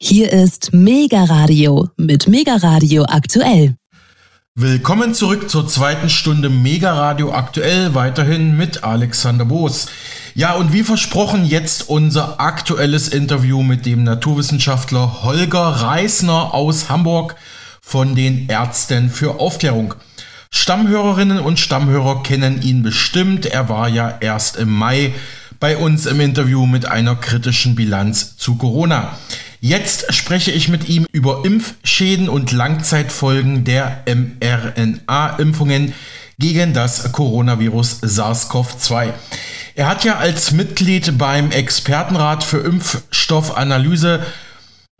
Hier ist Mega Radio mit Mega Radio aktuell. Willkommen zurück zur zweiten Stunde Mega Radio aktuell, weiterhin mit Alexander Boos. Ja, und wie versprochen, jetzt unser aktuelles Interview mit dem Naturwissenschaftler Holger Reisner aus Hamburg von den Ärzten für Aufklärung. Stammhörerinnen und Stammhörer kennen ihn bestimmt. Er war ja erst im Mai bei uns im Interview mit einer kritischen Bilanz zu Corona. Jetzt spreche ich mit ihm über Impfschäden und Langzeitfolgen der mRNA-Impfungen gegen das Coronavirus SARS-CoV-2. Er hat ja als Mitglied beim Expertenrat für Impfstoffanalyse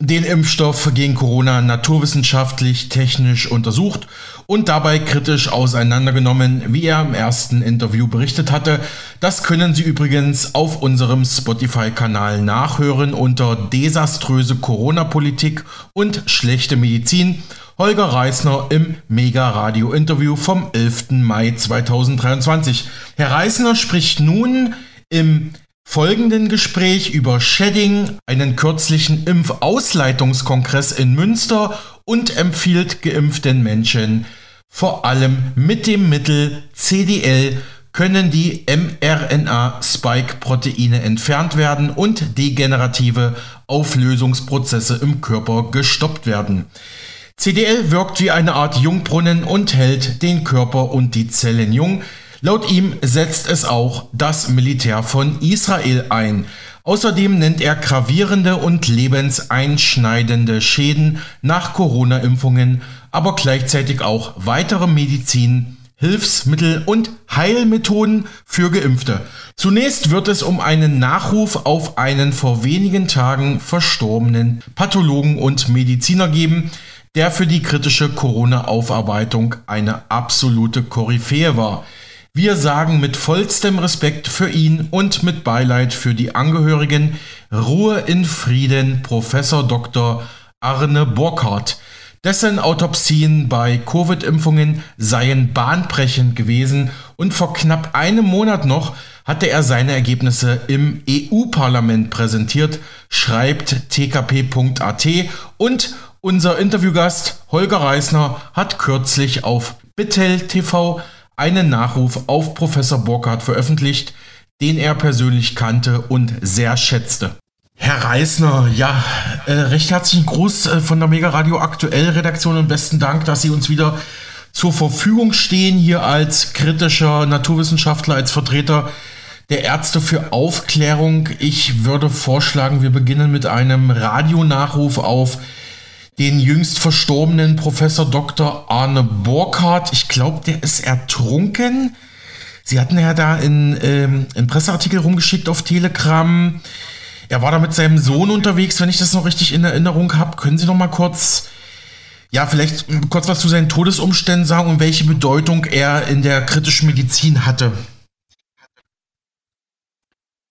den Impfstoff gegen Corona naturwissenschaftlich technisch untersucht und dabei kritisch auseinandergenommen, wie er im ersten Interview berichtet hatte. Das können Sie übrigens auf unserem Spotify-Kanal nachhören unter Desaströse Corona-Politik und schlechte Medizin. Holger Reisner im Mega-Radio-Interview vom 11. Mai 2023. Herr Reisner spricht nun im folgenden Gespräch über Shedding, einen kürzlichen Impfausleitungskongress in Münster und empfiehlt geimpften Menschen vor allem mit dem Mittel CDL können die mRNA-Spike-Proteine entfernt werden und degenerative Auflösungsprozesse im Körper gestoppt werden. CDL wirkt wie eine Art Jungbrunnen und hält den Körper und die Zellen jung, Laut ihm setzt es auch das Militär von Israel ein. Außerdem nennt er gravierende und lebenseinschneidende Schäden nach Corona-Impfungen, aber gleichzeitig auch weitere Medizin, Hilfsmittel und Heilmethoden für Geimpfte. Zunächst wird es um einen Nachruf auf einen vor wenigen Tagen verstorbenen Pathologen und Mediziner geben, der für die kritische Corona-Aufarbeitung eine absolute Koryphäe war. Wir sagen mit vollstem Respekt für ihn und mit Beileid für die Angehörigen Ruhe in Frieden Professor Dr. Arne Burkhardt. Dessen Autopsien bei Covid-Impfungen seien bahnbrechend gewesen und vor knapp einem Monat noch hatte er seine Ergebnisse im EU-Parlament präsentiert, schreibt tkp.at und unser Interviewgast Holger Reisner hat kürzlich auf Bittel TV einen Nachruf auf Professor Burkhardt veröffentlicht, den er persönlich kannte und sehr schätzte. Herr Reisner, ja, äh, recht herzlichen Gruß äh, von der Mega Radio Aktuell Redaktion und besten Dank, dass Sie uns wieder zur Verfügung stehen, hier als kritischer Naturwissenschaftler, als Vertreter der Ärzte für Aufklärung. Ich würde vorschlagen, wir beginnen mit einem Radionachruf auf den jüngst verstorbenen Professor Dr. Arne Burkhardt. Ich glaube, der ist ertrunken. Sie hatten ja da in, ähm, einen Presseartikel rumgeschickt auf Telegram. Er war da mit seinem Sohn unterwegs, wenn ich das noch richtig in Erinnerung habe. Können Sie noch mal kurz, ja, vielleicht kurz was zu seinen Todesumständen sagen und welche Bedeutung er in der kritischen Medizin hatte?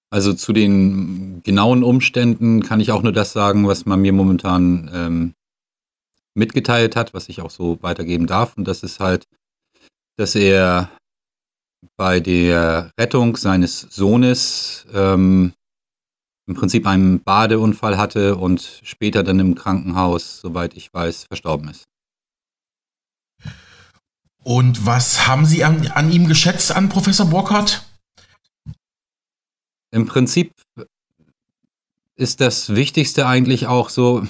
Also zu den genauen Umständen kann ich auch nur das sagen, was man mir momentan ähm, mitgeteilt hat, was ich auch so weitergeben darf. Und das ist halt, dass er bei der Rettung seines Sohnes ähm, im Prinzip einen Badeunfall hatte und später dann im Krankenhaus, soweit ich weiß, verstorben ist. Und was haben Sie an, an ihm geschätzt, an Professor Burkhardt? Im Prinzip ist das Wichtigste eigentlich auch so,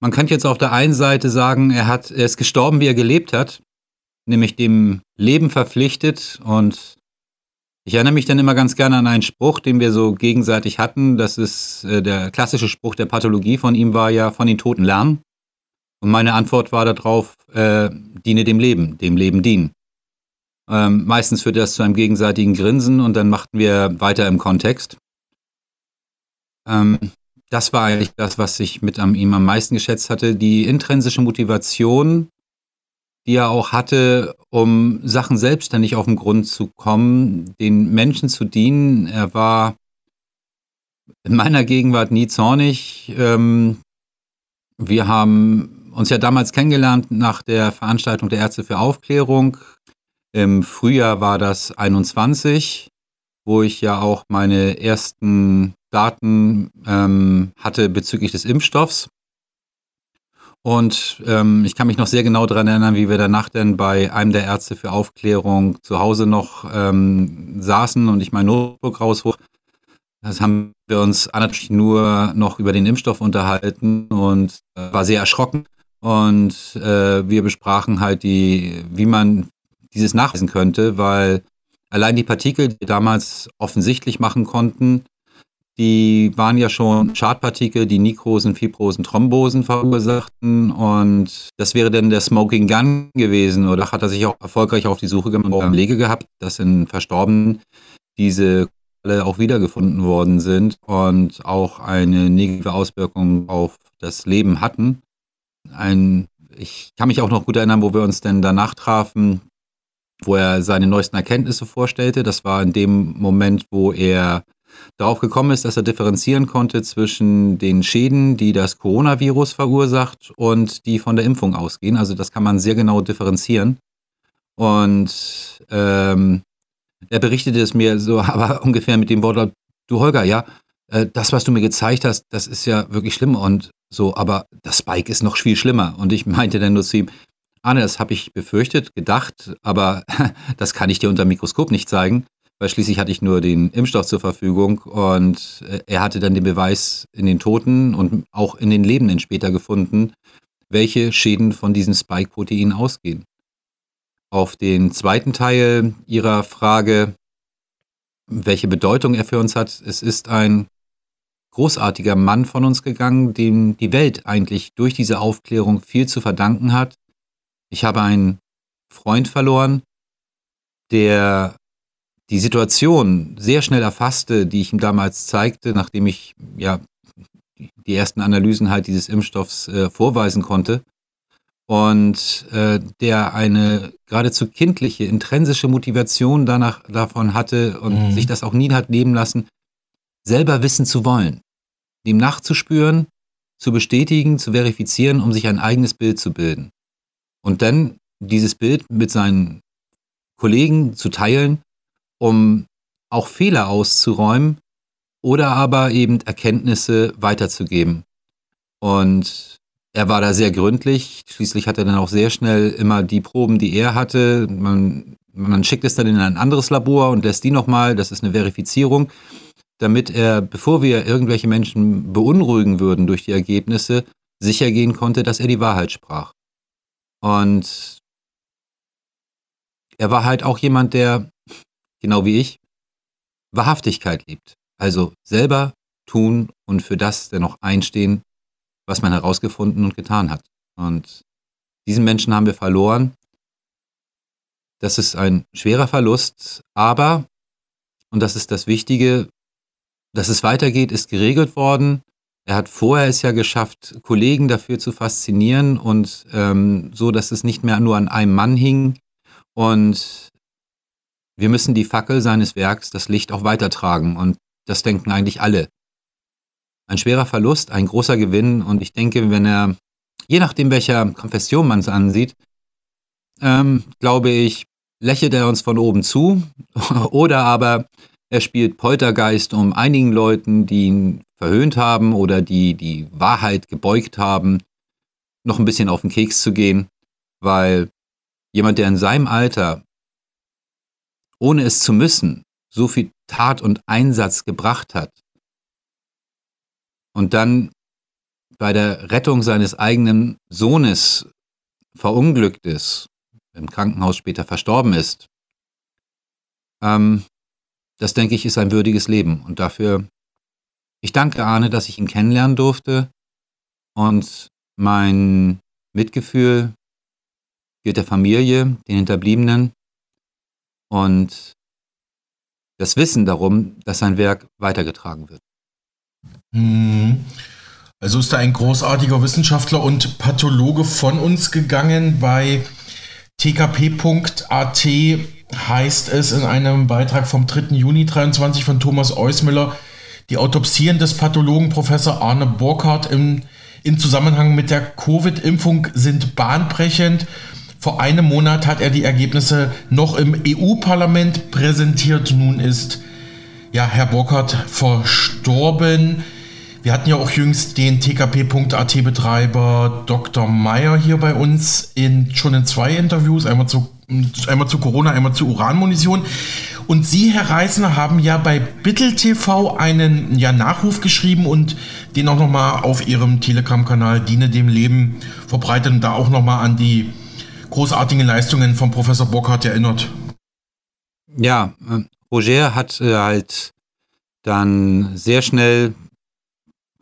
man könnte jetzt auf der einen Seite sagen, er, hat, er ist gestorben, wie er gelebt hat, nämlich dem Leben verpflichtet. Und ich erinnere mich dann immer ganz gerne an einen Spruch, den wir so gegenseitig hatten. Das ist äh, der klassische Spruch der Pathologie von ihm war ja von den Toten lernen. Und meine Antwort war darauf, äh, diene dem Leben, dem Leben dienen. Ähm, meistens führte das zu einem gegenseitigen Grinsen und dann machten wir weiter im Kontext. Ähm, das war eigentlich das, was ich mit am, ihm am meisten geschätzt hatte. Die intrinsische Motivation, die er auch hatte, um Sachen selbstständig auf den Grund zu kommen, den Menschen zu dienen. Er war in meiner Gegenwart nie zornig. Ähm, wir haben uns ja damals kennengelernt nach der Veranstaltung der Ärzte für Aufklärung. Im Frühjahr war das 21, wo ich ja auch meine ersten Daten ähm, hatte bezüglich des Impfstoffs. Und ähm, ich kann mich noch sehr genau daran erinnern, wie wir danach dann bei einem der Ärzte für Aufklärung zu Hause noch ähm, saßen und ich mein Notebook raushoch. Das haben wir uns natürlich nur noch über den Impfstoff unterhalten und äh, war sehr erschrocken. Und äh, wir besprachen halt die, wie man dieses nachweisen könnte, weil allein die Partikel, die wir damals offensichtlich machen konnten, die waren ja schon Schadpartikel, die Nikrosen, Fibrosen, Thrombosen verursachten. Und das wäre dann der Smoking Gun gewesen. Oder hat er sich auch erfolgreich auf die Suche gemacht, und Belege gehabt, dass in Verstorbenen diese alle auch wiedergefunden worden sind und auch eine negative Auswirkung auf das Leben hatten. Ein, ich kann mich auch noch gut erinnern, wo wir uns denn danach trafen, wo er seine neuesten Erkenntnisse vorstellte. Das war in dem Moment, wo er darauf gekommen ist, dass er differenzieren konnte zwischen den Schäden, die das Coronavirus verursacht und die von der Impfung ausgehen. Also das kann man sehr genau differenzieren. Und ähm, er berichtete es mir so, aber ungefähr mit dem Wort, du Holger, ja, äh, das, was du mir gezeigt hast, das ist ja wirklich schlimm und so, aber das Spike ist noch viel schlimmer. Und ich meinte dann nur zu ihm, Arne, das habe ich befürchtet, gedacht, aber das kann ich dir unter dem Mikroskop nicht zeigen weil schließlich hatte ich nur den Impfstoff zur Verfügung und äh, er hatte dann den Beweis in den Toten und auch in den Lebenden später gefunden, welche Schäden von diesem Spike-Protein ausgehen. Auf den zweiten Teil Ihrer Frage, welche Bedeutung er für uns hat, es ist ein großartiger Mann von uns gegangen, dem die Welt eigentlich durch diese Aufklärung viel zu verdanken hat. Ich habe einen Freund verloren, der die Situation sehr schnell erfasste, die ich ihm damals zeigte, nachdem ich ja die ersten Analysen halt dieses Impfstoffs äh, vorweisen konnte und äh, der eine geradezu kindliche, intrinsische Motivation danach davon hatte und mhm. sich das auch nie hat leben lassen, selber wissen zu wollen, dem nachzuspüren, zu bestätigen, zu verifizieren, um sich ein eigenes Bild zu bilden. Und dann dieses Bild mit seinen Kollegen zu teilen um auch Fehler auszuräumen oder aber eben Erkenntnisse weiterzugeben. Und er war da sehr gründlich. Schließlich hat er dann auch sehr schnell immer die Proben, die er hatte. Man, man schickt es dann in ein anderes Labor und lässt die nochmal. Das ist eine Verifizierung, damit er, bevor wir irgendwelche Menschen beunruhigen würden durch die Ergebnisse, sicher gehen konnte, dass er die Wahrheit sprach. Und er war halt auch jemand, der genau wie ich, Wahrhaftigkeit liebt. Also selber tun und für das dennoch einstehen, was man herausgefunden und getan hat. Und diesen Menschen haben wir verloren. Das ist ein schwerer Verlust, aber, und das ist das Wichtige, dass es weitergeht, ist geregelt worden. Er hat vorher es ja geschafft, Kollegen dafür zu faszinieren und ähm, so, dass es nicht mehr nur an einem Mann hing. Und wir müssen die Fackel seines Werks, das Licht auch weitertragen und das denken eigentlich alle. Ein schwerer Verlust, ein großer Gewinn und ich denke, wenn er, je nachdem welcher Konfession man es ansieht, ähm, glaube ich, lächelt er uns von oben zu oder aber er spielt Poltergeist, um einigen Leuten, die ihn verhöhnt haben oder die die Wahrheit gebeugt haben, noch ein bisschen auf den Keks zu gehen, weil jemand, der in seinem Alter ohne es zu müssen, so viel Tat und Einsatz gebracht hat und dann bei der Rettung seines eigenen Sohnes verunglückt ist, im Krankenhaus später verstorben ist, ähm, das denke ich ist ein würdiges Leben. Und dafür, ich danke Arne, dass ich ihn kennenlernen durfte und mein Mitgefühl gilt der Familie, den Hinterbliebenen und das Wissen darum, dass sein Werk weitergetragen wird. Hm. Also ist da ein großartiger Wissenschaftler und Pathologe von uns gegangen. Bei tkp.at heißt es in einem Beitrag vom 3. Juni 23 von Thomas Eusmüller, die Autopsien des Pathologen Professor Arne Burkhardt im, im Zusammenhang mit der Covid-Impfung sind bahnbrechend. Vor einem Monat hat er die Ergebnisse noch im EU-Parlament präsentiert. Nun ist ja Herr Burkhardt verstorben. Wir hatten ja auch jüngst den TKP.at-Betreiber Dr. Meyer hier bei uns in schon in zwei Interviews, einmal zu, einmal zu Corona, einmal zu Uranmunition. Und Sie, Herr Reisner, haben ja bei Bittel TV einen ja, Nachruf geschrieben und den auch nochmal auf Ihrem Telegram-Kanal Diene dem Leben verbreitet und da auch nochmal an die großartigen Leistungen von Professor Burkhardt erinnert. Ja, äh, Roger hat äh, halt dann sehr schnell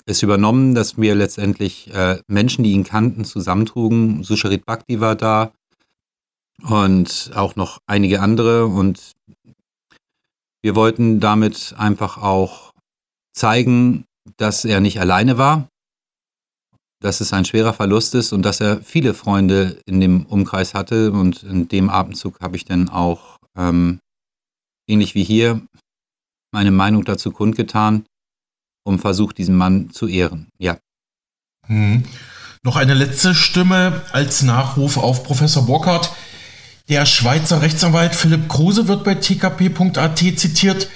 es übernommen, dass wir letztendlich äh, Menschen, die ihn kannten, zusammentrugen. Susharit Bhakti war da und auch noch einige andere. Und wir wollten damit einfach auch zeigen, dass er nicht alleine war, dass es ein schwerer Verlust ist und dass er viele Freunde in dem Umkreis hatte. Und in dem Atemzug habe ich dann auch, ähm, ähnlich wie hier, meine Meinung dazu kundgetan um versucht, diesen Mann zu ehren. Ja. Hm. Noch eine letzte Stimme als Nachruf auf Professor Burkhardt. Der Schweizer Rechtsanwalt Philipp Kruse wird bei tkp.at zitiert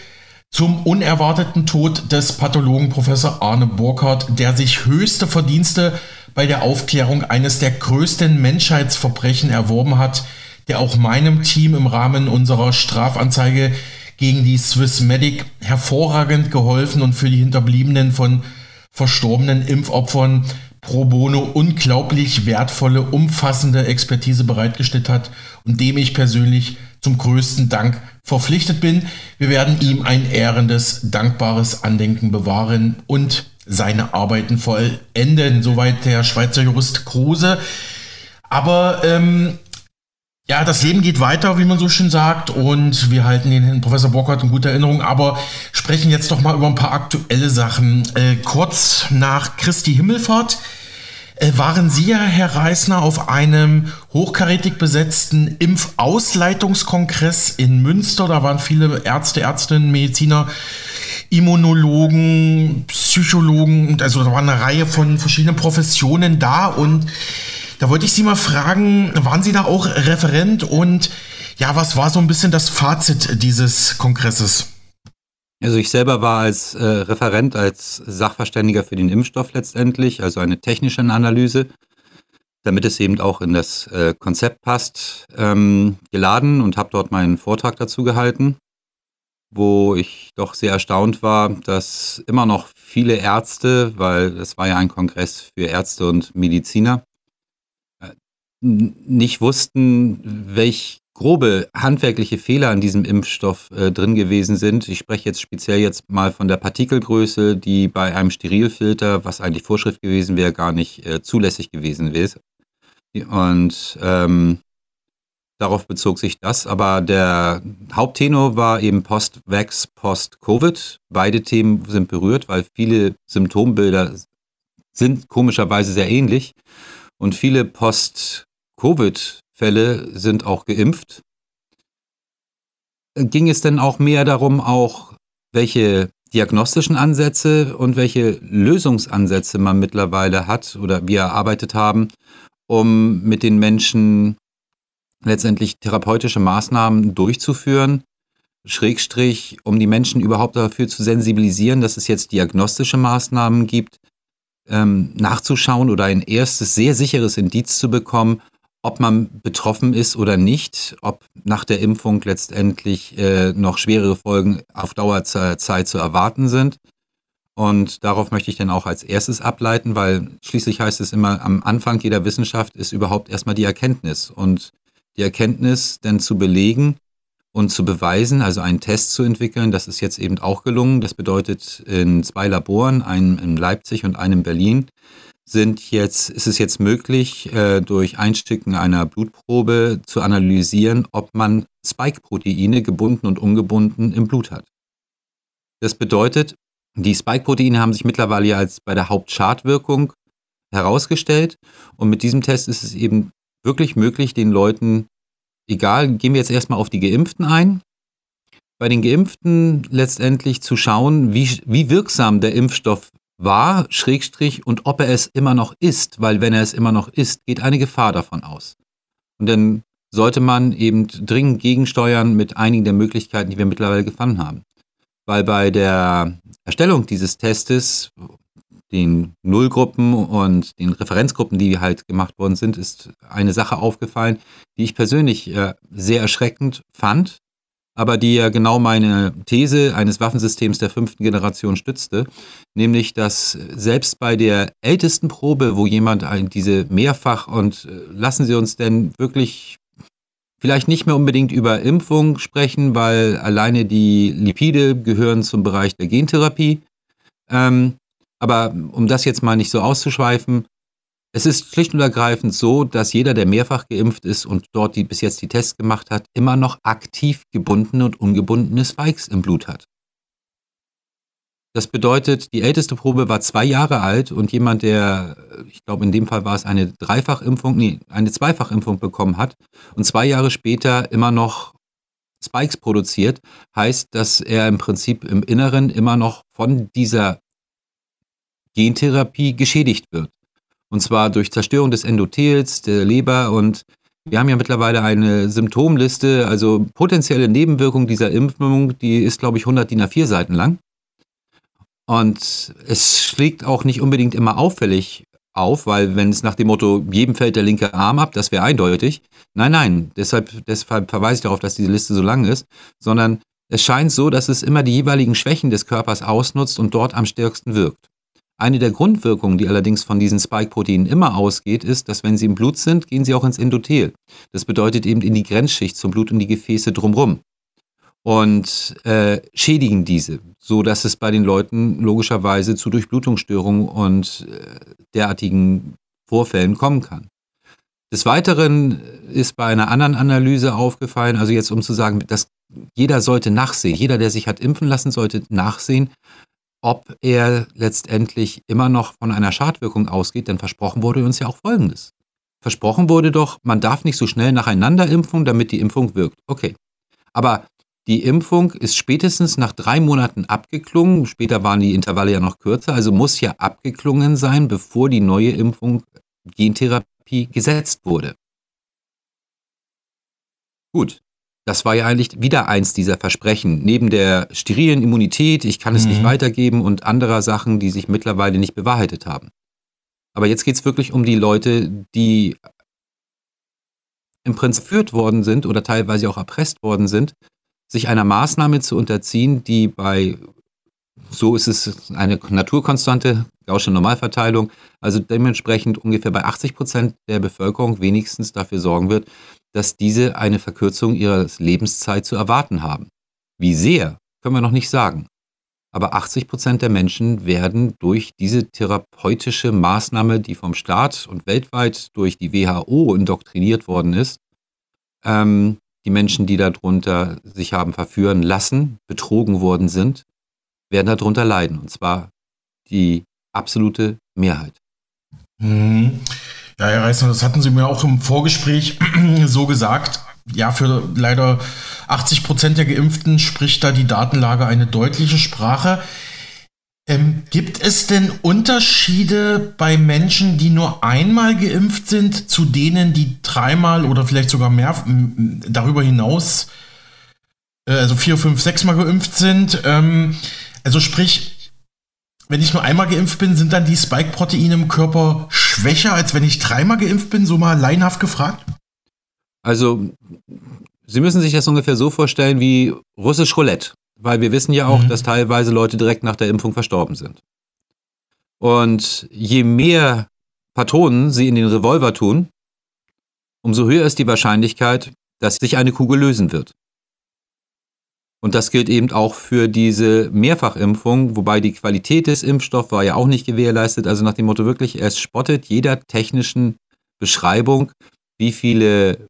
zum unerwarteten Tod des Pathologen Professor Arne Burkhardt, der sich höchste Verdienste bei der Aufklärung eines der größten Menschheitsverbrechen erworben hat, der auch meinem Team im Rahmen unserer Strafanzeige gegen die Swissmedic hervorragend geholfen und für die Hinterbliebenen von verstorbenen Impfopfern pro bono unglaublich wertvolle, umfassende Expertise bereitgestellt hat und dem ich persönlich zum größten Dank verpflichtet bin. Wir werden ihm ein ehrendes, dankbares Andenken bewahren und seine Arbeiten vollenden. Soweit der Schweizer Jurist Kruse. Aber ähm, ja, das Leben geht weiter, wie man so schön sagt, und wir halten den Herrn Professor Burkhardt in guter Erinnerung, aber sprechen jetzt doch mal über ein paar aktuelle Sachen. Äh, kurz nach Christi Himmelfahrt äh, waren Sie ja, Herr Reisner, auf einem hochkarätig besetzten Impfausleitungskongress in Münster. Da waren viele Ärzte, Ärztinnen, Mediziner, Immunologen, Psychologen, also da war eine Reihe von verschiedenen Professionen da und da wollte ich Sie mal fragen, waren Sie da auch Referent und ja, was war so ein bisschen das Fazit dieses Kongresses? Also ich selber war als äh, Referent, als Sachverständiger für den Impfstoff letztendlich, also eine technische Analyse, damit es eben auch in das äh, Konzept passt, ähm, geladen und habe dort meinen Vortrag dazu gehalten, wo ich doch sehr erstaunt war, dass immer noch viele Ärzte, weil es war ja ein Kongress für Ärzte und Mediziner, nicht wussten, welch grobe handwerkliche Fehler an diesem Impfstoff äh, drin gewesen sind. Ich spreche jetzt speziell jetzt mal von der Partikelgröße, die bei einem Sterilfilter, was eigentlich Vorschrift gewesen wäre, gar nicht äh, zulässig gewesen wäre. Und ähm, darauf bezog sich das. Aber der Haupttenor war eben Post-Vax, Post-Covid. Beide Themen sind berührt, weil viele Symptombilder sind komischerweise sehr ähnlich. Und viele Post Covid-Fälle sind auch geimpft. Ging es denn auch mehr darum, auch welche diagnostischen Ansätze und welche Lösungsansätze man mittlerweile hat oder wir erarbeitet haben, um mit den Menschen letztendlich therapeutische Maßnahmen durchzuführen, Schrägstrich, um die Menschen überhaupt dafür zu sensibilisieren, dass es jetzt diagnostische Maßnahmen gibt, ähm, nachzuschauen oder ein erstes sehr sicheres Indiz zu bekommen, ob man betroffen ist oder nicht, ob nach der Impfung letztendlich äh, noch schwerere Folgen auf Dauerzeit zu erwarten sind. Und darauf möchte ich dann auch als erstes ableiten, weil schließlich heißt es immer, am Anfang jeder Wissenschaft ist überhaupt erstmal die Erkenntnis. Und die Erkenntnis dann zu belegen und zu beweisen, also einen Test zu entwickeln, das ist jetzt eben auch gelungen. Das bedeutet in zwei Laboren, einem in Leipzig und einem in Berlin, sind jetzt, ist es jetzt möglich, äh, durch Einsticken einer Blutprobe zu analysieren, ob man Spike-Proteine gebunden und ungebunden im Blut hat. Das bedeutet, die Spike-Proteine haben sich mittlerweile als bei der Hauptschadwirkung herausgestellt und mit diesem Test ist es eben wirklich möglich, den Leuten, egal, gehen wir jetzt erstmal auf die Geimpften ein, bei den Geimpften letztendlich zu schauen, wie, wie wirksam der Impfstoff war, Schrägstrich, und ob er es immer noch ist, weil wenn er es immer noch ist, geht eine Gefahr davon aus. Und dann sollte man eben dringend gegensteuern mit einigen der Möglichkeiten, die wir mittlerweile gefunden haben. Weil bei der Erstellung dieses Testes den Nullgruppen und den Referenzgruppen, die halt gemacht worden sind, ist eine Sache aufgefallen, die ich persönlich äh, sehr erschreckend fand, aber die ja genau meine These eines Waffensystems der fünften Generation stützte, nämlich dass selbst bei der ältesten Probe, wo jemand diese mehrfach und äh, lassen Sie uns denn wirklich vielleicht nicht mehr unbedingt über Impfung sprechen, weil alleine die Lipide gehören zum Bereich der Gentherapie. Ähm, aber um das jetzt mal nicht so auszuschweifen, es ist schlicht und ergreifend so, dass jeder, der mehrfach geimpft ist und dort die, bis jetzt die Tests gemacht hat, immer noch aktiv gebundene und ungebundene Spikes im Blut hat. Das bedeutet, die älteste Probe war zwei Jahre alt und jemand, der, ich glaube, in dem Fall war es eine Dreifachimpfung, nee, eine Zweifachimpfung bekommen hat und zwei Jahre später immer noch Spikes produziert, heißt, dass er im Prinzip im Inneren immer noch von dieser Gentherapie geschädigt wird. Und zwar durch Zerstörung des Endothels, der Leber und wir haben ja mittlerweile eine Symptomliste, also potenzielle Nebenwirkung dieser Impfung, die ist, glaube ich, 100 DIN A4 Seiten lang. Und es schlägt auch nicht unbedingt immer auffällig auf, weil wenn es nach dem Motto, jedem fällt der linke Arm ab, das wäre eindeutig. Nein, nein, deshalb, deshalb verweise ich darauf, dass diese Liste so lang ist, sondern es scheint so, dass es immer die jeweiligen Schwächen des Körpers ausnutzt und dort am stärksten wirkt. Eine der Grundwirkungen, die allerdings von diesen Spike-Proteinen immer ausgeht, ist, dass wenn sie im Blut sind, gehen sie auch ins Endothel. Das bedeutet eben in die Grenzschicht zum Blut und die Gefäße drumherum und äh, schädigen diese, so dass es bei den Leuten logischerweise zu Durchblutungsstörungen und äh, derartigen Vorfällen kommen kann. Des Weiteren ist bei einer anderen Analyse aufgefallen, also jetzt um zu sagen, dass jeder sollte nachsehen, jeder, der sich hat impfen lassen, sollte nachsehen, ob er letztendlich immer noch von einer Schadwirkung ausgeht, denn versprochen wurde uns ja auch Folgendes. Versprochen wurde doch, man darf nicht so schnell nacheinander impfen, damit die Impfung wirkt. Okay. Aber die Impfung ist spätestens nach drei Monaten abgeklungen. Später waren die Intervalle ja noch kürzer, also muss ja abgeklungen sein, bevor die neue Impfung Gentherapie gesetzt wurde. Gut, das war ja eigentlich wieder eins dieser Versprechen. Neben der sterilen Immunität, ich kann es mhm. nicht weitergeben und anderer Sachen, die sich mittlerweile nicht bewahrheitet haben. Aber jetzt geht es wirklich um die Leute, die im Prinzip geführt worden sind oder teilweise auch erpresst worden sind, sich einer Maßnahme zu unterziehen, die bei, so ist es eine Naturkonstante, Gaußsche Normalverteilung, also dementsprechend ungefähr bei 80 Prozent der Bevölkerung wenigstens dafür sorgen wird, dass diese eine Verkürzung ihrer Lebenszeit zu erwarten haben. Wie sehr, können wir noch nicht sagen. Aber 80 Prozent der Menschen werden durch diese therapeutische Maßnahme, die vom Staat und weltweit durch die WHO indoktriniert worden ist, ähm, die Menschen, die darunter sich haben verführen lassen, betrogen worden sind, werden darunter leiden. Und zwar die absolute Mehrheit. Mhm. Ja, Herr Reisner, das hatten Sie mir auch im Vorgespräch so gesagt. Ja, für leider 80 Prozent der Geimpften spricht da die Datenlage eine deutliche Sprache. Ähm, gibt es denn Unterschiede bei Menschen, die nur einmal geimpft sind, zu denen, die dreimal oder vielleicht sogar mehr darüber hinaus, äh, also vier, fünf, sechs Mal geimpft sind? Ähm, also sprich, wenn ich nur einmal geimpft bin, sind dann die Spike-Proteine im Körper schwächer, als wenn ich dreimal geimpft bin? So mal laienhaft gefragt? Also, Sie müssen sich das ungefähr so vorstellen wie russisch Roulette, weil wir wissen ja auch, mhm. dass teilweise Leute direkt nach der Impfung verstorben sind. Und je mehr Patronen Sie in den Revolver tun, umso höher ist die Wahrscheinlichkeit, dass sich eine Kugel lösen wird. Und das gilt eben auch für diese Mehrfachimpfung, wobei die Qualität des Impfstoffs war ja auch nicht gewährleistet. Also nach dem Motto wirklich, es spottet jeder technischen Beschreibung, wie viele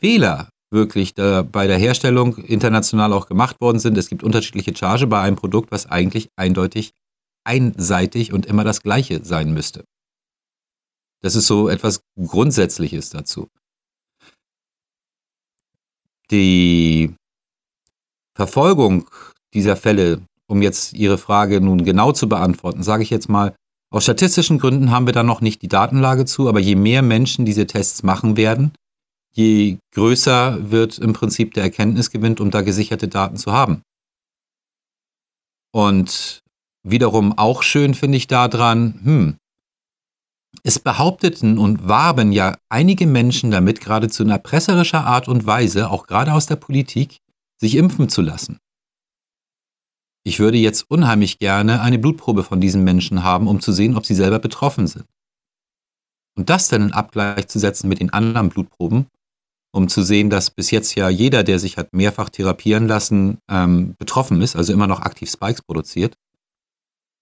Fehler wirklich bei der Herstellung international auch gemacht worden sind. Es gibt unterschiedliche Charge bei einem Produkt, was eigentlich eindeutig einseitig und immer das gleiche sein müsste. Das ist so etwas Grundsätzliches dazu. Die Verfolgung dieser Fälle, um jetzt Ihre Frage nun genau zu beantworten, sage ich jetzt mal, aus statistischen Gründen haben wir da noch nicht die Datenlage zu, aber je mehr Menschen diese Tests machen werden, je größer wird im Prinzip der Erkenntnisgewinn, um da gesicherte Daten zu haben. Und wiederum auch schön finde ich daran, hm, es behaupteten und warben ja einige Menschen damit, geradezu in erpresserischer Art und Weise, auch gerade aus der Politik, sich impfen zu lassen. Ich würde jetzt unheimlich gerne eine Blutprobe von diesen Menschen haben, um zu sehen, ob sie selber betroffen sind. Und das dann in Abgleich zu setzen mit den anderen Blutproben, um zu sehen, dass bis jetzt ja jeder, der sich hat mehrfach therapieren lassen, ähm, betroffen ist, also immer noch aktiv Spikes produziert,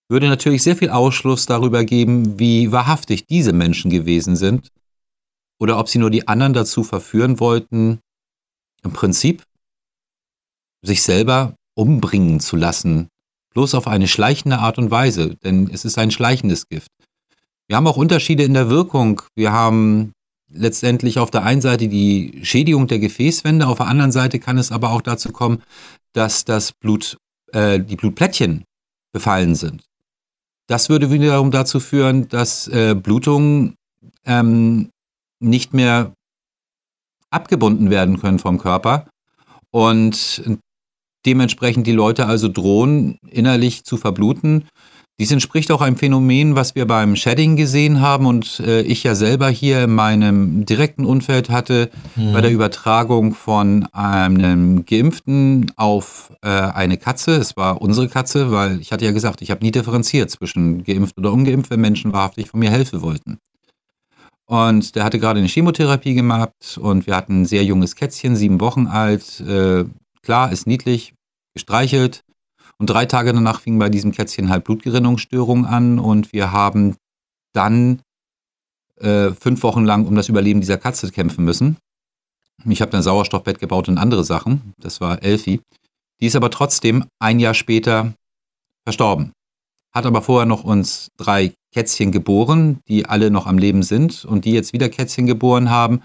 würde natürlich sehr viel Ausschluss darüber geben, wie wahrhaftig diese Menschen gewesen sind oder ob sie nur die anderen dazu verführen wollten, im Prinzip sich selber umbringen zu lassen, bloß auf eine schleichende Art und Weise, denn es ist ein schleichendes Gift. Wir haben auch Unterschiede in der Wirkung. Wir haben letztendlich auf der einen Seite die Schädigung der Gefäßwände, auf der anderen Seite kann es aber auch dazu kommen, dass das Blut, äh, die Blutplättchen befallen sind. Das würde wiederum dazu führen, dass äh, Blutungen ähm, nicht mehr abgebunden werden können vom Körper und dementsprechend die Leute also drohen, innerlich zu verbluten dies entspricht auch einem Phänomen, was wir beim Shedding gesehen haben und äh, ich ja selber hier in meinem direkten Umfeld hatte mhm. bei der Übertragung von einem Geimpften auf äh, eine Katze. Es war unsere Katze, weil ich hatte ja gesagt, ich habe nie differenziert zwischen geimpft oder ungeimpft, wenn Menschen wahrhaftig von mir helfen wollten. Und der hatte gerade eine Chemotherapie gemacht und wir hatten ein sehr junges Kätzchen, sieben Wochen alt. Äh, klar, ist niedlich, gestreichelt. Und drei Tage danach fing bei diesem Kätzchen halt Blutgerinnungsstörungen an und wir haben dann äh, fünf Wochen lang um das Überleben dieser Katze kämpfen müssen. Ich habe ein Sauerstoffbett gebaut und andere Sachen. Das war Elfie. Die ist aber trotzdem ein Jahr später verstorben. Hat aber vorher noch uns drei Kätzchen geboren, die alle noch am Leben sind und die jetzt wieder Kätzchen geboren haben,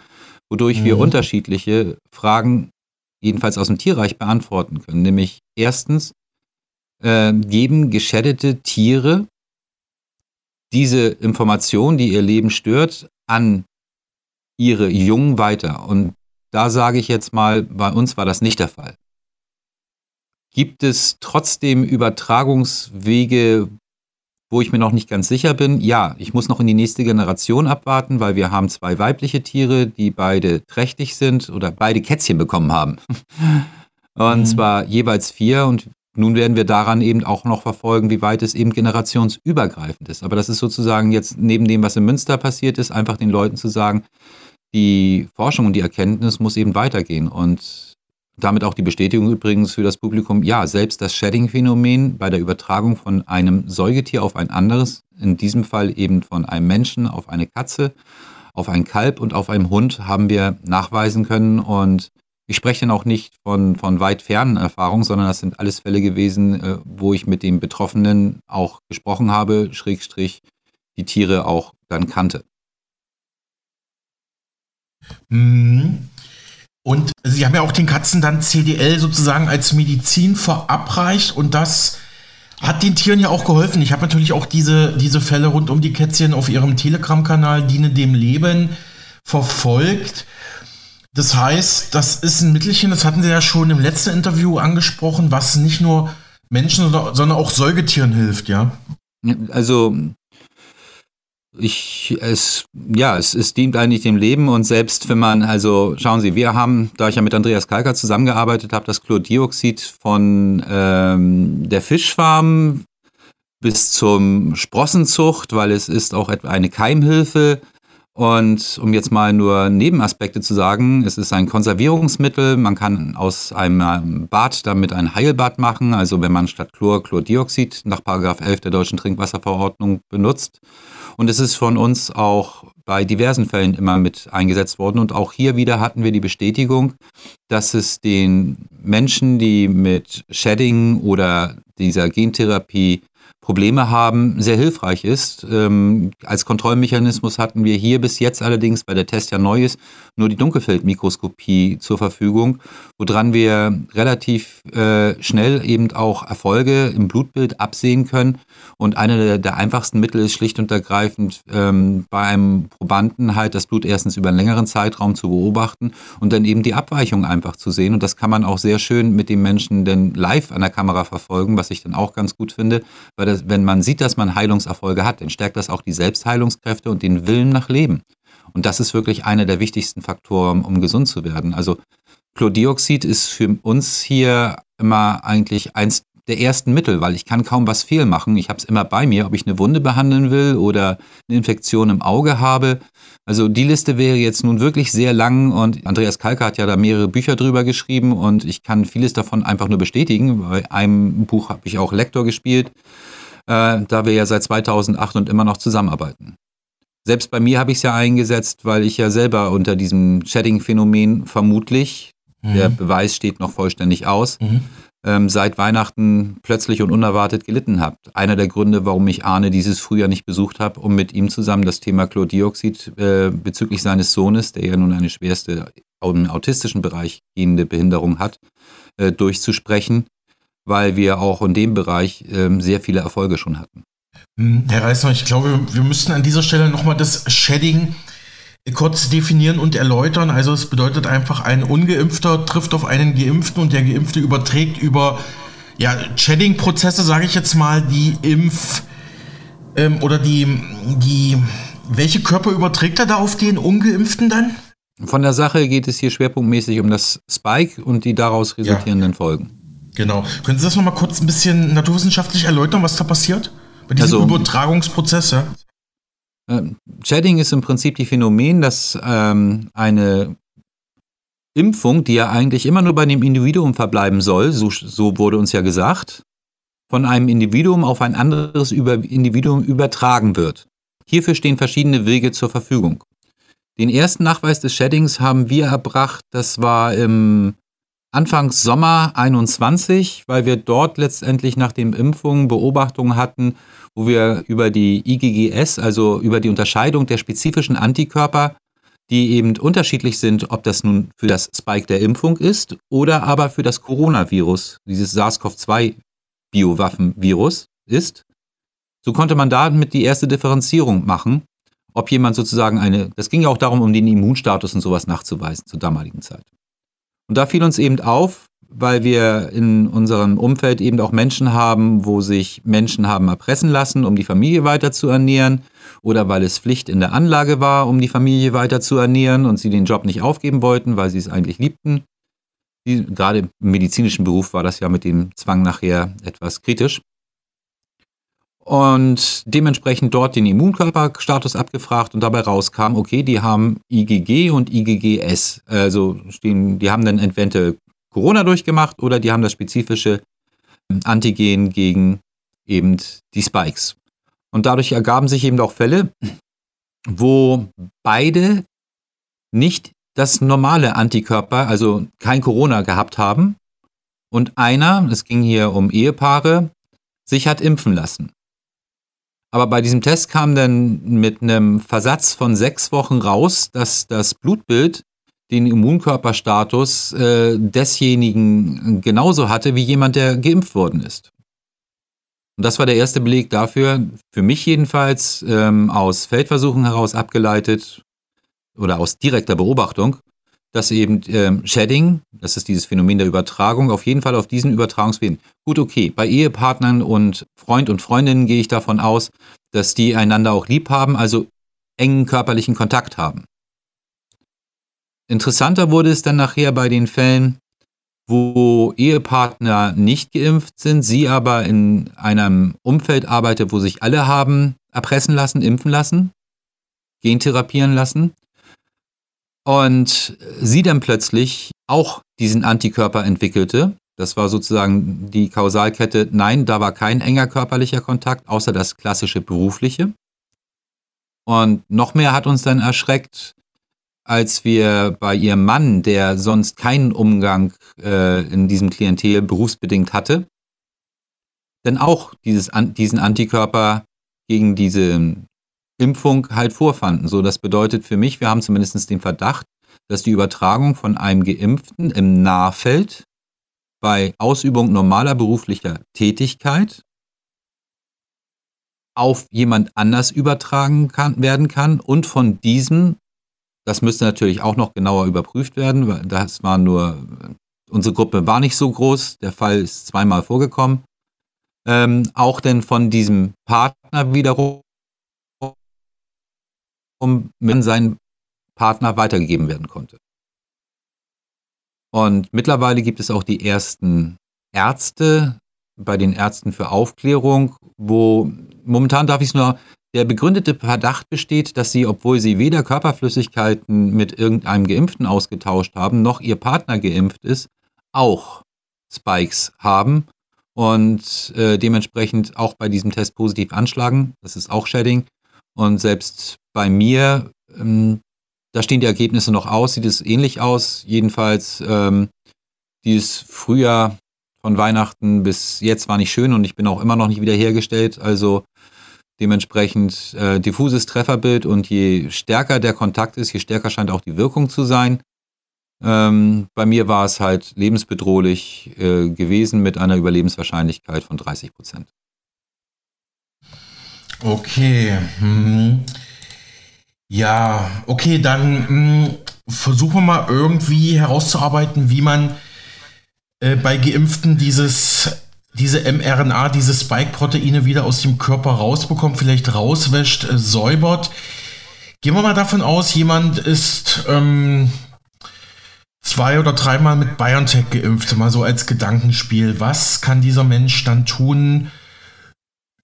wodurch mhm. wir unterschiedliche Fragen jedenfalls aus dem Tierreich beantworten können. Nämlich erstens, äh, geben geschädete Tiere diese Information, die ihr Leben stört, an ihre Jungen weiter. Und da sage ich jetzt mal, bei uns war das nicht der Fall. Gibt es trotzdem Übertragungswege, wo ich mir noch nicht ganz sicher bin? Ja, ich muss noch in die nächste Generation abwarten, weil wir haben zwei weibliche Tiere, die beide trächtig sind oder beide Kätzchen bekommen haben. Und mhm. zwar jeweils vier und nun werden wir daran eben auch noch verfolgen, wie weit es eben generationsübergreifend ist. Aber das ist sozusagen jetzt neben dem, was in Münster passiert ist, einfach den Leuten zu sagen, die Forschung und die Erkenntnis muss eben weitergehen. Und damit auch die Bestätigung übrigens für das Publikum, ja, selbst das Shedding-Phänomen bei der Übertragung von einem Säugetier auf ein anderes, in diesem Fall eben von einem Menschen auf eine Katze, auf ein Kalb und auf einen Hund, haben wir nachweisen können. Und ich spreche dann auch nicht von, von weit fernen Erfahrungen, sondern das sind alles Fälle gewesen, äh, wo ich mit dem Betroffenen auch gesprochen habe, Schrägstrich die Tiere auch dann kannte. Mhm. Und Sie haben ja auch den Katzen dann CDL sozusagen als Medizin verabreicht und das hat den Tieren ja auch geholfen. Ich habe natürlich auch diese, diese Fälle rund um die Kätzchen auf Ihrem Telegram-Kanal Diene dem Leben verfolgt. Das heißt, das ist ein Mittelchen, das hatten Sie ja schon im letzten Interview angesprochen, was nicht nur Menschen, sondern auch Säugetieren hilft, ja? Also ich, es, ja, es, es dient eigentlich dem Leben und selbst wenn man, also schauen Sie, wir haben, da ich ja mit Andreas Kalker zusammengearbeitet habe, das Chlordioxid von ähm, der Fischfarm bis zum Sprossenzucht, weil es ist auch eine Keimhilfe und um jetzt mal nur Nebenaspekte zu sagen, es ist ein Konservierungsmittel. Man kann aus einem Bad damit ein Heilbad machen. Also wenn man statt Chlor Chlordioxid nach 11 der deutschen Trinkwasserverordnung benutzt. Und es ist von uns auch bei diversen Fällen immer mit eingesetzt worden. Und auch hier wieder hatten wir die Bestätigung, dass es den Menschen, die mit Shedding oder dieser Gentherapie Probleme haben, sehr hilfreich ist. Ähm, als Kontrollmechanismus hatten wir hier bis jetzt allerdings, weil der Test ja neu ist, nur die Dunkelfeldmikroskopie zur Verfügung, woran wir relativ äh, schnell eben auch Erfolge im Blutbild absehen können. Und einer der, der einfachsten Mittel ist schlicht und ergreifend ähm, bei einem Probanden halt das Blut erstens über einen längeren Zeitraum zu beobachten und dann eben die Abweichung einfach zu sehen. Und das kann man auch sehr schön mit dem Menschen dann live an der Kamera verfolgen, was ich dann auch ganz gut finde, weil das das, wenn man sieht, dass man Heilungserfolge hat, dann stärkt das auch die Selbstheilungskräfte und den Willen nach Leben. Und das ist wirklich einer der wichtigsten Faktoren, um gesund zu werden. Also Chlordioxid ist für uns hier immer eigentlich eins der ersten Mittel, weil ich kann kaum was fehlmachen. Ich habe es immer bei mir, ob ich eine Wunde behandeln will oder eine Infektion im Auge habe. Also die Liste wäre jetzt nun wirklich sehr lang und Andreas Kalker hat ja da mehrere Bücher drüber geschrieben und ich kann vieles davon einfach nur bestätigen. Bei einem Buch habe ich auch Lektor gespielt, äh, da wir ja seit 2008 und immer noch zusammenarbeiten. Selbst bei mir habe ich es ja eingesetzt, weil ich ja selber unter diesem Shedding-Phänomen vermutlich, mhm. der Beweis steht noch vollständig aus, mhm ähm, seit Weihnachten plötzlich und unerwartet gelitten habt. Einer der Gründe, warum ich Arne dieses Frühjahr nicht besucht habe, um mit ihm zusammen das Thema Chlordioxid äh, bezüglich seines Sohnes, der ja nun eine schwerste im autistischen Bereich gehende Behinderung hat, äh, durchzusprechen, weil wir auch in dem Bereich äh, sehr viele Erfolge schon hatten. Hm, Herr Reisner, ich glaube, wir müssten an dieser Stelle nochmal das Shedding kurz definieren und erläutern. Also es bedeutet einfach, ein ungeimpfter trifft auf einen geimpften und der geimpfte überträgt über ja, Shedding-Prozesse, sage ich jetzt mal, die Impf ähm, oder die, die, welche Körper überträgt er da auf den ungeimpften dann? Von der Sache geht es hier schwerpunktmäßig um das Spike und die daraus resultierenden ja. Folgen. Genau. Können Sie das nochmal kurz ein bisschen naturwissenschaftlich erläutern, was da passiert? Bei diesem also, Übertragungsprozess, ja? Ähm, Shedding ist im Prinzip die Phänomen, dass ähm, eine Impfung, die ja eigentlich immer nur bei dem Individuum verbleiben soll, so, so wurde uns ja gesagt, von einem Individuum auf ein anderes über Individuum übertragen wird. Hierfür stehen verschiedene Wege zur Verfügung. Den ersten Nachweis des Sheddings haben wir erbracht, das war im Anfangs Sommer 21, weil wir dort letztendlich nach den Impfungen Beobachtungen hatten, wo wir über die IgGS, also über die Unterscheidung der spezifischen Antikörper, die eben unterschiedlich sind, ob das nun für das Spike der Impfung ist oder aber für das Coronavirus, dieses SARS-CoV-2-Biowaffenvirus ist. So konnte man damit die erste Differenzierung machen, ob jemand sozusagen eine, das ging ja auch darum, um den Immunstatus und sowas nachzuweisen zur damaligen Zeit. Und da fiel uns eben auf, weil wir in unserem Umfeld eben auch Menschen haben, wo sich Menschen haben erpressen lassen, um die Familie weiter zu ernähren oder weil es Pflicht in der Anlage war, um die Familie weiter zu ernähren und sie den Job nicht aufgeben wollten, weil sie es eigentlich liebten. Gerade im medizinischen Beruf war das ja mit dem Zwang nachher etwas kritisch. Und dementsprechend dort den Immunkörperstatus abgefragt und dabei rauskam, okay, die haben IgG und IgGS. Also stehen, die haben dann entweder Corona durchgemacht oder die haben das spezifische ähm, Antigen gegen eben die Spikes. Und dadurch ergaben sich eben auch Fälle, wo beide nicht das normale Antikörper, also kein Corona gehabt haben und einer, es ging hier um Ehepaare, sich hat impfen lassen. Aber bei diesem Test kam dann mit einem Versatz von sechs Wochen raus, dass das Blutbild den Immunkörperstatus äh, desjenigen genauso hatte wie jemand, der geimpft worden ist. Und das war der erste Beleg dafür, für mich jedenfalls ähm, aus Feldversuchen heraus abgeleitet oder aus direkter Beobachtung, dass eben ähm, Shedding, das ist dieses Phänomen der Übertragung, auf jeden Fall auf diesen Übertragungswegen. Gut, okay, bei Ehepartnern und Freund und Freundinnen gehe ich davon aus, dass die einander auch lieb haben, also engen körperlichen Kontakt haben. Interessanter wurde es dann nachher bei den Fällen, wo Ehepartner nicht geimpft sind, sie aber in einem Umfeld arbeitet, wo sich alle haben erpressen lassen, impfen lassen, gentherapieren lassen. Und sie dann plötzlich auch diesen Antikörper entwickelte. Das war sozusagen die Kausalkette. Nein, da war kein enger körperlicher Kontakt, außer das klassische berufliche. Und noch mehr hat uns dann erschreckt, als wir bei ihrem Mann, der sonst keinen Umgang äh, in diesem Klientel berufsbedingt hatte, dann auch dieses, an, diesen Antikörper gegen diese Impfung halt vorfanden. So, das bedeutet für mich, wir haben zumindest den Verdacht, dass die Übertragung von einem Geimpften im Nahfeld bei Ausübung normaler beruflicher Tätigkeit auf jemand anders übertragen kann, werden kann und von diesem das müsste natürlich auch noch genauer überprüft werden, weil das war nur, unsere Gruppe war nicht so groß, der Fall ist zweimal vorgekommen. ähm, auch denn von diesem Partner wiederum um mit seinen Partner weitergegeben werden konnte. Und mittlerweile gibt es auch die ersten Ärzte bei den Ärzten für Aufklärung, wo momentan darf ich es nur, der begründete Verdacht besteht, dass sie, obwohl sie weder Körperflüssigkeiten mit irgendeinem Geimpften ausgetauscht haben, noch ihr Partner geimpft ist, auch Spikes haben und äh, dementsprechend auch bei diesem Test positiv anschlagen. Das ist auch Shedding. Und selbst bei mir, ähm, da stehen die Ergebnisse noch aus, sieht es ähnlich aus. Jedenfalls, ähm, dieses Frühjahr von Weihnachten bis jetzt war nicht schön und ich bin auch immer noch nicht wiederhergestellt. Also dementsprechend äh, diffuses Trefferbild und je stärker der Kontakt ist, je stärker scheint auch die Wirkung zu sein. Ähm, bei mir war es halt lebensbedrohlich äh, gewesen mit einer Überlebenswahrscheinlichkeit von 30 Prozent. Okay. Hm. Ja, okay, dann hm, versuchen wir mal irgendwie herauszuarbeiten, wie man äh, bei Geimpften dieses, diese mRNA, diese Spike-Proteine wieder aus dem Körper rausbekommt, vielleicht rauswäscht, äh, säubert. Gehen wir mal davon aus, jemand ist ähm, zwei oder dreimal mit BioNTech geimpft, mal so als Gedankenspiel. Was kann dieser Mensch dann tun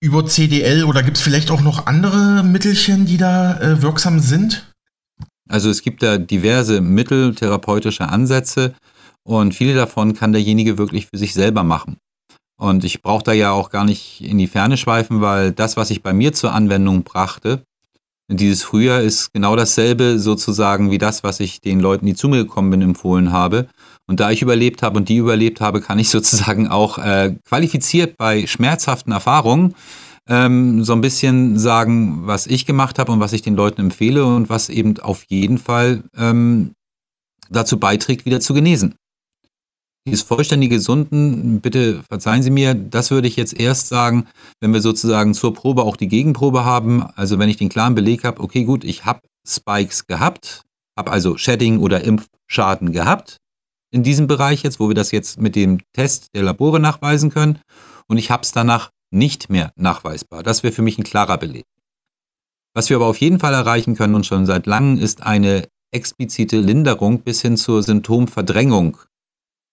über CDL oder gibt es vielleicht auch noch andere Mittelchen, die da äh, wirksam sind? Also es gibt da diverse Mittel, therapeutische Ansätze und viele davon kann derjenige wirklich für sich selber machen. Und ich brauche da ja auch gar nicht in die Ferne schweifen, weil das, was ich bei mir zur Anwendung brachte, dieses Frühjahr ist genau dasselbe sozusagen wie das, was ich den Leuten, die zu mir gekommen bin, empfohlen habe. Und da ich überlebt habe und die überlebt habe, kann ich sozusagen auch äh, qualifiziert bei schmerzhaften Erfahrungen ähm, so ein bisschen sagen, was ich gemacht habe und was ich den Leuten empfehle und was eben auf jeden Fall ähm, dazu beiträgt, wieder zu genesen. Dieses vollständige Gesunden, bitte verzeihen Sie mir, das würde ich jetzt erst sagen, wenn wir sozusagen zur Probe auch die Gegenprobe haben. Also wenn ich den klaren Beleg habe, okay gut, ich habe Spikes gehabt, habe also Shedding oder Impfschaden gehabt in diesem Bereich jetzt, wo wir das jetzt mit dem Test der Labore nachweisen können und ich habe es danach nicht mehr nachweisbar. Das wäre für mich ein klarer Beleg. Was wir aber auf jeden Fall erreichen können und schon seit langem ist eine explizite Linderung bis hin zur Symptomverdrängung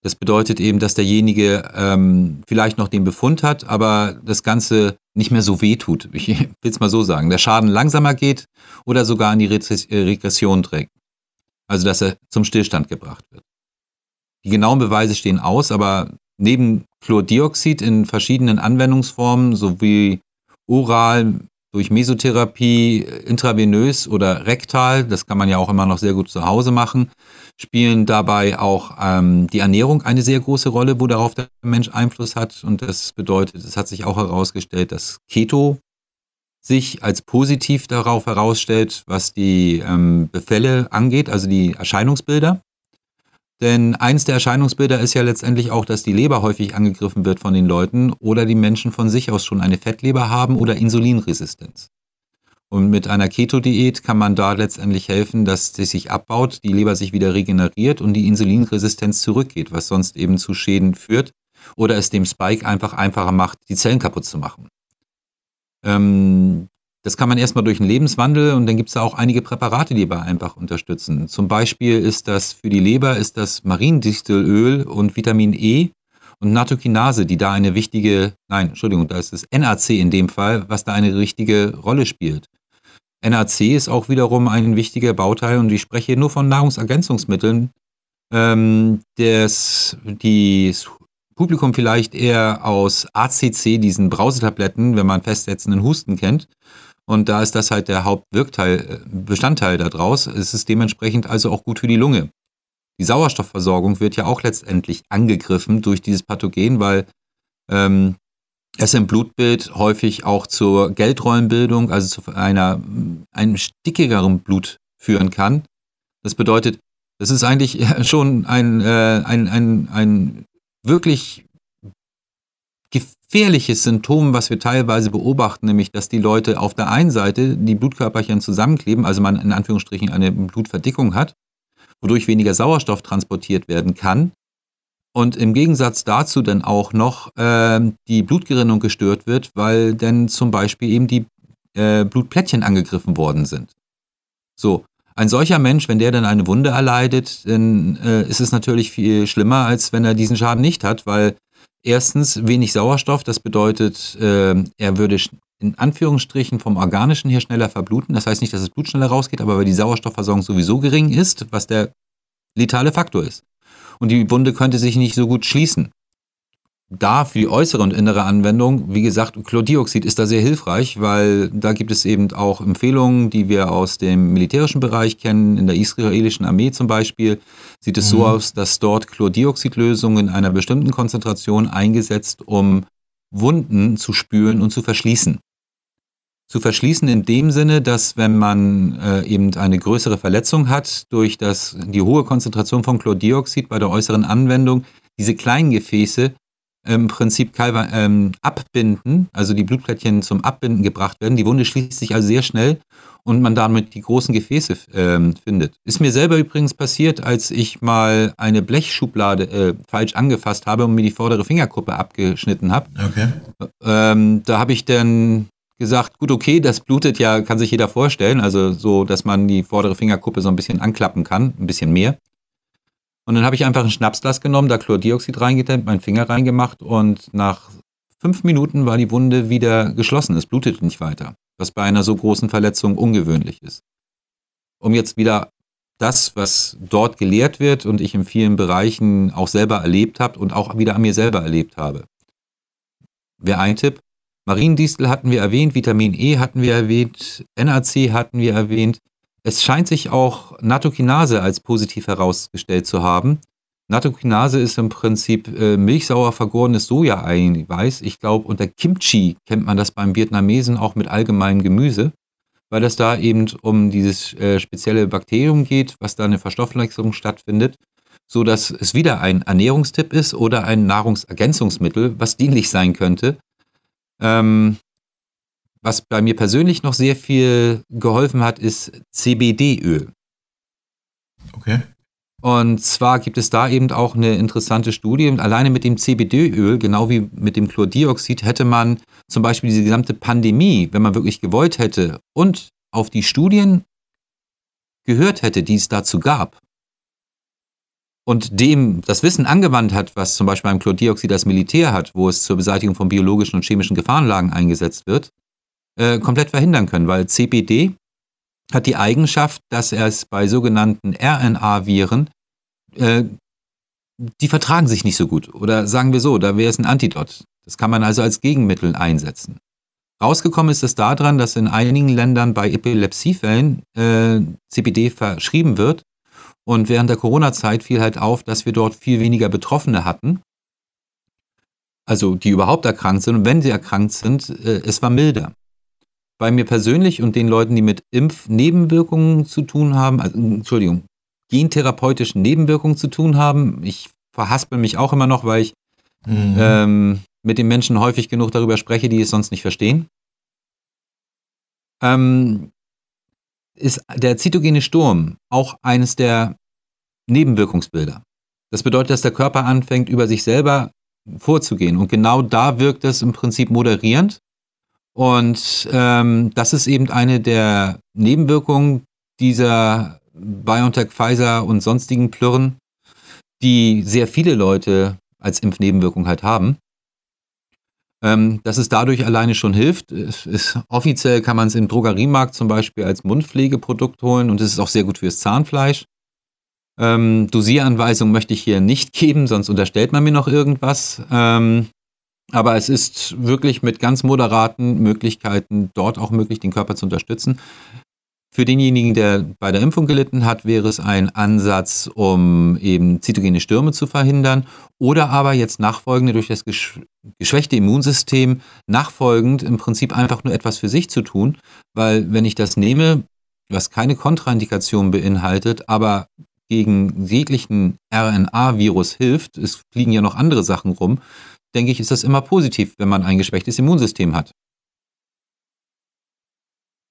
das bedeutet eben, dass derjenige ähm, vielleicht noch den Befund hat, aber das Ganze nicht mehr so weh tut. Ich will es mal so sagen. Der Schaden langsamer geht oder sogar in die äh, Regression trägt. Also, dass er zum Stillstand gebracht wird. Die genauen Beweise stehen aus, aber neben Chlordioxid in verschiedenen Anwendungsformen sowie oral durch Mesotherapie, intravenös oder rektal, das kann man ja auch immer noch sehr gut zu Hause machen, spielen dabei auch ähm, die Ernährung eine sehr große Rolle, wo darauf der Mensch Einfluss hat. Und das bedeutet, es hat sich auch herausgestellt, dass Keto sich als positiv darauf herausstellt, was die ähm, Befälle angeht, also die Erscheinungsbilder. Denn eins der Erscheinungsbilder ist ja letztendlich auch, dass die Leber häufig angegriffen wird von den Leuten oder die Menschen von sich aus schon eine Fettleber haben oder Insulinresistenz. Und mit einer Keto-Diät kann man da letztendlich helfen, dass sie sich abbaut, die Leber sich wieder regeneriert und die Insulinresistenz zurückgeht, was sonst eben zu Schäden führt oder es dem Spike einfach einfacher macht, die Zellen kaputt zu machen. Ähm, das kann man erstmal durch einen Lebenswandel und dann gibt es da auch einige Präparate, die dabei einfach unterstützen. Zum Beispiel ist das für die Leber ist das Mariendistelöl und Vitamin E und Natokinase, die da eine wichtige, nein, Entschuldigung, da ist es NAC in dem Fall, was da eine richtige Rolle spielt. NAC ist auch wiederum ein wichtiger Bauteil und ich spreche nur von Nahrungsergänzungsmitteln, ähm, das die Publikum vielleicht eher aus ACC, diesen Brausetabletten, wenn man festsetzenden Husten kennt. Und da ist das halt der Hauptwirkteil, äh, Bestandteil daraus. Es ist dementsprechend also auch gut für die Lunge. Die Sauerstoffversorgung wird ja auch letztendlich angegriffen durch dieses Pathogen, weil ähm, es im Blutbild häufig auch zur Geldrollenbildung, also zu einer, einem stickigeren Blut führen kann. Das bedeutet, das ist eigentlich schon ein, äh, ein, ein, ein wirklich gefährliches Symptom, was wir teilweise beobachten, nämlich dass die Leute auf der einen Seite die Blutkörperchen zusammenkleben, also man in Anführungsstrichen eine Blutverdickung hat, wodurch weniger Sauerstoff transportiert werden kann und im Gegensatz dazu dann auch noch äh, die Blutgerinnung gestört wird, weil dann zum Beispiel eben die äh, Blutplättchen angegriffen worden sind. So, ein solcher Mensch, wenn der dann eine Wunde erleidet, dann äh, ist es natürlich viel schlimmer, als wenn er diesen Schaden nicht hat, weil erstens wenig Sauerstoff, das bedeutet, äh, er würde in Anführungsstrichen vom Organischen her schneller verbluten. Das heißt nicht, dass das Blut schneller rausgeht, aber weil die Sauerstoffversorgung sowieso gering ist, was der letale Faktor ist. Und die Wunde könnte sich nicht so gut schließen. Da für die äußere und innere Anwendung, wie gesagt, Chlordioxid ist da sehr hilfreich, weil da gibt es eben auch Empfehlungen, die wir aus dem militärischen Bereich kennen. In der israelischen Armee zum Beispiel sieht es mhm. so aus, dass dort Chlordioxidlösungen in einer bestimmten Konzentration eingesetzt, um Wunden zu spülen und zu verschließen zu verschließen in dem Sinne, dass wenn man äh, eben eine größere Verletzung hat durch das, die hohe Konzentration von Chlordioxid bei der äußeren Anwendung, diese kleinen Gefäße im Prinzip ähm, abbinden, also die Blutplättchen zum Abbinden gebracht werden. Die Wunde schließt sich also sehr schnell und man damit die großen Gefäße ähm, findet. Ist mir selber übrigens passiert, als ich mal eine Blechschublade äh, falsch angefasst habe und mir die vordere Fingerkuppe abgeschnitten habe. Okay. Ähm, da habe ich dann gesagt, gut, okay, das blutet ja, kann sich jeder vorstellen, also so, dass man die vordere Fingerkuppe so ein bisschen anklappen kann, ein bisschen mehr. Und dann habe ich einfach ein Schnapsglas genommen, da Chlordioxid reingedämmt, meinen Finger reingemacht und nach fünf Minuten war die Wunde wieder geschlossen. Es blutete nicht weiter, was bei einer so großen Verletzung ungewöhnlich ist. Um jetzt wieder das, was dort gelehrt wird und ich in vielen Bereichen auch selber erlebt habe und auch wieder an mir selber erlebt habe. Wäre ein Tipp, Mariendistel hatten wir erwähnt, Vitamin E hatten wir erwähnt, NAC hatten wir erwähnt. Es scheint sich auch Natokinase als positiv herausgestellt zu haben. Natokinase ist im Prinzip äh, milchsauer vergorenes Soja-Eiweiß. Ich glaube, unter Kimchi kennt man das beim Vietnamesen auch mit allgemeinem Gemüse, weil es da eben um dieses äh, spezielle Bakterium geht, was da eine Verstoffwechslung stattfindet, so dass es wieder ein Ernährungstipp ist oder ein Nahrungsergänzungsmittel, was dienlich sein könnte, ähm, was bei mir persönlich noch sehr viel geholfen hat, ist CBD-Öl. Okay. Und zwar gibt es da eben auch eine interessante Studie. Alleine mit dem CBD-Öl, genau wie mit dem Chlordioxid, hätte man zum Beispiel diese gesamte Pandemie, wenn man wirklich gewollt hätte und auf die Studien gehört hätte, die es dazu gab, und dem das Wissen angewandt hat, was zum Beispiel beim Chlordioxid das Militär hat, wo es zur Beseitigung von biologischen und chemischen Gefahrenlagen eingesetzt wird, äh, komplett verhindern können, weil CPD hat die Eigenschaft, dass es bei sogenannten RNA-Viren, äh, die vertragen sich nicht so gut. Oder sagen wir so, da wäre es ein Antidot. Das kann man also als Gegenmittel einsetzen. Rausgekommen ist es daran, dass in einigen Ländern bei Epilepsiefällen äh, CPD verschrieben wird und während der Corona-Zeit fiel halt auf, dass wir dort viel weniger Betroffene hatten. Also die überhaupt erkrankt sind. Und wenn sie erkrankt sind, äh, es war milder. Bei mir persönlich und den Leuten, die mit Impfnebenwirkungen zu tun haben, also, Entschuldigung, gentherapeutischen Nebenwirkungen zu tun haben, ich verhaspel mich auch immer noch, weil ich mhm. ähm, mit den Menschen häufig genug darüber spreche, die es sonst nicht verstehen. Ähm, ist der zytogene Sturm auch eines der Nebenwirkungsbilder. Das bedeutet, dass der Körper anfängt, über sich selber vorzugehen. Und genau da wirkt es im Prinzip moderierend. Und ähm, das ist eben eine der Nebenwirkungen dieser BioNTech, Pfizer und sonstigen Plürren, die sehr viele Leute als Impfnebenwirkung halt haben. Ähm, dass es dadurch alleine schon hilft. Es ist, offiziell kann man es im Drogeriemarkt zum Beispiel als Mundpflegeprodukt holen und es ist auch sehr gut fürs Zahnfleisch. Ähm, Dosieranweisung möchte ich hier nicht geben, sonst unterstellt man mir noch irgendwas. Ähm, aber es ist wirklich mit ganz moderaten Möglichkeiten dort auch möglich, den Körper zu unterstützen. Für denjenigen, der bei der Impfung gelitten hat, wäre es ein Ansatz, um eben zytogene Stürme zu verhindern oder aber jetzt nachfolgende durch das geschwächte Immunsystem nachfolgend im Prinzip einfach nur etwas für sich zu tun, weil wenn ich das nehme, was keine Kontraindikation beinhaltet, aber gegen jeglichen RNA-Virus hilft, es fliegen ja noch andere Sachen rum, denke ich, ist das immer positiv, wenn man ein geschwächtes Immunsystem hat.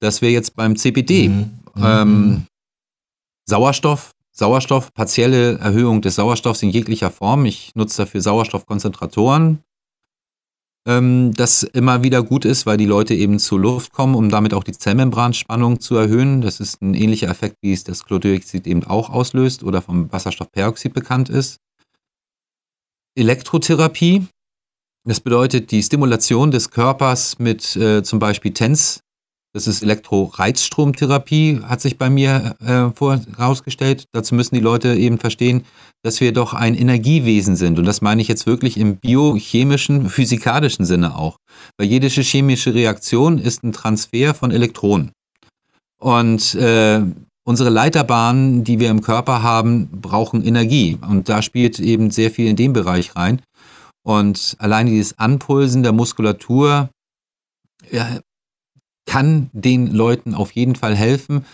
Das wäre jetzt beim CPD. Mhm. Ähm, mhm. Sauerstoff Sauerstoff, partielle Erhöhung des Sauerstoffs in jeglicher Form. Ich nutze dafür Sauerstoffkonzentratoren, ähm, das immer wieder gut ist, weil die Leute eben zur Luft kommen, um damit auch die Zellmembranspannung zu erhöhen. Das ist ein ähnlicher Effekt, wie es das Chlordioxid eben auch auslöst oder vom Wasserstoffperoxid bekannt ist. Elektrotherapie, das bedeutet die Stimulation des Körpers mit äh, zum Beispiel TENS, das ist Elektroreizstromtherapie, hat sich bei mir äh. Dazu müssen die Leute eben verstehen, dass wir doch ein Energiewesen sind. Und das meine ich jetzt wirklich im biochemischen, physikalischen Sinne auch. Weil jede chemische Reaktion ist ein Transfer von Elektronen. Und äh, unsere Leiterbahnen, die wir im Körper haben, brauchen Energie. Und da spielt eben sehr viel in den Bereich rein. Und allein dieses Anpulsen der Muskulatur ja, kann den Leuten auf jeden Fall helfen.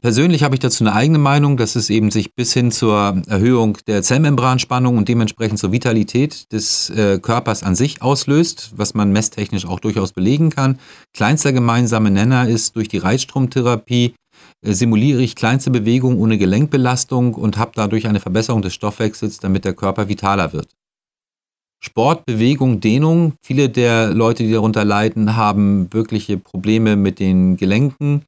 Persönlich habe ich dazu eine eigene Meinung, dass es eben sich bis hin zur Erhöhung der Zellmembranspannung und dementsprechend zur Vitalität des äh, Körpers an sich auslöst, was man messtechnisch auch durchaus belegen kann. Kleinster gemeinsame Nenner ist durch die Reizstromtherapie äh, simuliere ich kleinste Bewegungen ohne Gelenkbelastung und habe dadurch eine Verbesserung des Stoffwechsels, damit der Körper vitaler wird. Sport, Bewegung, Dehnung. Viele der Leute, die darunter leiden, haben wirkliche Probleme mit den Gelenken.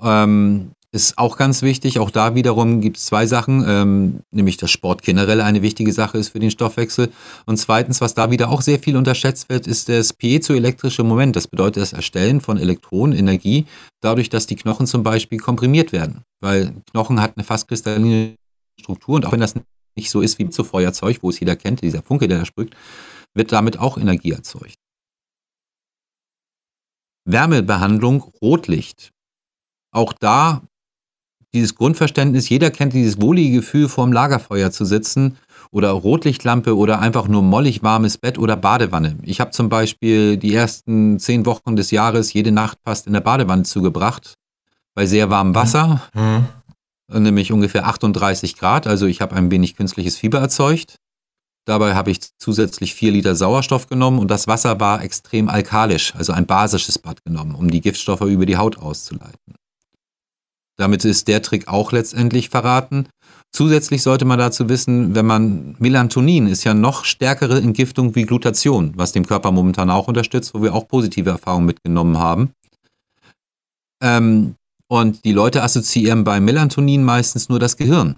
Ähm, ist auch ganz wichtig. Auch da wiederum gibt es zwei Sachen, ähm, nämlich dass Sport generell eine wichtige Sache ist für den Stoffwechsel. Und zweitens, was da wieder auch sehr viel unterschätzt wird, ist das piezoelektrische Moment. Das bedeutet das Erstellen von Elektronenenergie, dadurch, dass die Knochen zum Beispiel komprimiert werden. Weil Knochen hat eine fast kristalline Struktur und auch wenn das nicht so ist wie zu Feuerzeug, wo es jeder kennt, dieser Funke, der da sprüht, wird damit auch Energie erzeugt. Wärmebehandlung, Rotlicht. Auch da dieses Grundverständnis, jeder kennt dieses wohlige Gefühl, vorm Lagerfeuer zu sitzen oder Rotlichtlampe oder einfach nur mollig warmes Bett oder Badewanne. Ich habe zum Beispiel die ersten zehn Wochen des Jahres jede Nacht fast in der Badewanne zugebracht, bei sehr warmem Wasser. Mhm nämlich ungefähr 38 Grad. Also ich habe ein wenig künstliches Fieber erzeugt. Dabei habe ich zusätzlich vier Liter Sauerstoff genommen und das Wasser war extrem alkalisch, also ein basisches Bad genommen, um die Giftstoffe über die Haut auszuleiten. Damit ist der Trick auch letztendlich verraten. Zusätzlich sollte man dazu wissen, wenn man Melatonin ist ja noch stärkere Entgiftung wie Glutation, was dem Körper momentan auch unterstützt, wo wir auch positive Erfahrungen mitgenommen haben. Ähm, und die Leute assoziieren bei Melatonin meistens nur das Gehirn.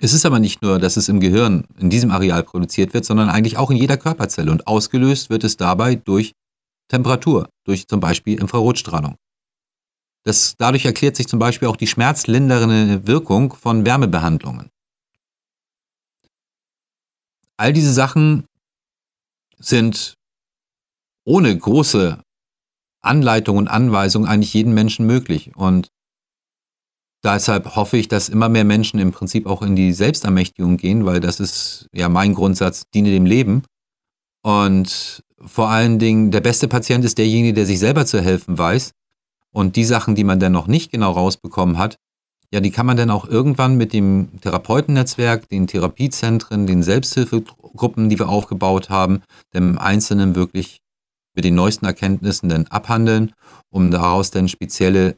Es ist aber nicht nur, dass es im Gehirn in diesem Areal produziert wird, sondern eigentlich auch in jeder Körperzelle. Und ausgelöst wird es dabei durch Temperatur, durch zum Beispiel Infrarotstrahlung. Das, dadurch erklärt sich zum Beispiel auch die schmerzlindernde Wirkung von Wärmebehandlungen. All diese Sachen sind ohne große Anleitung und Anweisung eigentlich jeden Menschen möglich. Und deshalb hoffe ich, dass immer mehr Menschen im Prinzip auch in die Selbstermächtigung gehen, weil das ist ja mein Grundsatz, diene dem Leben. Und vor allen Dingen, der beste Patient ist derjenige, der sich selber zu helfen weiß. Und die Sachen, die man dann noch nicht genau rausbekommen hat, ja, die kann man dann auch irgendwann mit dem Therapeutennetzwerk, den Therapiezentren, den Selbsthilfegruppen, die wir aufgebaut haben, dem Einzelnen wirklich mit den neuesten Erkenntnissen dann abhandeln, um daraus dann spezielle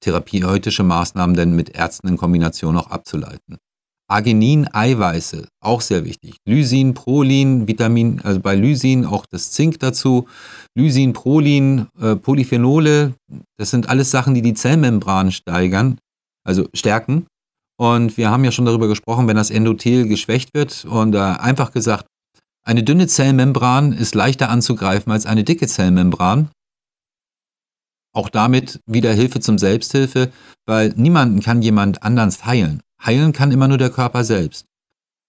therapeutische Maßnahmen dann mit Ärzten in Kombination auch abzuleiten. Arginin, Eiweiße, auch sehr wichtig. Lysin, Prolin, Vitamin, also bei Lysin auch das Zink dazu. Lysin, Prolin, äh, Polyphenole, das sind alles Sachen, die die Zellmembran steigern, also stärken. Und wir haben ja schon darüber gesprochen, wenn das Endothel geschwächt wird und äh, einfach gesagt, eine dünne Zellmembran ist leichter anzugreifen als eine dicke Zellmembran. Auch damit wieder Hilfe zum Selbsthilfe, weil niemanden kann jemand anders heilen. Heilen kann immer nur der Körper selbst.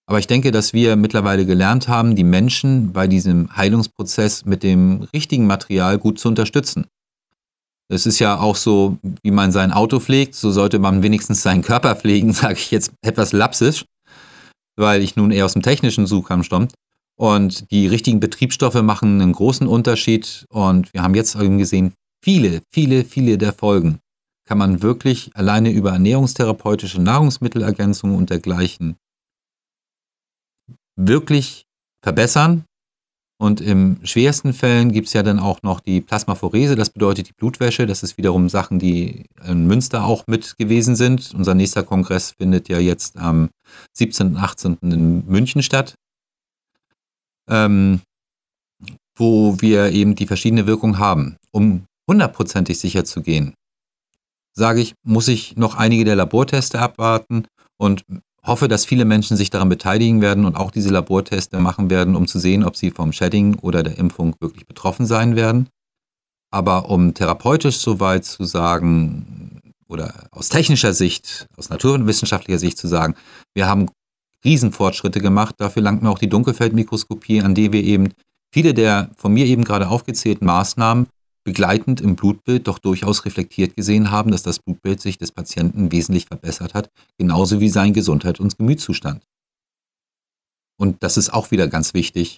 Aber ich denke, dass wir mittlerweile gelernt haben, die Menschen bei diesem Heilungsprozess mit dem richtigen Material gut zu unterstützen. Es ist ja auch so, wie man sein Auto pflegt, so sollte man wenigstens seinen Körper pflegen, sage ich jetzt etwas lapsisch, weil ich nun eher aus dem technischen Suchkampf stamme. Und die richtigen Betriebsstoffe machen einen großen Unterschied. Und wir haben jetzt eben gesehen, viele, viele, viele der Folgen kann man wirklich alleine über ernährungstherapeutische Nahrungsmittelergänzungen und dergleichen wirklich verbessern. Und im schwersten Fällen gibt es ja dann auch noch die Plasmaphorese, das bedeutet die Blutwäsche. Das ist wiederum Sachen, die in Münster auch mit gewesen sind. Unser nächster Kongress findet ja jetzt am 17. und 18. in München statt, ähm, wo wir eben die verschiedene Wirkung haben. Um hundertprozentig sicher zu gehen, sage ich, muss ich noch einige der Laborteste abwarten und hoffe, dass viele Menschen sich daran beteiligen werden und auch diese Laborteste machen werden, um zu sehen, ob sie vom Shedding oder der Impfung wirklich betroffen sein werden. Aber um therapeutisch soweit zu sagen oder aus technischer Sicht, aus naturwissenschaftlicher Sicht zu sagen, wir haben Riesenfortschritte gemacht. Dafür langt mir auch die Dunkelfeldmikroskopie, an die wir eben viele der von mir eben gerade aufgezählten Maßnahmen begleitend im Blutbild doch durchaus reflektiert gesehen haben, dass das Blutbild sich des Patienten wesentlich verbessert hat, genauso wie sein Gesundheit und Gemütszustand. Und das ist auch wieder ganz wichtig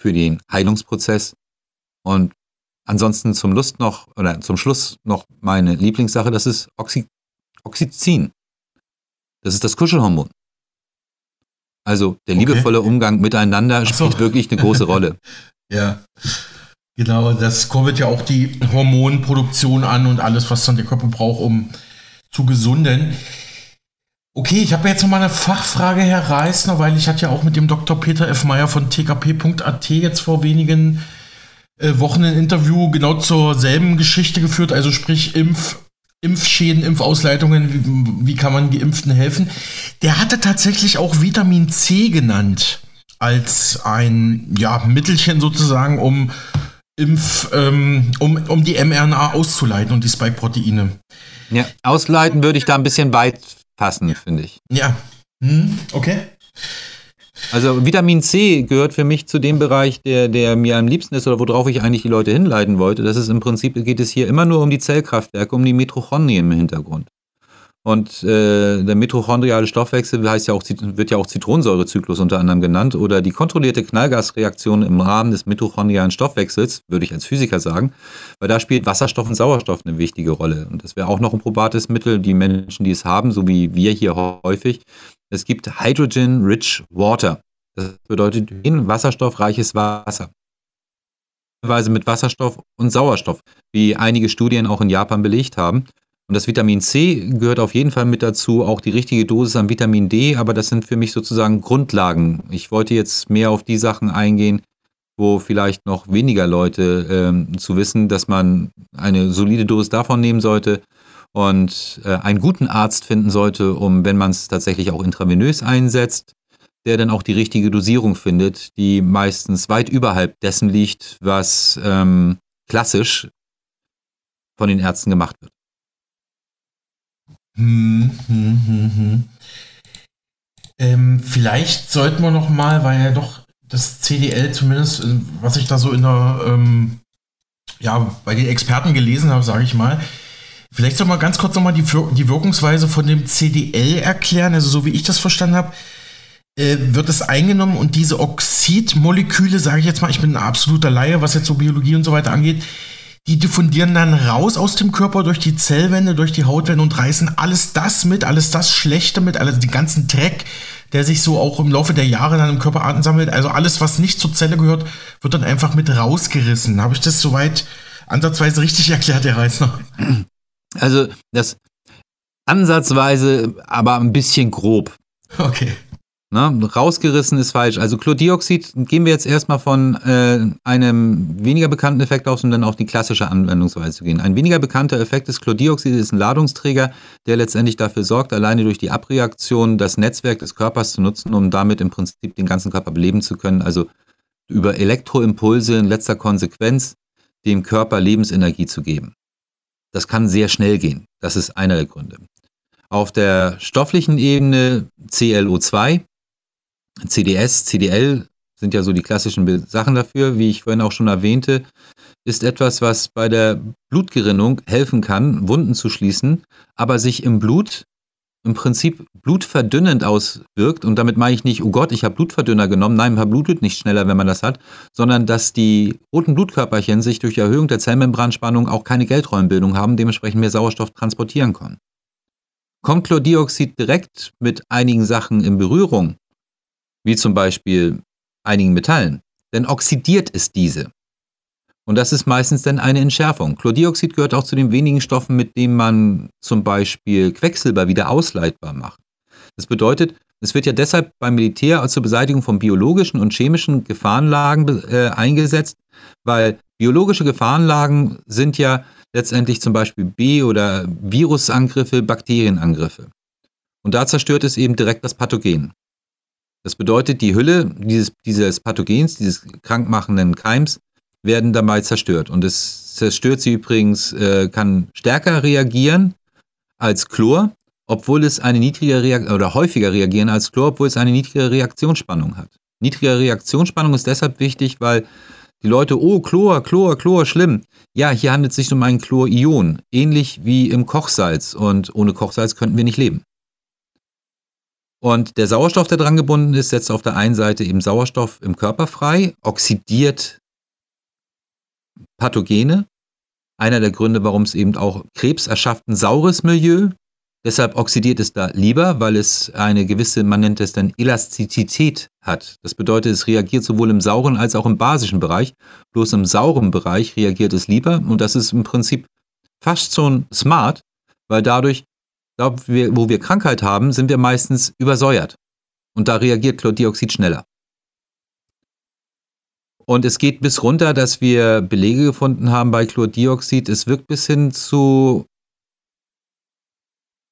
für den Heilungsprozess. Und ansonsten zum Lust noch oder zum Schluss noch meine Lieblingssache, das ist Oxy Oxytocin. Das ist das Kuschelhormon. Also der liebevolle okay. Umgang miteinander spielt so. wirklich eine große Rolle. ja. Genau, das kurbelt ja auch die Hormonproduktion an und alles, was dann der Körper braucht, um zu gesunden. Okay, ich habe jetzt noch mal eine Fachfrage, Herr Reisner, weil ich hatte ja auch mit dem Dr. Peter F. Meyer von tkp.at jetzt vor wenigen äh, Wochen ein Interview genau zur selben Geschichte geführt, also sprich Impf, Impfschäden, Impfausleitungen, wie, wie kann man Geimpften helfen. Der hatte tatsächlich auch Vitamin C genannt als ein ja, Mittelchen sozusagen, um Impf, ähm, um, um die mRNA auszuleiten und die Spike-Proteine. Ja, ausleiten würde ich da ein bisschen weit passen, finde ich. Ja. Hm, okay. Also Vitamin C gehört für mich zu dem Bereich, der, der mir am liebsten ist oder worauf ich eigentlich die Leute hinleiten wollte. Das ist im Prinzip, geht es hier immer nur um die Zellkraftwerke, um die Mitochondrien im Hintergrund. Und äh, der mitochondriale Stoffwechsel heißt ja auch, wird ja auch Zitronensäurezyklus unter anderem genannt oder die kontrollierte Knallgasreaktion im Rahmen des mitochondrialen Stoffwechsels, würde ich als Physiker sagen, weil da spielt Wasserstoff und Sauerstoff eine wichtige Rolle. Und das wäre auch noch ein probates Mittel, die Menschen, die es haben, so wie wir hier häufig. Es gibt Hydrogen-Rich Water. Das bedeutet wasserstoffreiches Wasser. Weise mit Wasserstoff und Sauerstoff, wie einige Studien auch in Japan belegt haben. Und das Vitamin C gehört auf jeden Fall mit dazu, auch die richtige Dosis an Vitamin D, aber das sind für mich sozusagen Grundlagen. Ich wollte jetzt mehr auf die Sachen eingehen, wo vielleicht noch weniger Leute ähm, zu wissen, dass man eine solide Dosis davon nehmen sollte und äh, einen guten Arzt finden sollte, um, wenn man es tatsächlich auch intravenös einsetzt, der dann auch die richtige Dosierung findet, die meistens weit überhalb dessen liegt, was ähm, klassisch von den Ärzten gemacht wird. Hm, hm, hm, hm. Ähm, vielleicht sollten wir noch mal, weil ja doch das CDL zumindest, äh, was ich da so in der, ähm, ja, bei den Experten gelesen habe, sage ich mal, vielleicht soll man ganz kurz noch mal die, die Wirkungsweise von dem CDL erklären. Also so wie ich das verstanden habe, äh, wird es eingenommen und diese Oxidmoleküle, sage ich jetzt mal, ich bin ein absoluter Laie, was jetzt so Biologie und so weiter angeht, die diffundieren dann raus aus dem Körper durch die Zellwände, durch die Hautwände und reißen alles das mit, alles das Schlechte mit, alles den ganzen Dreck, der sich so auch im Laufe der Jahre dann im Körper ansammelt. Also alles, was nicht zur Zelle gehört, wird dann einfach mit rausgerissen. Habe ich das soweit ansatzweise richtig erklärt, Herr Reisner? Also das ansatzweise, aber ein bisschen grob. Okay. Ne? Rausgerissen ist falsch. Also Chlordioxid gehen wir jetzt erstmal von äh, einem weniger bekannten Effekt aus, um dann auf die klassische Anwendungsweise zu gehen. Ein weniger bekannter Effekt des Chlordioxid ist ein Ladungsträger, der letztendlich dafür sorgt, alleine durch die Abreaktion das Netzwerk des Körpers zu nutzen, um damit im Prinzip den ganzen Körper beleben zu können. Also über Elektroimpulse in letzter Konsequenz dem Körper Lebensenergie zu geben. Das kann sehr schnell gehen. Das ist einer der Gründe. Auf der stofflichen Ebene CLO2 CDS, CDL sind ja so die klassischen Sachen dafür, wie ich vorhin auch schon erwähnte, ist etwas, was bei der Blutgerinnung helfen kann, Wunden zu schließen, aber sich im Blut im Prinzip blutverdünnend auswirkt. Und damit meine ich nicht, oh Gott, ich habe Blutverdünner genommen. Nein, man blutet nicht schneller, wenn man das hat, sondern dass die roten Blutkörperchen sich durch Erhöhung der Zellmembranspannung auch keine Geldräumbildung haben, dementsprechend mehr Sauerstoff transportieren können. Kommt Chlordioxid direkt mit einigen Sachen in Berührung, wie zum Beispiel einigen Metallen, dann oxidiert es diese. Und das ist meistens dann eine Entschärfung. Chlordioxid gehört auch zu den wenigen Stoffen, mit denen man zum Beispiel Quecksilber wieder ausleitbar macht. Das bedeutet, es wird ja deshalb beim Militär zur Beseitigung von biologischen und chemischen Gefahrenlagen äh, eingesetzt, weil biologische Gefahrenlagen sind ja letztendlich zum Beispiel B- oder Virusangriffe, Bakterienangriffe. Und da zerstört es eben direkt das Pathogen. Das bedeutet, die Hülle dieses, dieses Pathogens, dieses krankmachenden Keims, werden dabei zerstört. Und es zerstört sie übrigens, äh, kann stärker reagieren als Chlor, obwohl es eine niedrige Reaktion oder häufiger reagieren als Chlor, obwohl es eine niedrige Reaktionsspannung hat. Niedrige Reaktionsspannung ist deshalb wichtig, weil die Leute, oh, Chlor, Chlor, Chlor, schlimm. Ja, hier handelt es sich um ein Chlorion, ähnlich wie im Kochsalz. Und ohne Kochsalz könnten wir nicht leben. Und der Sauerstoff, der dran gebunden ist, setzt auf der einen Seite eben Sauerstoff im Körper frei, oxidiert Pathogene. Einer der Gründe, warum es eben auch Krebs erschafft, ein saures Milieu. Deshalb oxidiert es da lieber, weil es eine gewisse, man nennt es dann Elastizität hat. Das bedeutet, es reagiert sowohl im sauren als auch im basischen Bereich. Bloß im sauren Bereich reagiert es lieber und das ist im Prinzip fast schon smart, weil dadurch, wo wir Krankheit haben, sind wir meistens übersäuert. Und da reagiert Chlordioxid schneller. Und es geht bis runter, dass wir Belege gefunden haben bei Chlordioxid. Es wirkt bis hin zu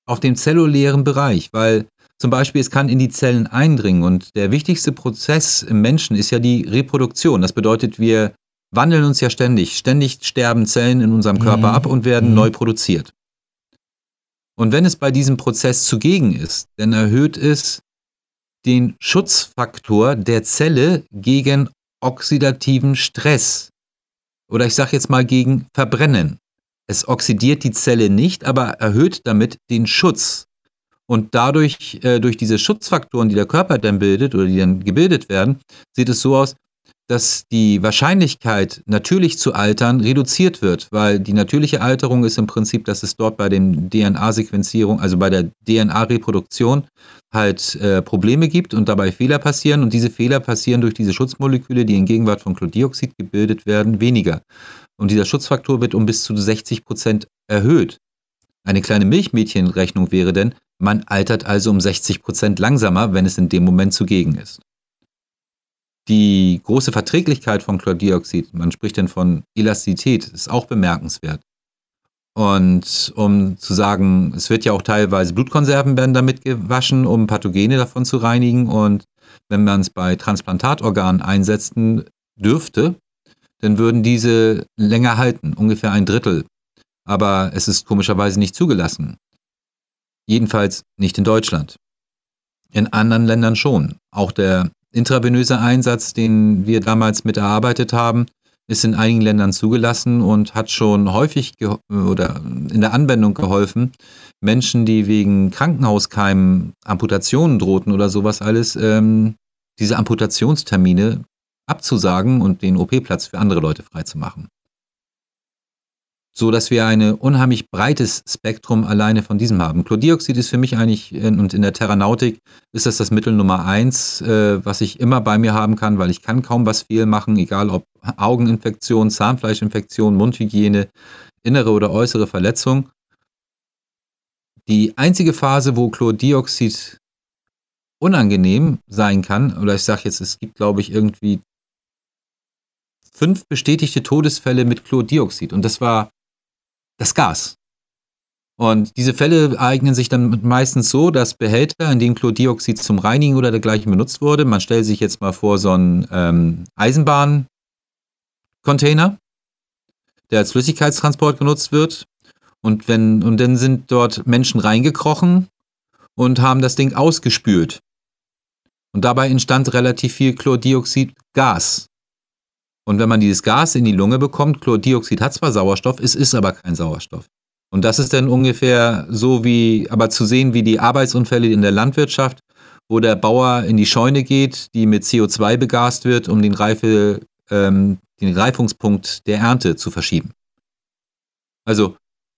auf dem zellulären Bereich, weil zum Beispiel es kann in die Zellen eindringen und der wichtigste Prozess im Menschen ist ja die Reproduktion. Das bedeutet, wir wandeln uns ja ständig. Ständig sterben Zellen in unserem Körper mhm. ab und werden mhm. neu produziert. Und wenn es bei diesem Prozess zugegen ist, dann erhöht es den Schutzfaktor der Zelle gegen oxidativen Stress. Oder ich sage jetzt mal gegen Verbrennen. Es oxidiert die Zelle nicht, aber erhöht damit den Schutz. Und dadurch, äh, durch diese Schutzfaktoren, die der Körper dann bildet oder die dann gebildet werden, sieht es so aus, dass die Wahrscheinlichkeit, natürlich zu altern, reduziert wird, weil die natürliche Alterung ist im Prinzip, dass es dort bei den DNA-Sequenzierung, also bei der DNA-Reproduktion halt äh, Probleme gibt und dabei Fehler passieren und diese Fehler passieren durch diese Schutzmoleküle, die in Gegenwart von Chlordioxid gebildet werden, weniger. Und dieser Schutzfaktor wird um bis zu 60 Prozent erhöht. Eine kleine Milchmädchenrechnung wäre denn, man altert also um 60 Prozent langsamer, wenn es in dem Moment zugegen ist. Die große Verträglichkeit von Chlordioxid, man spricht denn von Elastizität, ist auch bemerkenswert. Und um zu sagen, es wird ja auch teilweise Blutkonserven werden damit gewaschen, um Pathogene davon zu reinigen. Und wenn man es bei Transplantatorganen einsetzen dürfte, dann würden diese länger halten, ungefähr ein Drittel. Aber es ist komischerweise nicht zugelassen. Jedenfalls nicht in Deutschland. In anderen Ländern schon. Auch der intravenöse Einsatz, den wir damals mit erarbeitet haben, ist in einigen Ländern zugelassen und hat schon häufig oder in der Anwendung geholfen, Menschen, die wegen Krankenhauskeimen Amputationen drohten oder sowas alles, ähm, diese Amputationstermine abzusagen und den OP-Platz für andere Leute freizumachen so dass wir ein unheimlich breites Spektrum alleine von diesem haben. Chlordioxid ist für mich eigentlich, und in der Terranautik ist das das Mittel Nummer eins, äh, was ich immer bei mir haben kann, weil ich kann kaum was fehl machen, egal ob Augeninfektion, Zahnfleischinfektion, Mundhygiene, innere oder äußere Verletzung. Die einzige Phase, wo Chlordioxid unangenehm sein kann, oder ich sage jetzt, es gibt, glaube ich, irgendwie fünf bestätigte Todesfälle mit Chlordioxid. Und das war das Gas. Und diese Fälle eignen sich dann meistens so, dass Behälter, in denen Chlordioxid zum Reinigen oder dergleichen benutzt wurde, man stellt sich jetzt mal vor so einen ähm, Eisenbahncontainer, der als Flüssigkeitstransport genutzt wird. Und, wenn, und dann sind dort Menschen reingekrochen und haben das Ding ausgespült. Und dabei entstand relativ viel Chlordioxidgas. Und wenn man dieses Gas in die Lunge bekommt, Chlordioxid hat zwar Sauerstoff, es ist aber kein Sauerstoff. Und das ist dann ungefähr so wie, aber zu sehen wie die Arbeitsunfälle in der Landwirtschaft, wo der Bauer in die Scheune geht, die mit CO2 begast wird, um den, Reife, ähm, den Reifungspunkt der Ernte zu verschieben. Also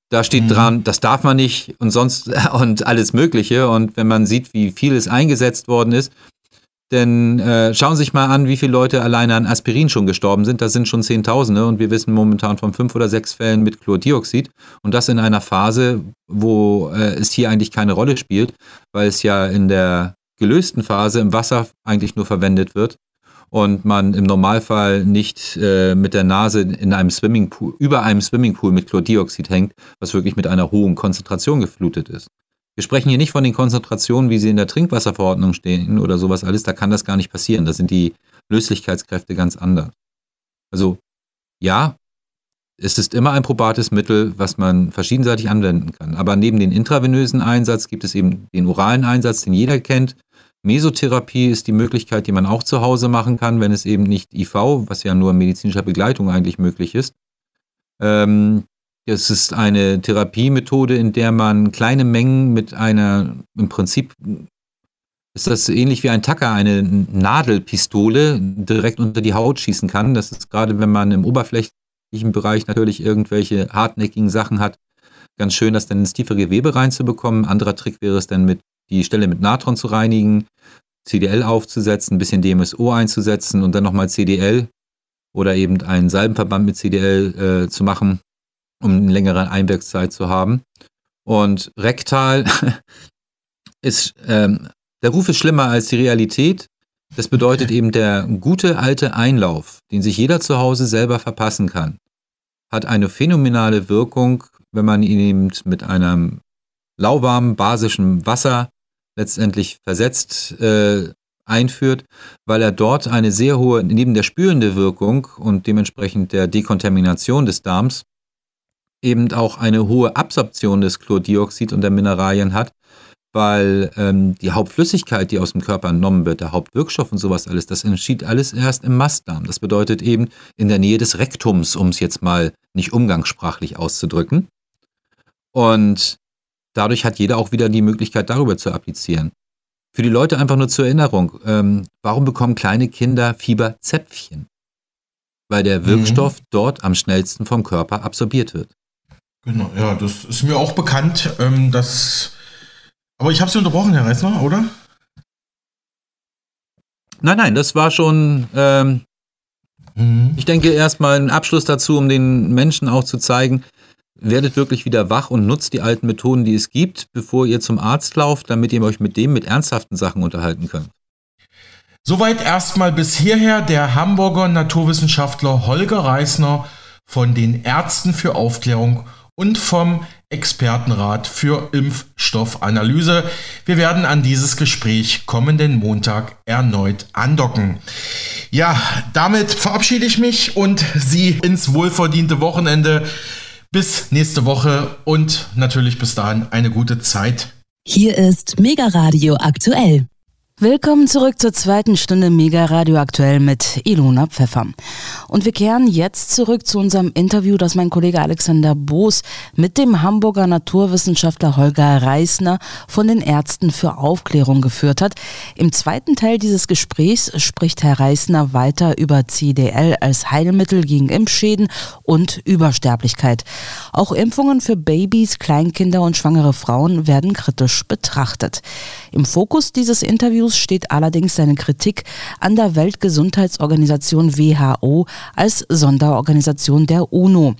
da steht mhm. dran, das darf man nicht und sonst und alles Mögliche. Und wenn man sieht, wie viel es eingesetzt worden ist, Denn äh, schauen Sie sich mal an, wie viele Leute alleine an Aspirin schon gestorben sind. Das sind schon Zehntausende und wir wissen momentan von fünf oder sechs Fällen mit Chlordioxid. Und das in einer Phase, wo äh, es hier eigentlich keine Rolle spielt, weil es ja in der gelösten Phase im Wasser eigentlich nur verwendet wird und man im Normalfall nicht äh, mit der Nase in einem Swimmingpool, über einem Swimmingpool mit Chlordioxid hängt, was wirklich mit einer hohen Konzentration geflutet ist. Wir sprechen hier nicht von den Konzentrationen, wie sie in der Trinkwasserverordnung stehen oder sowas alles. Da kann das gar nicht passieren. Da sind die Löslichkeitskräfte ganz anders. Also ja, es ist immer ein probates Mittel, was man verschiedenseitig anwenden kann. Aber neben dem intravenösen Einsatz gibt es eben den oralen Einsatz, den jeder kennt. Mesotherapie ist die Möglichkeit, die man auch zu Hause machen kann, wenn es eben nicht IV, was ja nur in medizinischer Begleitung eigentlich möglich ist. Ähm, es ist eine Therapiemethode, in der man kleine Mengen mit einer, im Prinzip ist das ähnlich wie ein Tacker, eine Nadelpistole direkt unter die Haut schießen kann. Das ist gerade, wenn man im oberflächlichen Bereich natürlich irgendwelche hartnäckigen Sachen hat, ganz schön, das dann ins tiefe Gewebe reinzubekommen. Ein anderer Trick wäre es dann, mit die Stelle mit Natron zu reinigen, CDL aufzusetzen, ein bisschen DMSO einzusetzen und dann nochmal CDL oder eben einen Salbenverband mit CDL äh, zu machen um eine längere Einwirkzeit zu haben. Und rektal ist, ähm, der Ruf ist schlimmer als die Realität. Das bedeutet eben der gute alte Einlauf, den sich jeder zu Hause selber verpassen kann, hat eine phänomenale Wirkung, wenn man ihn eben mit einem lauwarmen, basischen Wasser letztendlich versetzt äh, einführt, weil er dort eine sehr hohe, neben der spürende Wirkung und dementsprechend der Dekontamination des Darms, eben auch eine hohe Absorption des Chlordioxid und der Mineralien hat, weil ähm, die Hauptflüssigkeit, die aus dem Körper entnommen wird, der Hauptwirkstoff und sowas alles, das entschied alles erst im Mastdarm. Das bedeutet eben in der Nähe des Rektums, um es jetzt mal nicht umgangssprachlich auszudrücken. Und dadurch hat jeder auch wieder die Möglichkeit, darüber zu applizieren. Für die Leute einfach nur zur Erinnerung, ähm, warum bekommen kleine Kinder Fieberzäpfchen? Weil der mhm. Wirkstoff mhm. dort am schnellsten vom Körper absorbiert wird. Genau, ja, das ist mir auch bekannt, ähm, dass. Aber ich habe Sie unterbrochen, Herr Reisner, oder? Nein, nein, das war schon. Ähm, mhm. Ich denke erstmal ein Abschluss dazu, um den Menschen auch zu zeigen, werdet wirklich wieder wach und nutzt die alten Methoden, die es gibt, bevor ihr zum Arzt lauft, damit ihr euch mit dem mit ernsthaften Sachen unterhalten könnt. Soweit erstmal bis hierher der Hamburger Naturwissenschaftler Holger Reisner von den Ärzten für Aufklärung und vom Expertenrat für Impfstoffanalyse. Wir werden an dieses Gespräch kommenden Montag erneut andocken. Ja, damit verabschiede ich mich und Sie ins wohlverdiente Wochenende. Bis nächste Woche und natürlich bis dahin eine gute Zeit. Hier ist Mega Radio aktuell. Willkommen zurück zur zweiten Stunde Mega Radio aktuell mit Ilona Pfeffer. Und wir kehren jetzt zurück zu unserem Interview, das mein Kollege Alexander Boos mit dem Hamburger Naturwissenschaftler Holger Reisner von den Ärzten für Aufklärung geführt hat. Im zweiten Teil dieses Gesprächs spricht Herr Reisner weiter über CDL als Heilmittel gegen Impfschäden und Übersterblichkeit. Auch Impfungen für Babys, Kleinkinder und schwangere Frauen werden kritisch betrachtet. Im Fokus dieses Interviews steht allerdings seine Kritik an der Weltgesundheitsorganisation WHO als Sonderorganisation der UNO.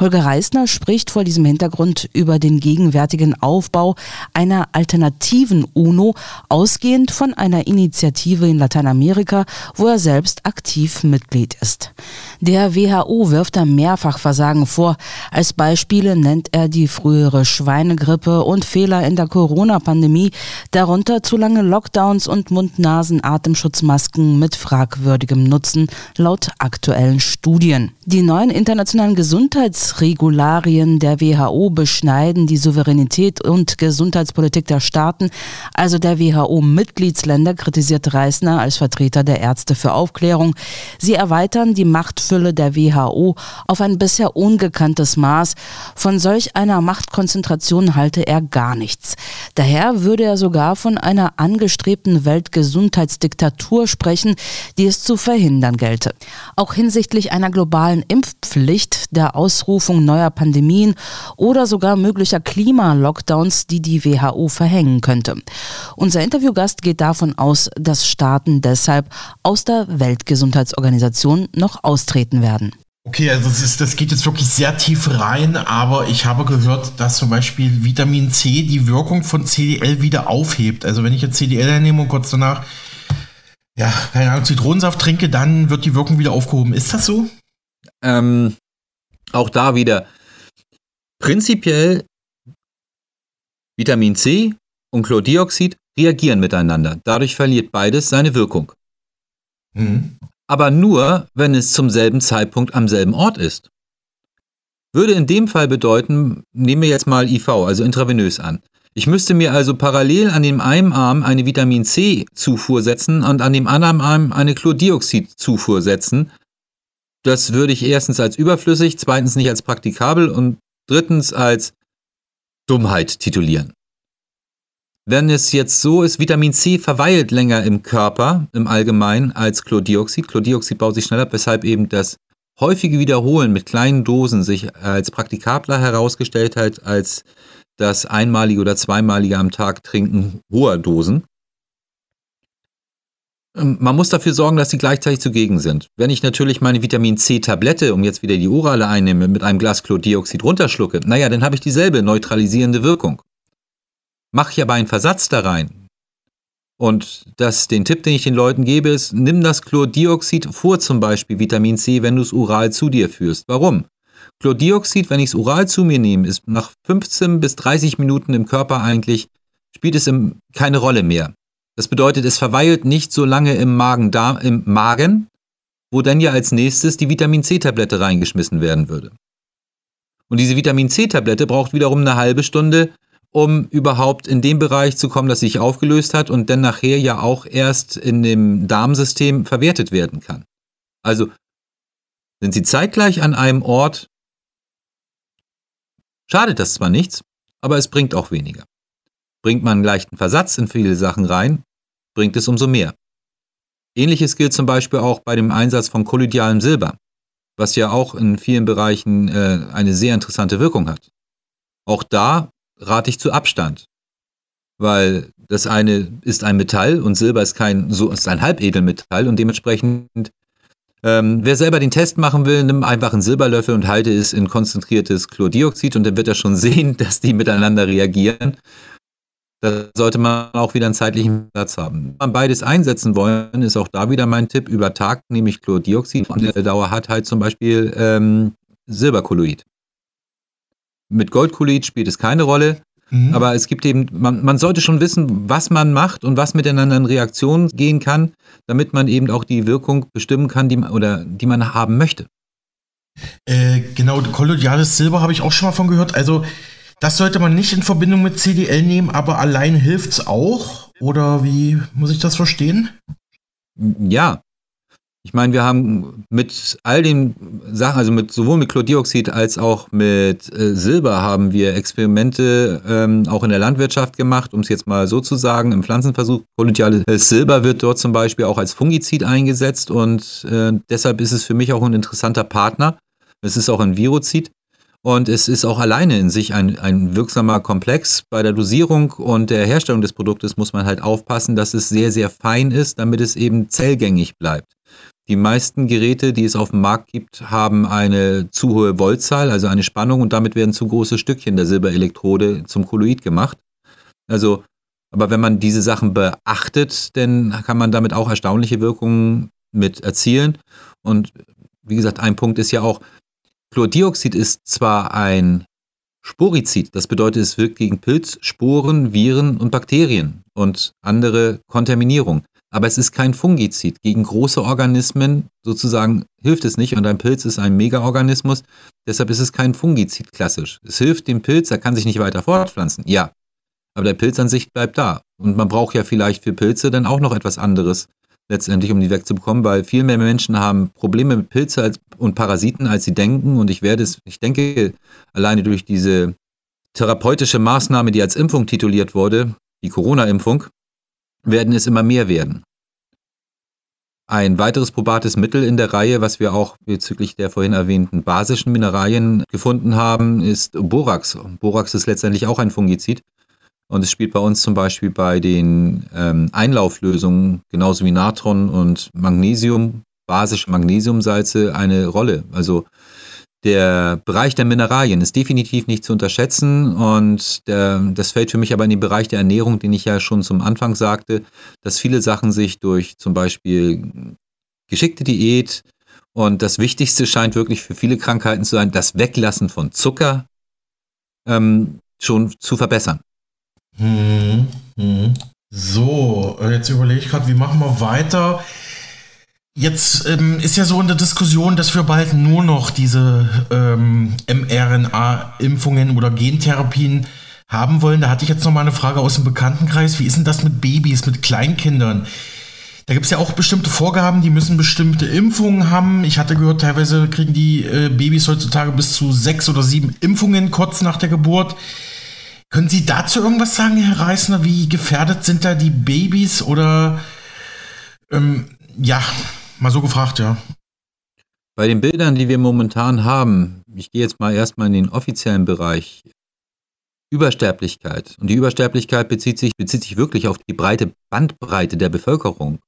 Holger Reisner spricht vor diesem Hintergrund über den gegenwärtigen Aufbau einer alternativen UNO, ausgehend von einer Initiative in Lateinamerika, wo er selbst aktiv Mitglied ist. Der WHO wirft da Mehrfachversagen vor. Als Beispiele nennt er die frühere Schweinegrippe und Fehler in der Corona-Pandemie, darunter zu lange Lockdowns und Mund-Nasen-Atemschutzmasken mit fragwürdigem Nutzen laut aktuellen Studien. Die neuen internationalen Gesundheitsregularien der WHO beschneiden die Souveränität und Gesundheitspolitik der Staaten, also der WHO-Mitgliedsländer, kritisiert Reisner als Vertreter der Ärzte für Aufklärung. Sie erweitern die Machtfülle der WHO auf ein bisher ungekanntes Maß. Von solch einer Machtkonzentration halte er gar nichts. Daher würde er sogar von einer angestrebten Weltgesundheitsdiktatur sprechen, die es zu verhindern gelte. Auch hinsichtlich einer globalen Impfpflicht, der Ausrufung neuer Pandemien oder sogar möglicher Klimalockdowns, die die WHO verhängen könnte. Unser Interviewgast geht davon aus, dass Staaten deshalb aus der Weltgesundheitsorganisation noch austreten werden. Okay, also das, ist, das geht jetzt wirklich sehr tief rein, aber ich habe gehört, dass zum Beispiel Vitamin C die Wirkung von CDL wieder aufhebt. Also wenn ich jetzt CDL nehme und kurz danach, ja, keine Ahnung, Zitronensaft trinke, dann wird die Wirkung wieder aufgehoben. Ist das so? Ähm, auch da wieder. Prinzipiell Vitamin C und Chlordioxid reagieren miteinander. Dadurch verliert beides seine Wirkung. Mhm aber nur, wenn es zum selben Zeitpunkt am selben Ort ist. Würde in dem Fall bedeuten, nehmen wir jetzt mal IV, also intravenös an. Ich müsste mir also parallel an dem einen Arm eine Vitamin C-Zufuhr setzen und an dem anderen Arm eine Chlordioxid-Zufuhr setzen. Das würde ich erstens als überflüssig, zweitens nicht als praktikabel und drittens als Dummheit titulieren. Wenn es jetzt so ist, Vitamin C verweilt länger im Körper im Allgemeinen als Chlordioxid. Chlordioxid baut sich schneller, weshalb eben das häufige Wiederholen mit kleinen Dosen sich als praktikabler herausgestellt hat als das einmalige oder zweimalige am Tag Trinken hoher Dosen. Ähm, man muss dafür sorgen, dass sie gleichzeitig zugegen sind. Wenn ich natürlich meine Vitamin C-Tablette, um jetzt wieder die orale einnehme, mit einem Glas Chlordioxid runterschlucke, naja, dann habe ich dieselbe neutralisierende Wirkung mach ich aber einen Versatz da rein. Und das, den Tipp, den ich den Leuten gebe, ist, nimm das Chlordioxid vor zum Beispiel Vitamin C, wenn du es oral zu dir führst. Warum? Chlordioxid, wenn ich es oral zu mir nehme, ist nach 15 bis 30 Minuten im Körper eigentlich, spielt es im, keine Rolle mehr. Das bedeutet, es verweilt nicht so lange im Magen, da, im Magen, wo dann ja als nächstes die Vitamin C-Tablette reingeschmissen werden würde. Und diese Vitamin C-Tablette braucht wiederum eine halbe Stunde, um überhaupt in den Bereich zu kommen, das sich aufgelöst hat und dann nachher ja auch erst in dem Darmsystem verwertet werden kann. Also sind sie zeitgleich an einem Ort, schadet das zwar nichts, aber es bringt auch weniger. Bringt man einen leichten Versatz in viele Sachen rein, bringt es umso mehr. Ähnliches gilt zum Beispiel auch bei dem Einsatz von kolloidalem Silber, was ja auch in vielen Bereichen äh, eine sehr interessante Wirkung hat. Auch da rate ich zu Abstand. Weil das eine ist ein Metall und Silber ist kein, so ist ein Halbedelmetall und dementsprechend, ähm, wer selber den Test machen will, nimm einfach einen Silberlöffel und halte es in konzentriertes Chlordioxid und dann wird er schon sehen, dass die miteinander reagieren. Da sollte man auch wieder einen zeitlichen Platz haben. Wenn man beides einsetzen wollen, ist auch da wieder mein Tipp, über Tag nehme ich Chlordioxid und der Dauer hat halt zum Beispiel ähm, Silberkolloid. Mit Goldkolloid spielt es keine Rolle. Mhm. Aber es gibt eben, man, man sollte schon wissen, was man macht und was miteinander in Reaktion gehen kann, damit man eben auch die Wirkung bestimmen kann, die, oder, die man haben möchte. Äh, genau, kolloidales Silber habe ich auch schon mal von gehört. Also, das sollte man nicht in Verbindung mit CDL nehmen, aber allein hilft es auch? Oder wie muss ich das verstehen? Ja, ich meine, wir haben mit all den Sachen, also mit sowohl mit Chlordioxid als auch mit äh, Silber haben wir Experimente ähm, auch in der Landwirtschaft gemacht, um es jetzt mal so zu sagen, im Pflanzenversuch. Kolloidales Silber wird dort zum Beispiel auch als Fungizid eingesetzt und äh, deshalb ist es für mich auch ein interessanter Partner. Es ist auch ein Virozid und es ist auch alleine in sich ein, ein wirksamer Komplex. Bei der Dosierung und der Herstellung des Produktes muss man halt aufpassen, dass es sehr, sehr fein ist, damit es eben zellgängig bleibt. Die meisten Geräte, die es auf dem Markt gibt, haben eine zu hohe Voltzahl, also eine Spannung, und damit werden zu große Stückchen der Silberelektrode zum Kolloid gemacht. Also, aber wenn man diese Sachen beachtet, dann kann man damit auch erstaunliche Wirkungen mit erzielen. Und wie gesagt, ein Punkt ist ja auch, Chlordioxid ist zwar ein Sporizid, das bedeutet, es wirkt gegen Pilz, Sporen, Viren und Bakterien und andere Kontaminierung. Aber es ist kein Fungizid. Gegen große Organismen sozusagen hilft es nicht. Und ein Pilz ist ein Megaorganismus. Deshalb ist es kein Fungizid klassisch. Es hilft dem Pilz, er kann sich nicht weiter fortpflanzen. Ja. Aber der Pilz an sich bleibt da. Und man braucht ja vielleicht für Pilze dann auch noch etwas anderes letztendlich, um die wegzubekommen, weil viel mehr Menschen haben Probleme mit Pilze und Parasiten, als sie denken. Und ich werde es, ich denke, alleine durch diese therapeutische Maßnahme, die als Impfung tituliert wurde, die Corona-Impfung, werden es immer mehr werden. Ein weiteres probates Mittel in der Reihe, was wir auch bezüglich der vorhin erwähnten basischen Mineralien gefunden haben, ist Borax. Borax ist letztendlich auch ein Fungizid. Und es spielt bei uns zum Beispiel bei den ähm, Einlauflösungen, genauso wie Natron und Magnesium, basische Magnesiumsalze, eine Rolle. Also der Bereich der Mineralien ist definitiv nicht zu unterschätzen und der, das fällt für mich aber in den Bereich der Ernährung, den ich ja schon zum Anfang sagte, dass viele Sachen sich durch zum Beispiel geschickte Diät und das Wichtigste scheint wirklich für viele Krankheiten zu sein, das Weglassen von Zucker ähm, schon zu verbessern. Hm, hm. So, jetzt überlege ich gerade, wie machen wir weiter? Jetzt ähm, ist ja so in der Diskussion, dass wir bald nur noch diese ähm, mRNA-Impfungen oder Gentherapien haben wollen. Da hatte ich jetzt noch mal eine Frage aus dem Bekanntenkreis. Wie ist denn das mit Babys, mit Kleinkindern? Da gibt es ja auch bestimmte Vorgaben, die müssen bestimmte Impfungen haben. Ich hatte gehört, teilweise kriegen die äh, Babys heutzutage bis zu sechs oder sieben Impfungen kurz nach der Geburt. Können Sie dazu irgendwas sagen, Herr Reisner? Wie gefährdet sind da die Babys oder ähm, ja, Mal so gefragt, ja. Bei den Bildern, die wir momentan haben, ich gehe jetzt mal erstmal in den offiziellen Bereich, Übersterblichkeit. Und die Übersterblichkeit bezieht sich, bezieht sich wirklich auf die breite Bandbreite der Bevölkerung.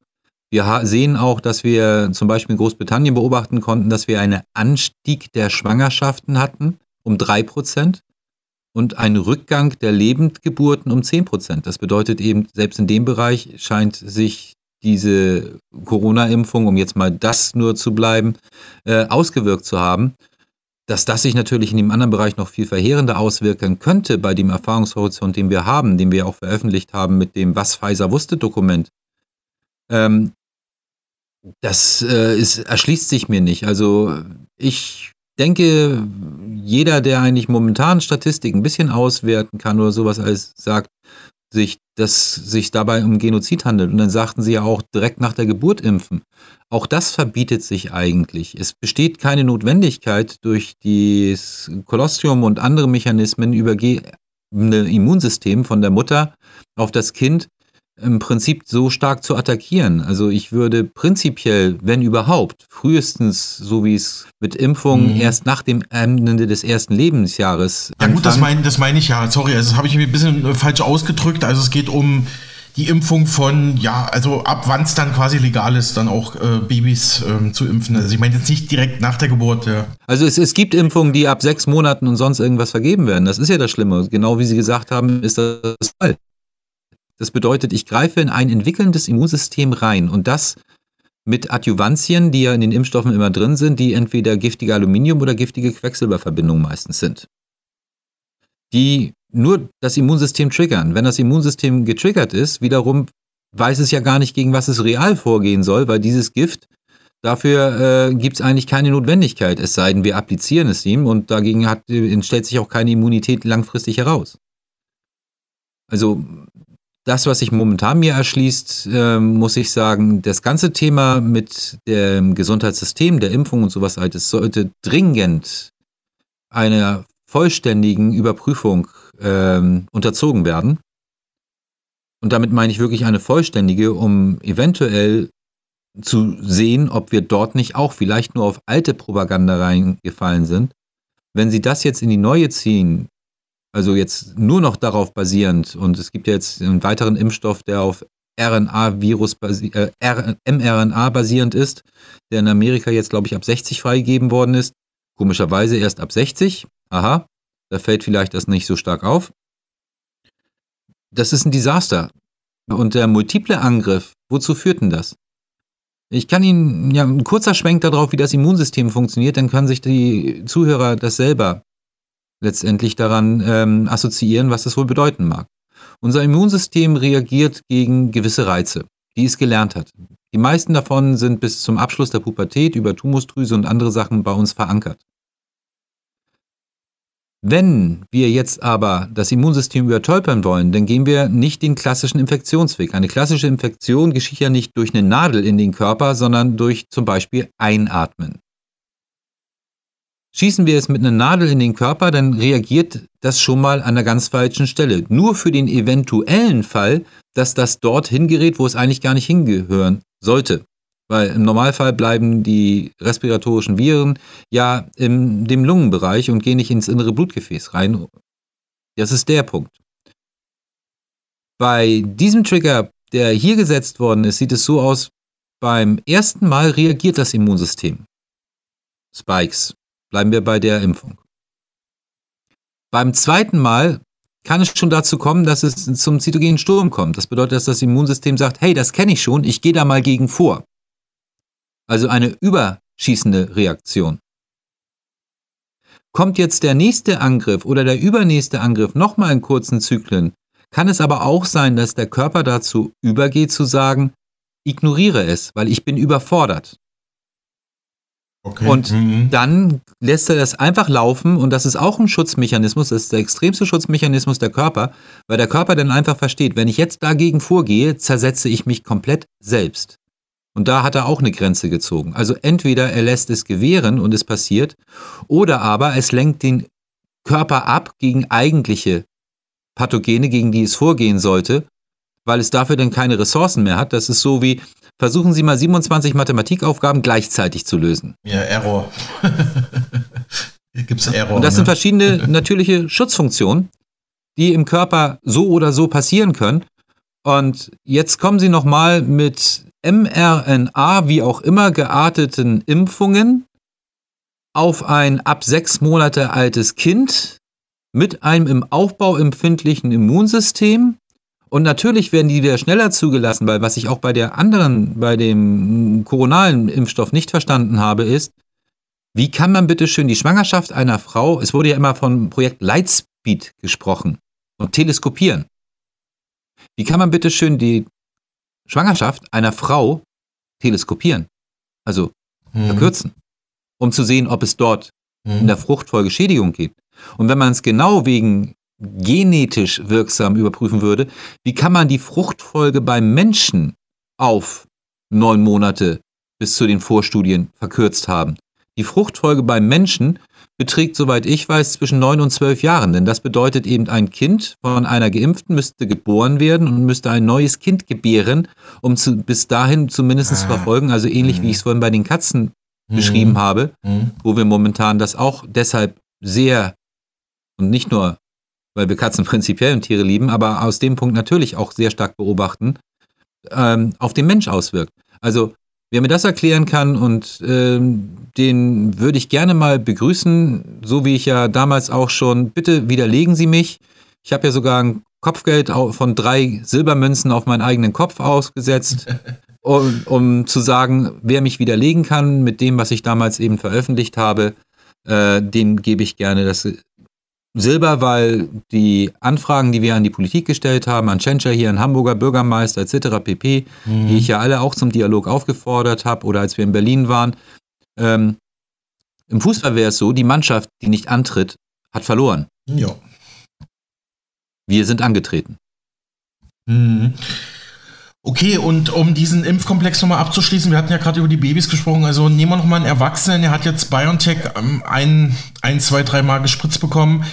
Wir sehen auch, dass wir zum Beispiel in Großbritannien beobachten konnten, dass wir einen Anstieg der Schwangerschaften hatten um 3% und einen Rückgang der Lebendgeburten um 10%. Das bedeutet eben, selbst in dem Bereich scheint sich diese Corona-Impfung, um jetzt mal das nur zu bleiben, äh, ausgewirkt zu haben. Dass das sich natürlich in dem anderen Bereich noch viel verheerender auswirken könnte bei dem Erfahrungshorizont, den wir haben, den wir auch veröffentlicht haben mit dem Was Pfizer wusste Dokument, ähm, das äh, ist, erschließt sich mir nicht. Also ich denke, jeder, der eigentlich momentan Statistiken ein bisschen auswerten kann oder sowas als sagt, sich, dass sich dabei um Genozid handelt. Und dann sagten sie ja auch direkt nach der Geburt impfen. Auch das verbietet sich eigentlich. Es besteht keine Notwendigkeit durch das Kolostrum und andere Mechanismen übergehende Immunsystem von der Mutter auf das Kind im Prinzip so stark zu attackieren. Also ich würde prinzipiell, wenn überhaupt, frühestens, so wie es mit Impfungen mhm. erst nach dem Ende des ersten Lebensjahres. Ja gut, das meine das mein ich ja. Sorry, also das habe ich mir ein bisschen äh, falsch ausgedrückt. Also es geht um die Impfung von, ja, also ab wann es dann quasi legal ist, dann auch äh, Babys ähm, zu impfen. Also ich meine jetzt nicht direkt nach der Geburt, ja. Also es, es gibt Impfungen, die ab sechs Monaten und sonst irgendwas vergeben werden. Das ist ja das Schlimme. Genau wie Sie gesagt haben, ist das Fall. Das bedeutet, ich greife in ein entwickelndes Immunsystem rein und das mit Adjuvantien, die ja in den Impfstoffen immer drin sind, die entweder giftige Aluminium- oder giftige Quecksilberverbindungen meistens sind. Die nur das Immunsystem triggern. Wenn das Immunsystem getriggert ist, wiederum weiß es ja gar nicht, gegen was es real vorgehen soll, weil dieses Gift, dafür äh, gibt es eigentlich keine Notwendigkeit, es sei denn, wir applizieren es ihm und dagegen hat, stellt sich auch keine Immunität langfristig heraus. Also das, was sich momentan mir erschließt, äh, muss ich sagen, das ganze Thema mit dem Gesundheitssystem, der Impfung und sowas altes, sollte dringend einer vollständigen Überprüfung äh, unterzogen werden. Und damit meine ich wirklich eine vollständige, um eventuell zu sehen, ob wir dort nicht auch vielleicht nur auf alte Propaganda reingefallen sind. Wenn Sie das jetzt in die neue ziehen, also jetzt nur noch darauf basierend, und es gibt ja jetzt einen weiteren Impfstoff, der auf RNA-Virus, äh, mRNA basierend ist, der in Amerika jetzt, glaube ich, ab 60 freigegeben worden ist. Komischerweise erst ab 60. Aha, da fällt vielleicht das nicht so stark auf. Das ist ein Desaster. Und der multiple Angriff, wozu führt denn das? Ich kann Ihnen ja ein kurzer Schwenk darauf, wie das Immunsystem funktioniert, dann können sich die Zuhörer das selber letztendlich daran ähm, assoziieren, was das wohl bedeuten mag. Unser Immunsystem reagiert gegen gewisse Reize, die es gelernt hat. Die meisten davon sind bis zum Abschluss der Pubertät über Tumusdrüse und andere Sachen bei uns verankert. Wenn wir jetzt aber das Immunsystem übertölpern wollen, dann gehen wir nicht den klassischen Infektionsweg. Eine klassische Infektion geschieht ja nicht durch eine Nadel in den Körper, sondern durch zum Beispiel Einatmen. Schießen wir es mit einer Nadel in den Körper, dann reagiert das schon mal an der ganz falschen Stelle. Nur für den eventuellen Fall, dass das dorthin gerät, wo es eigentlich gar nicht hingehören sollte. Weil im Normalfall bleiben die respiratorischen Viren ja in dem Lungenbereich und gehen nicht ins innere Blutgefäß rein. Das ist der Punkt. Bei diesem Trigger, der hier gesetzt worden ist, sieht es so aus, beim ersten Mal reagiert das Immunsystem. Spikes. Bleiben wir bei der Impfung. Beim zweiten Mal kann es schon dazu kommen, dass es zum zytogenen Sturm kommt. Das bedeutet, dass das Immunsystem sagt, hey, das kenne ich schon, ich gehe da mal gegen vor. Also eine überschießende Reaktion. Kommt jetzt der nächste Angriff oder der übernächste Angriff nochmal in kurzen Zyklen, kann es aber auch sein, dass der Körper dazu übergeht zu sagen, ignoriere es, weil ich bin überfordert. Okay. Und mhm. dann lässt er das einfach laufen und das ist auch ein Schutzmechanismus, das ist der extremste Schutzmechanismus der Körper, weil der Körper dann einfach versteht, wenn ich jetzt dagegen vorgehe, zersetze ich mich komplett selbst. Und da hat er auch eine Grenze gezogen. Also entweder er lässt es gewähren und es passiert, oder aber es lenkt den Körper ab gegen eigentliche Pathogene, gegen die es vorgehen sollte, weil es dafür dann keine Ressourcen mehr hat. Das ist so wie, versuchen Sie mal 27 Mathematikaufgaben gleichzeitig zu lösen. Ja, Error. Gibt es Error. Und das ne? sind verschiedene natürliche Schutzfunktionen, die im Körper so oder so passieren können. Und jetzt kommen Sie nochmal mit mRNA, wie auch immer, gearteten Impfungen auf ein ab sechs Monate altes Kind mit einem im Aufbau empfindlichen Immunsystem und natürlich werden die wieder schneller zugelassen, weil was ich auch bei der anderen, bei dem koronalen Impfstoff nicht verstanden habe, ist, wie kann man bitte schön die Schwangerschaft einer Frau, es wurde ja immer von Projekt Lightspeed gesprochen und teleskopieren. Wie kann man bitte schön die Schwangerschaft einer Frau teleskopieren? Also hm. verkürzen, um zu sehen, ob es dort hm. in der Fruchtfolge Schädigung gibt. Und wenn man es genau wegen genetisch wirksam überprüfen würde, wie kann man die Fruchtfolge beim Menschen auf neun Monate bis zu den Vorstudien verkürzt haben. Die Fruchtfolge beim Menschen beträgt, soweit ich weiß, zwischen neun und zwölf Jahren. Denn das bedeutet eben, ein Kind von einer Geimpften müsste geboren werden und müsste ein neues Kind gebären, um zu, bis dahin zumindest ah. zu verfolgen. Also ähnlich mhm. wie ich es vorhin bei den Katzen mhm. beschrieben habe, mhm. wo wir momentan das auch deshalb sehr und nicht nur weil wir Katzen prinzipiell und Tiere lieben, aber aus dem Punkt natürlich auch sehr stark beobachten, ähm, auf den Mensch auswirkt. Also wer mir das erklären kann und ähm, den würde ich gerne mal begrüßen, so wie ich ja damals auch schon, bitte widerlegen Sie mich. Ich habe ja sogar ein Kopfgeld von drei Silbermünzen auf meinen eigenen Kopf ausgesetzt, um, um zu sagen, wer mich widerlegen kann mit dem, was ich damals eben veröffentlicht habe, äh, den gebe ich gerne das Silber, weil die Anfragen, die wir an die Politik gestellt haben, an Tschentscher hier, an Hamburger Bürgermeister etc. pp., mhm. die ich ja alle auch zum Dialog aufgefordert habe oder als wir in Berlin waren. Ähm, Im Fußball wäre es so, die Mannschaft, die nicht antritt, hat verloren. Ja. Wir sind angetreten. Mhm. Okay, und um diesen Impfkomplex nochmal abzuschließen, wir hatten ja gerade über die Babys gesprochen, also nehmen wir nochmal einen Erwachsenen, der hat jetzt BioNTech ähm, ein, ein, zwei, drei Mal gespritzt bekommen.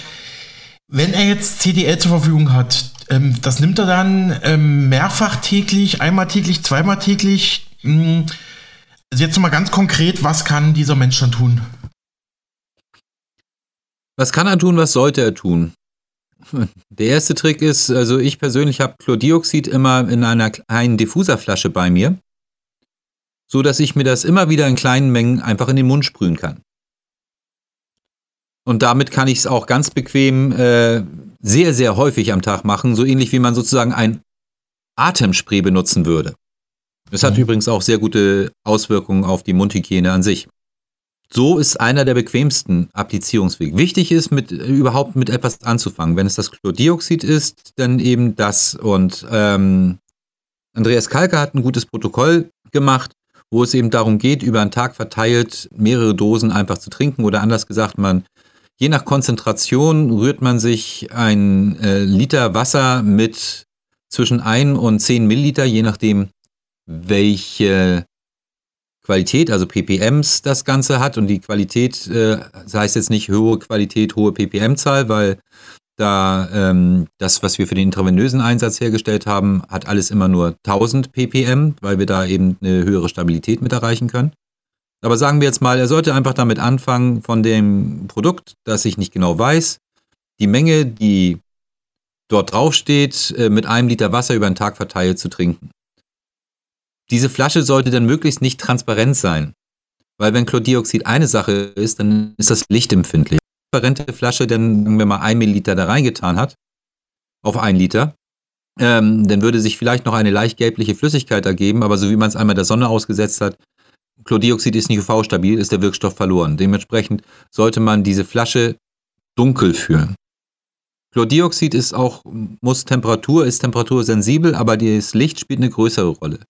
Wenn er jetzt CDL zur Verfügung hat, ähm, das nimmt er dann ähm, mehrfach täglich, einmal täglich, zweimal täglich. Hm, also jetzt nochmal ganz konkret, was kann dieser Mensch dann tun? Was kann er tun, was sollte er tun? Der erste Trick ist, also ich persönlich habe Chlordioxid immer in einer kleinen Diffuserflasche bei mir, so dass ich mir das immer wieder in kleinen Mengen einfach in den Mund sprühen kann. Und damit kann ich es auch ganz bequem äh, sehr, sehr häufig am Tag machen, so ähnlich wie man sozusagen ein Atemspray benutzen würde. Das hat mhm. übrigens auch sehr gute Auswirkungen auf die Mundhygiene an sich. So ist einer der bequemsten Applizierungswege. Wichtig ist, mit, überhaupt mit etwas anzufangen. Wenn es das Chlordioxid ist, dann eben das. Und ähm, Andreas Kalker hat ein gutes Protokoll gemacht, wo es eben darum geht, über einen Tag verteilt mehrere Dosen einfach zu trinken. Oder anders gesagt, man, je nach Konzentration rührt man sich ein äh, Liter Wasser mit zwischen 1 und 10 Milliliter, je nachdem, welche Qualität, also ppms das Ganze hat und die Qualität, äh, das heißt jetzt nicht hohe Qualität, hohe ppm-Zahl, weil Da ähm, das, was wir für den intravenösen Einsatz hergestellt haben, hat alles immer nur 1000 ppm, weil wir da eben eine höhere Stabilität mit erreichen können. Aber sagen wir jetzt mal, er sollte einfach damit anfangen, von dem Produkt, das ich nicht genau weiß, die Menge, die dort draufsteht, äh, mit einem Liter Wasser über den Tag verteilt zu trinken. Diese Flasche sollte dann möglichst nicht transparent sein. Weil wenn Chlordioxid eine Sache ist, dann ist das lichtempfindlich. Transparente Flasche, dann sagen wir mal ein Milliliter da reingetan hat, auf ein Liter, ähm, dann würde sich vielleicht noch eine leicht gelbliche Flüssigkeit ergeben, aber so wie man es einmal der Sonne ausgesetzt hat, Chlordioxid ist nicht UV-stabil, ist der Wirkstoff verloren. Dementsprechend sollte man diese Flasche dunkel führen. Chlordioxid ist auch, muss Temperatur, ist temperatursensibel, aber das Licht spielt eine größere Rolle.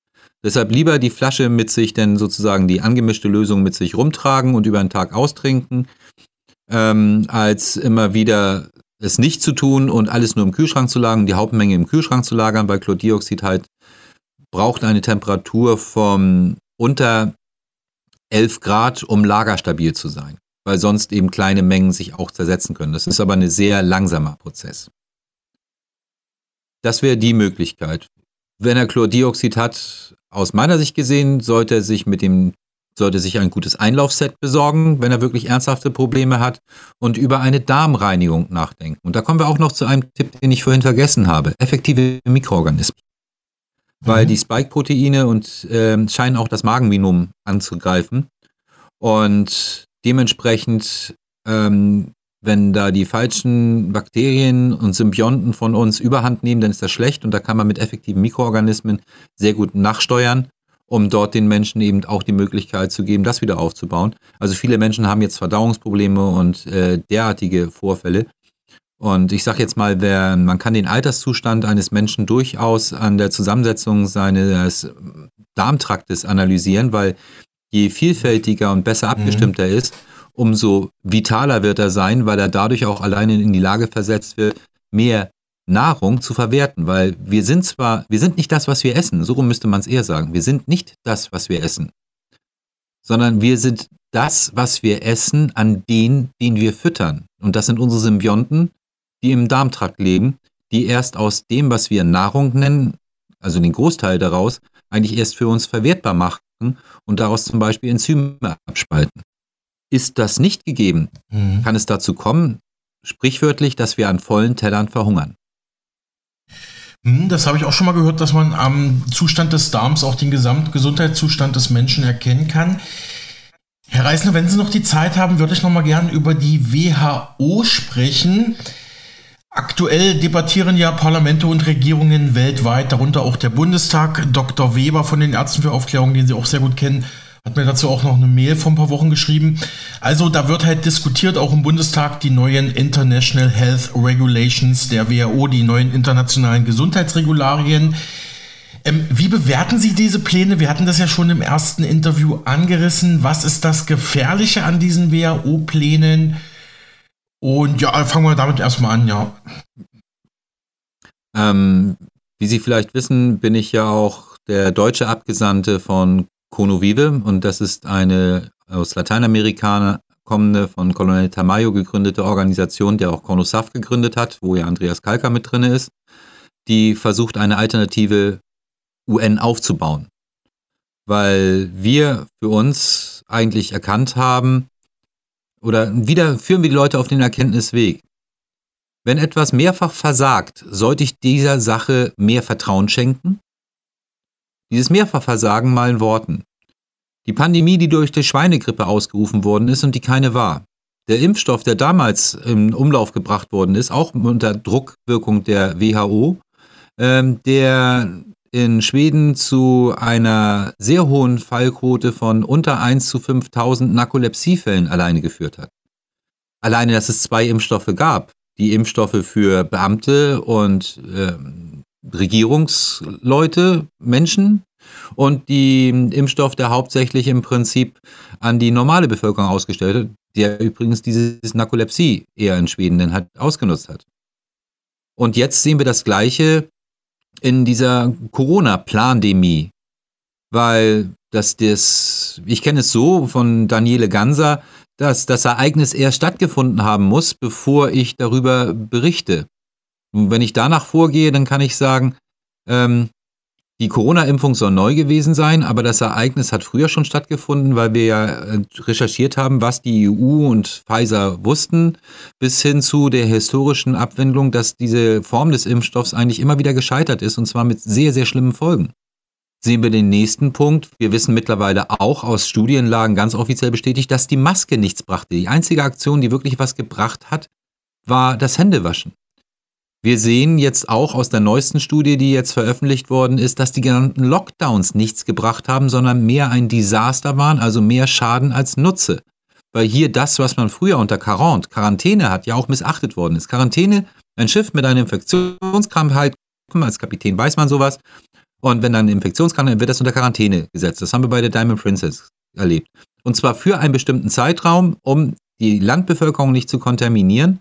Deshalb lieber die Flasche mit sich, denn sozusagen die angemischte Lösung mit sich rumtragen und über den Tag austrinken, ähm, als immer wieder es nicht zu tun und alles nur im Kühlschrank zu lagern, die Hauptmenge im Kühlschrank zu lagern, weil Chlordioxid halt braucht eine Temperatur von unter 11 Grad, um lagerstabil zu sein, weil sonst eben kleine Mengen sich auch zersetzen können. Das ist aber ein sehr langsamer Prozess. Das wäre die Möglichkeit. Wenn er Chlordioxid hat, aus meiner Sicht gesehen, sollte er sich mit dem sollte sich ein gutes Einlaufset besorgen, wenn er wirklich ernsthafte Probleme hat und über eine Darmreinigung nachdenken. Und da kommen wir auch noch zu einem Tipp, den ich vorhin vergessen habe. Effektive Mikroorganismen. Mhm. Weil die Spike-Proteine und äh, scheinen auch das Magenminum anzugreifen. Und dementsprechend ähm, wenn da die falschen Bakterien und Symbionten von uns überhand nehmen, dann ist das schlecht und da kann man mit effektiven Mikroorganismen sehr gut nachsteuern, um dort den Menschen eben auch die Möglichkeit zu geben, das wieder aufzubauen. Also viele Menschen haben jetzt Verdauungsprobleme und äh, derartige Vorfälle. Und ich sage jetzt mal, wer, man kann den Alterszustand eines Menschen durchaus an der Zusammensetzung seines Darmtraktes analysieren, weil je vielfältiger und besser mhm. abgestimmt er ist, umso vitaler wird er sein, weil er dadurch auch alleine in die Lage versetzt wird, mehr Nahrung zu verwerten, weil wir sind zwar, wir sind nicht das, was wir essen, so rum müsste man es eher sagen, wir sind nicht das, was wir essen, sondern wir sind das, was wir essen, an den, den wir füttern. Und das sind unsere Symbionten, die im Darmtrakt leben, die erst aus dem, was wir Nahrung nennen, also den Großteil daraus, eigentlich erst für uns verwertbar machen und daraus zum Beispiel Enzyme abspalten. Ist das nicht gegeben, mhm. kann es dazu kommen, sprichwörtlich, dass wir an vollen Tellern verhungern. Hm, das habe ich auch schon mal gehört, dass man am Zustand des Darms auch den Gesamtgesundheitszustand des Menschen erkennen kann. Herr Reisner, wenn Sie noch die Zeit haben, würde ich noch mal gern über die WHO sprechen. Aktuell debattieren ja Parlamente und Regierungen weltweit, darunter auch der Bundestag. Dr. Weber von den Ärzten für Aufklärung, den Sie auch sehr gut kennen, hat mir dazu auch noch eine Mail vor ein paar Wochen geschrieben. Also da wird halt diskutiert, auch im Bundestag, die neuen International Health Regulations der WHO, die neuen internationalen Gesundheitsregularien. Ähm, wie bewerten Sie diese Pläne? Wir hatten das ja schon im ersten Interview angerissen. Was ist das Gefährliche an diesen WHO-Plänen? Und ja, fangen wir damit erstmal an, ja. Ähm, wie Sie vielleicht wissen, bin ich ja auch der deutsche Abgesandte von Vive und das ist eine aus Lateinamerika kommende, von Colonel Tamayo gegründete Organisation, der auch CONUSAF gegründet hat, wo ja Andreas Kalka mit drin ist, die versucht, eine alternative UN aufzubauen. Weil wir für uns eigentlich erkannt haben, oder wieder führen wir die Leute auf den Erkenntnisweg. Wenn etwas mehrfach versagt, sollte ich dieser Sache mehr Vertrauen schenken dieses Mehrfachversagen mal in Worten. Die Pandemie, die durch die Schweinegrippe ausgerufen worden ist und die keine war. Der Impfstoff, der damals im Umlauf gebracht worden ist, auch unter Druckwirkung der WHO, ähm, der in Schweden zu einer sehr hohen Fallquote von unter 1 zu 5000 Narkolepsiefällen alleine geführt hat. Alleine, dass es zwei Impfstoffe gab. Die Impfstoffe für Beamte und ähm, Regierungsleute, Menschen und die Impfstoff, der hauptsächlich im Prinzip an die normale Bevölkerung ausgestellt hat, der übrigens dieses Narkolepsie eher in Schweden dann halt ausgenutzt hat. Und jetzt sehen wir das Gleiche in dieser Corona-Plandemie, weil das, das, ich kenne es so von Daniele Ganser, dass das Ereignis erst stattgefunden haben muss, bevor ich darüber berichte. Und wenn ich danach vorgehe, dann kann ich sagen, ähm, die Corona-Impfung soll neu gewesen sein, aber das Ereignis hat früher schon stattgefunden, weil wir ja äh, recherchiert haben, was die EU und Pfizer wussten, bis hin zu der historischen Abwendung, dass diese Form des Impfstoffs eigentlich immer wieder gescheitert ist und zwar mit sehr, sehr schlimmen Folgen. Sehen wir den nächsten Punkt. Wir wissen mittlerweile auch aus Studienlagen ganz offiziell bestätigt, dass die Maske nichts brachte. Die einzige Aktion, die wirklich was gebracht hat, war das Händewaschen. Wir sehen jetzt auch aus der neuesten Studie, die jetzt veröffentlicht worden ist, dass die genannten Lockdowns nichts gebracht haben, sondern mehr ein Desaster waren, also mehr Schaden als Nutze. Weil hier das, was man früher unter Quarant, Quarantäne hat, ja auch missachtet worden ist. Quarantäne, ein Schiff mit einer Infektionskrankheit, als Kapitän weiß man sowas, und wenn dann eine Infektionskrankheit, wird das unter Quarantäne gesetzt. Das haben wir bei der Diamond Princess erlebt. Und zwar für einen bestimmten Zeitraum, um die Landbevölkerung nicht zu kontaminieren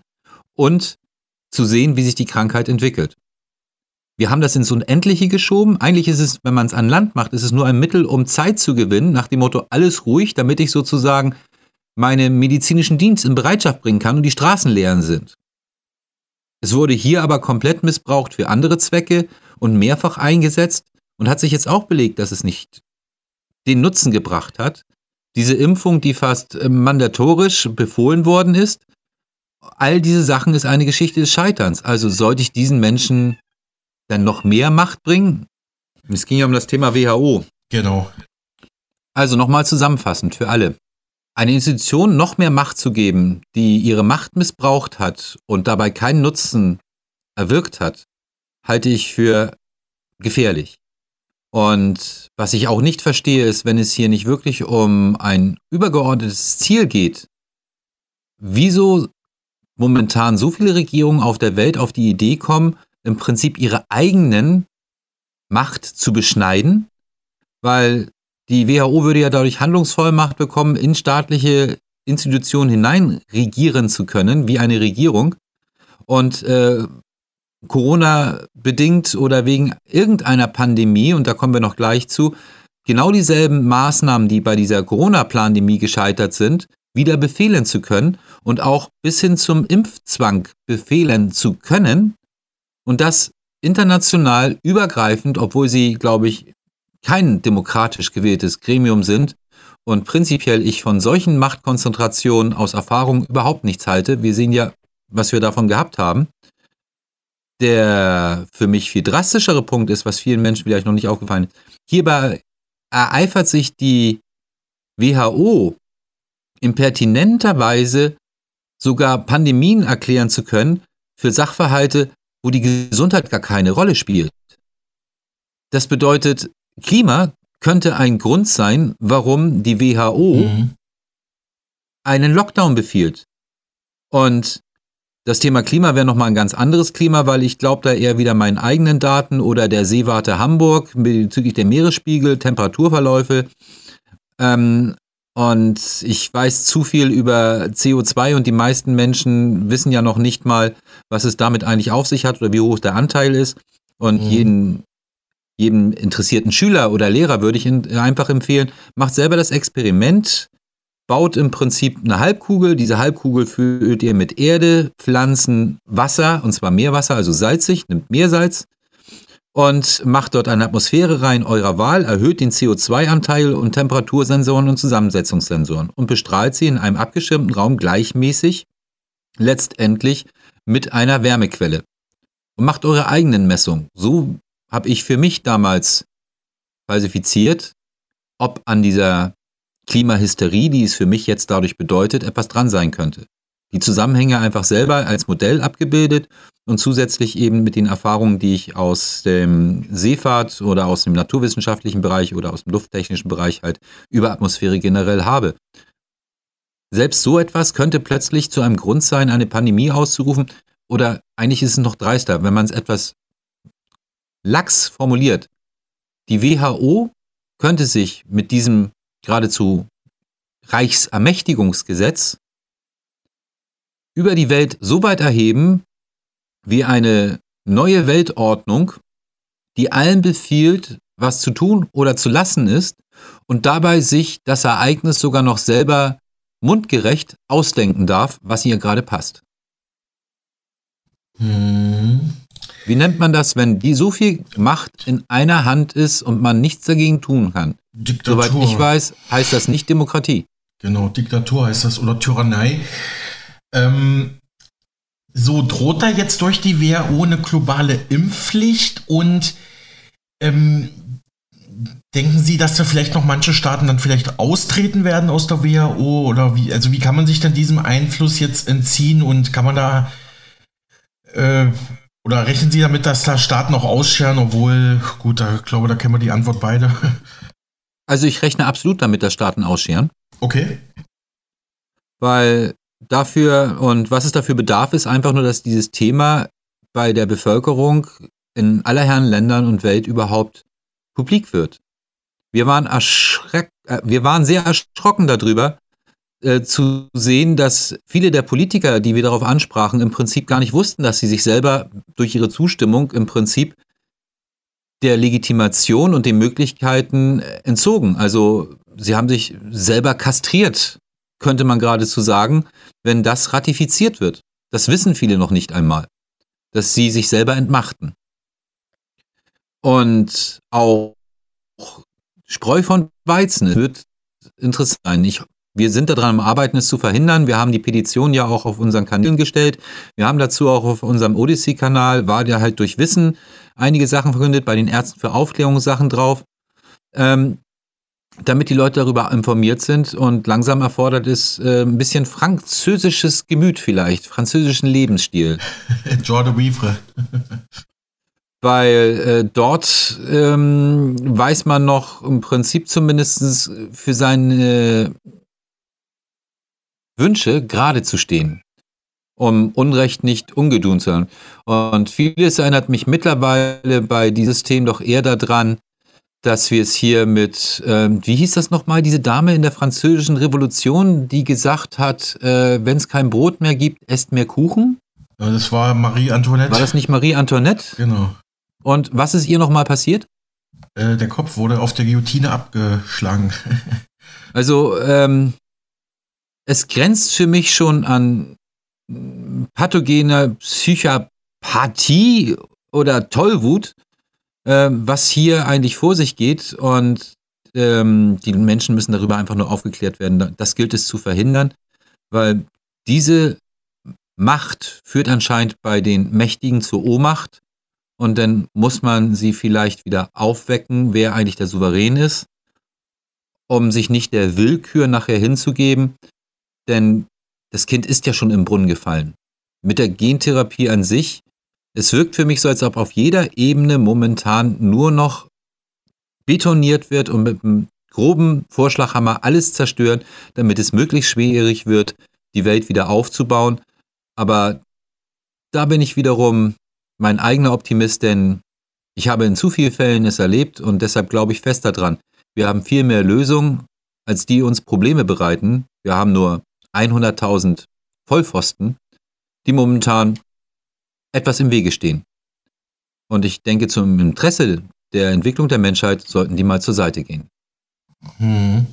und zu sehen, wie sich die Krankheit entwickelt. Wir haben das ins Unendliche geschoben. Eigentlich ist es, wenn man es an Land macht, ist es nur ein Mittel, um Zeit zu gewinnen, nach dem Motto, alles ruhig, damit ich sozusagen meinen medizinischen Dienst in Bereitschaft bringen kann und die Straßen leer sind. Es wurde hier aber komplett missbraucht für andere Zwecke und mehrfach eingesetzt und hat sich jetzt auch belegt, dass es nicht den Nutzen gebracht hat. Diese Impfung, die fast äh, mandatorisch befohlen worden ist, all diese Sachen ist eine Geschichte des Scheiterns. Also sollte ich diesen Menschen dann noch mehr Macht bringen? Es ging ja um das Thema WHO. Genau. Also nochmal zusammenfassend für alle. Eine Institution noch mehr Macht zu geben, die ihre Macht missbraucht hat und dabei keinen Nutzen erwirkt hat, halte ich für gefährlich. Und was ich auch nicht verstehe, ist, wenn es hier nicht wirklich um ein übergeordnetes Ziel geht, wieso momentan so viele Regierungen auf der Welt auf die Idee kommen, im Prinzip ihre eigenen Macht zu beschneiden, weil die WHO würde ja dadurch Handlungsvollmacht bekommen, in staatliche Institutionen hinein regieren zu können, wie eine Regierung. Und äh, Corona bedingt oder wegen irgendeiner Pandemie, und da kommen wir noch gleich zu, genau dieselben Maßnahmen, die bei dieser Corona-Pandemie gescheitert sind, wieder befehlen zu können und auch bis hin zum Impfzwang befehlen zu können und das international übergreifend, obwohl sie, glaube ich, kein demokratisch gewähltes Gremium sind und prinzipiell ich von solchen Machtkonzentrationen aus Erfahrung überhaupt nichts halte. Wir sehen ja, was wir davon gehabt haben. Der für mich viel drastischere Punkt ist, was vielen Menschen vielleicht noch nicht aufgefallen ist. Hierbei ereifert sich die WHO impertinenterweise sogar Pandemien erklären zu können für Sachverhalte, wo die Gesundheit gar keine Rolle spielt. Das bedeutet, Klima könnte ein Grund sein, warum die WHO mhm. einen Lockdown befiehlt. Und das Thema Klima wäre nochmal ein ganz anderes Klima, weil ich glaube da eher wieder meinen eigenen Daten oder der Seewarte Hamburg bezüglich der Meeresspiegel, Temperaturverläufe. Ähm, und ich weiß zu viel über CO2 und die meisten Menschen wissen ja noch nicht mal, was es damit eigentlich auf sich hat oder wie hoch der Anteil ist. Und mhm. jeden, jedem interessierten Schüler oder Lehrer würde ich einfach empfehlen, macht selber das Experiment, baut im Prinzip eine Halbkugel. Diese Halbkugel füllt ihr mit Erde, Pflanzen, Wasser, und zwar Meerwasser, also salzig, nimmt Meersalz und macht dort eine Atmosphäre rein eurer Wahl, erhöht den CO2-Anteil und Temperatursensoren und Zusammensetzungssensoren und bestrahlt sie in einem abgeschirmten Raum gleichmäßig, letztendlich mit einer Wärmequelle. Und macht eure eigenen Messungen. So habe ich für mich damals falsifiziert, ob an dieser Klimahysterie, die es für mich jetzt dadurch bedeutet, etwas dran sein könnte. Die Zusammenhänge einfach selber als Modell abgebildet und zusätzlich eben mit den Erfahrungen, die ich aus dem Seefahrt oder aus dem naturwissenschaftlichen Bereich oder aus dem lufttechnischen Bereich halt über Atmosphäre generell habe. Selbst so etwas könnte plötzlich zu einem Grund sein, eine Pandemie auszurufen. Oder eigentlich ist es noch dreister, wenn man es etwas lax formuliert. Die WHO könnte sich mit diesem geradezu Reichsermächtigungsgesetz über die Welt so weit erheben, wie eine neue Weltordnung, die allen befiehlt, was zu tun oder zu lassen ist und dabei sich das Ereignis sogar noch selber mundgerecht ausdenken darf, was ihr gerade passt. Hm. Wie nennt man das, wenn die so viel Macht in einer Hand ist und man nichts dagegen tun kann? Diktatur. Soweit ich weiß, heißt das nicht Demokratie. Genau, Diktatur heißt das oder Tyrannei. Ähm, so droht da jetzt durch die WHO eine globale Impfpflicht und ähm, denken Sie, dass da vielleicht noch manche Staaten dann vielleicht austreten werden aus der WHO oder wie? Also wie kann man sich dann diesem Einfluss jetzt entziehen und kann man da äh, oder rechnen Sie damit, dass da Staaten auch ausscheren, obwohl, gut, da glaube da kennen wir die Antwort beide. Also ich rechne absolut damit, dass Staaten ausscheren. Okay. Weil dafür, und was es dafür bedarf, ist einfach nur, dass dieses Thema bei der Bevölkerung in aller Herren Ländern und Welt überhaupt publik wird. Wir waren, erschreck, äh, wir waren sehr erschrocken darüber, äh, zu sehen, dass viele der Politiker, die wir darauf ansprachen, im Prinzip gar nicht wussten, dass sie sich selber durch ihre Zustimmung im Prinzip der Legitimation und den Möglichkeiten äh, entzogen. Also sie haben sich selber kastriert, könnte man geradezu sagen, wenn das ratifiziert wird. Das wissen viele noch nicht einmal, dass sie sich selber entmachten. Und auch Spreu von Weizen wird interessant sein. Ich, wir sind daran am Arbeiten, es zu verhindern. Wir haben die Petition ja auch auf unseren Kanälen gestellt. Wir haben dazu auch auf unserem Odyssey-Kanal, war der halt durch Wissen einige Sachen verkündet, bei den Ärzten für Aufklärung Sachen drauf. Ähm, damit die Leute darüber informiert sind und langsam erfordert es äh, ein bisschen französisches Gemüt vielleicht, französischen Lebensstil. Jean de Vivre. Weil äh, dort ähm, weiß man noch im Prinzip zumindest für seine Wünsche gerade zu stehen um Unrecht nicht ungedun zu haben. Und vieles erinnert mich mittlerweile bei dieses System doch eher daran, dass wir es hier mit, ähm, wie hieß das nochmal, diese Dame in der französischen Revolution, die gesagt hat, äh, wenn es kein Brot mehr gibt, esst mehr Kuchen? Das war Marie Antoinette. War das nicht Marie Antoinette? Genau. Und was ist ihr nochmal passiert? Äh, der Kopf wurde auf der Guillotine abgeschlagen. also, ähm, es grenzt für mich schon an pathogene Psychopathie oder Tollwut, äh, was hier eigentlich vor sich geht. Und ähm, die Menschen müssen darüber einfach nur aufgeklärt werden. Das gilt es zu verhindern, weil diese Macht führt anscheinend bei den Mächtigen zur Ohnmacht. Und dann muss man sie vielleicht wieder aufwecken, wer eigentlich der Souverän ist, um sich nicht der Willkür nachher hinzugeben. Denn das Kind ist ja schon im Brunnen gefallen. Mit der Gentherapie an sich, es wirkt für mich so, als ob auf jeder Ebene momentan nur noch betoniert wird und mit einem groben Vorschlaghammer alles zerstören, damit es möglichst schwierig wird, die Welt wieder aufzubauen. Aber da bin ich wiederum mein eigener Optimist, denn ich habe in zu vielen Fällen es erlebt und deshalb glaube ich fest daran. Wir haben viel mehr Lösungen, als die uns Probleme bereiten. Wir haben nur 100.000 Vollpfosten, die momentan etwas im Wege stehen. Und ich denke, zum Interesse der Entwicklung der Menschheit sollten die mal zur Seite gehen. Hm.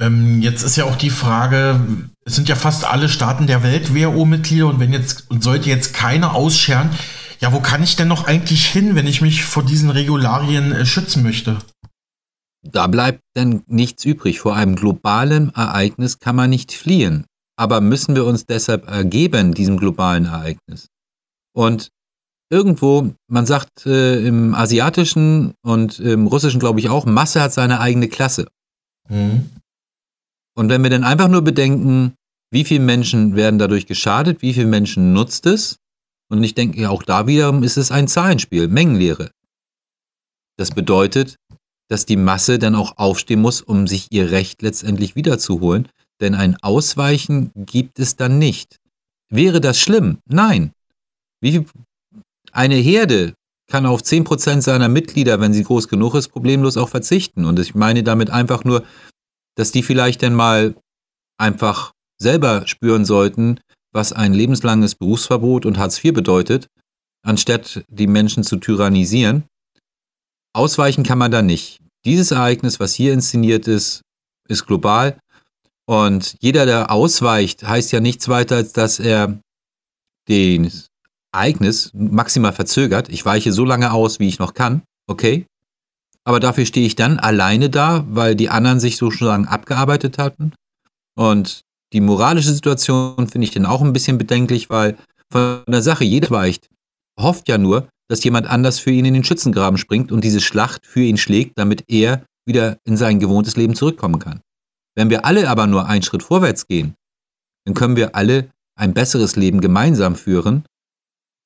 Ähm, jetzt ist ja auch die Frage, es sind ja fast alle Staaten der Welt WHO-Mitglieder und wenn jetzt und sollte jetzt keiner ausscheren, ja, wo kann ich denn noch eigentlich hin, wenn ich mich vor diesen Regularien äh, schützen möchte? Da bleibt dann nichts übrig. Vor einem globalen Ereignis kann man nicht fliehen. Aber müssen wir uns deshalb ergeben, diesem globalen Ereignis? Und irgendwo, man sagt äh, im asiatischen und im russischen, glaube ich auch, Masse hat seine eigene Klasse. Mhm. Und wenn wir dann einfach nur bedenken, wie viele Menschen werden dadurch geschadet, wie viele Menschen nutzt es, und ich denke, auch da wiederum ist es ein Zahlenspiel, Mengenlehre. Das bedeutet, dass die Masse dann auch aufstehen muss, um sich ihr Recht letztendlich wiederzuholen. Denn ein Ausweichen gibt es dann nicht. Wäre das schlimm? Nein. Wie eine Herde kann auf 10% seiner Mitglieder, wenn sie groß genug ist, problemlos auch verzichten. Und ich meine damit einfach nur, dass die vielleicht dann mal einfach selber spüren sollten, was ein lebenslanges Berufsverbot und Hartz IV bedeutet, anstatt die Menschen zu tyrannisieren. Ausweichen kann man da nicht. Dieses Ereignis, was hier inszeniert ist, ist global Und jeder, der ausweicht, heißt ja nichts weiter, als dass er den Ereignis maximal verzögert. Ich weiche so lange aus, wie ich noch kann. Okay. Aber dafür stehe ich dann alleine da, weil die anderen sich sozusagen abgearbeitet hatten. Und die moralische Situation finde ich dann auch ein bisschen bedenklich, weil von der Sache jeder weicht, hofft ja nur, dass jemand anders für ihn in den Schützengraben springt und diese Schlacht für ihn schlägt, damit er wieder in sein gewohntes Leben zurückkommen kann. Wenn wir alle aber nur einen Schritt vorwärts gehen, dann können wir alle ein besseres Leben gemeinsam führen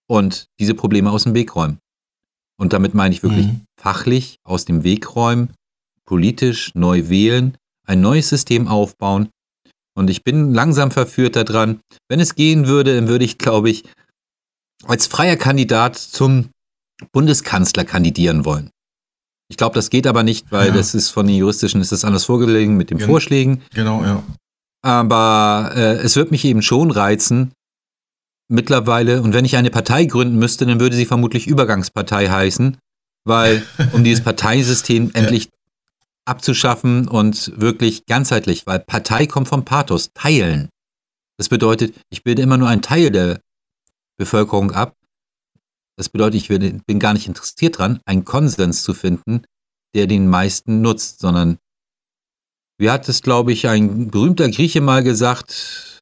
und diese Probleme aus dem Weg räumen. Und damit meine ich wirklich mhm. fachlich aus dem Weg räumen, politisch neu wählen, ein neues System aufbauen. Und ich bin langsam verführt daran. Wenn es gehen würde, dann würde ich, glaube ich, als freier Kandidat zum Bundeskanzler kandidieren wollen. Ich glaube, das geht aber nicht, weil ja. das ist von den juristischen ist das anders vorgelegen mit den Gen Vorschlägen. Genau, ja. Aber äh, es wird mich eben schon reizen, mittlerweile, und wenn ich eine Partei gründen müsste, dann würde sie vermutlich Übergangspartei heißen, weil um dieses Parteisystem endlich abzuschaffen und wirklich ganzheitlich, weil Partei kommt vom Pathos, teilen. Das bedeutet, ich bilde immer nur einen Teil der Bevölkerung ab. Das bedeutet, ich bin gar nicht interessiert daran, einen Konsens zu finden, der den meisten nutzt, sondern wie hat es, glaube ich, ein berühmter Grieche mal gesagt,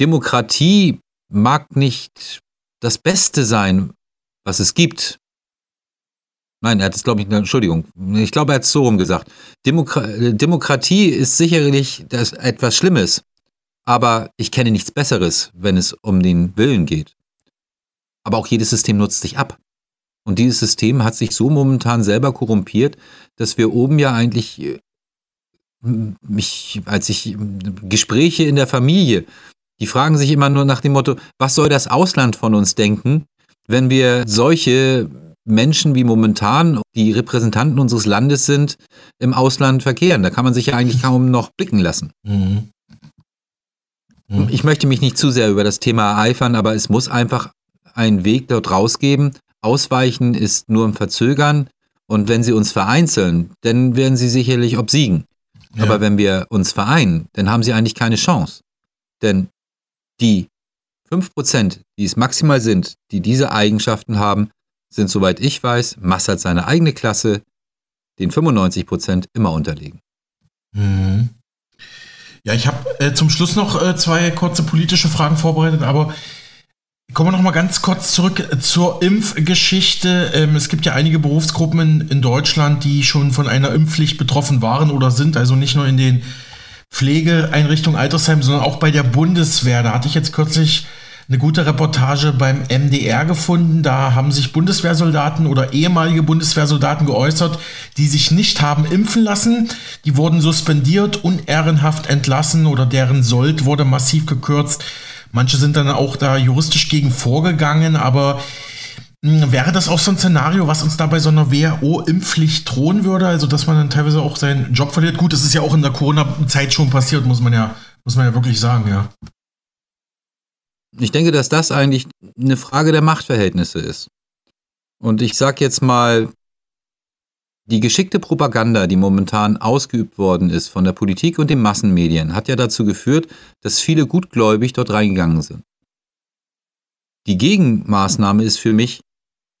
Demokratie mag nicht das Beste sein, was es gibt. Nein, er hat es, glaube ich, Entschuldigung, ich glaube, er hat es so rum gesagt. Demokra Demokratie ist sicherlich das etwas Schlimmes, aber ich kenne nichts Besseres, wenn es um den Willen geht. Aber auch jedes System nutzt sich ab. Und dieses System hat sich so momentan selber korrumpiert, dass wir oben ja eigentlich äh, mich, als ich Gespräche in der Familie, die fragen sich immer nur nach dem Motto, was soll das Ausland von uns denken, wenn wir solche Menschen wie momentan die Repräsentanten unseres Landes sind, im Ausland verkehren. Da kann man sich ja eigentlich kaum noch blicken lassen. Mhm. Mhm. Ich möchte mich nicht zu sehr über das Thema ereifern, aber es muss einfach einen Weg dort rausgeben. Ausweichen ist nur im Verzögern. Und wenn sie uns vereinzeln, dann werden sie sicherlich obsiegen. Ja. Aber wenn wir uns vereinen, dann haben sie eigentlich keine Chance. Denn die 5%, die es maximal sind, die diese Eigenschaften haben, sind, soweit ich weiß, Massad seine eigene Klasse, den 95% immer unterlegen. Mhm. Ja, ich habe äh, zum Schluss noch äh, zwei kurze politische Fragen vorbereitet, aber kommen wir noch mal ganz kurz zurück äh, zur Impfgeschichte. Ähm, es gibt ja einige Berufsgruppen in, in Deutschland, die schon von einer Impfpflicht betroffen waren oder sind, also nicht nur in den Pflegeeinrichtung Altersheim, sondern auch bei der Bundeswehr. Da hatte ich jetzt kürzlich eine gute Reportage beim MDR gefunden. Da haben sich Bundeswehrsoldaten oder ehemalige Bundeswehrsoldaten geäußert, die sich nicht haben impfen lassen. Die wurden suspendiert, unehrenhaft entlassen oder deren Sold wurde massiv gekürzt. Manche sind dann auch da juristisch gegen vorgegangen, aber wäre das auch so ein Szenario, was uns da bei so einer WHO-Impfpflicht drohen würde? Also, dass man dann teilweise auch seinen Job verliert? Gut, das ist ja auch in der Corona-Zeit schon passiert, muss man ja, muss man ja wirklich sagen, ja. Ich denke, dass das eigentlich eine Frage der Machtverhältnisse ist. Und ich sage jetzt mal, die geschickte Propaganda, die momentan ausgeübt worden ist von der Politik und den Massenmedien, hat ja dazu geführt, dass viele gutgläubig dort reingegangen sind. Die Gegenmaßnahme ist für mich,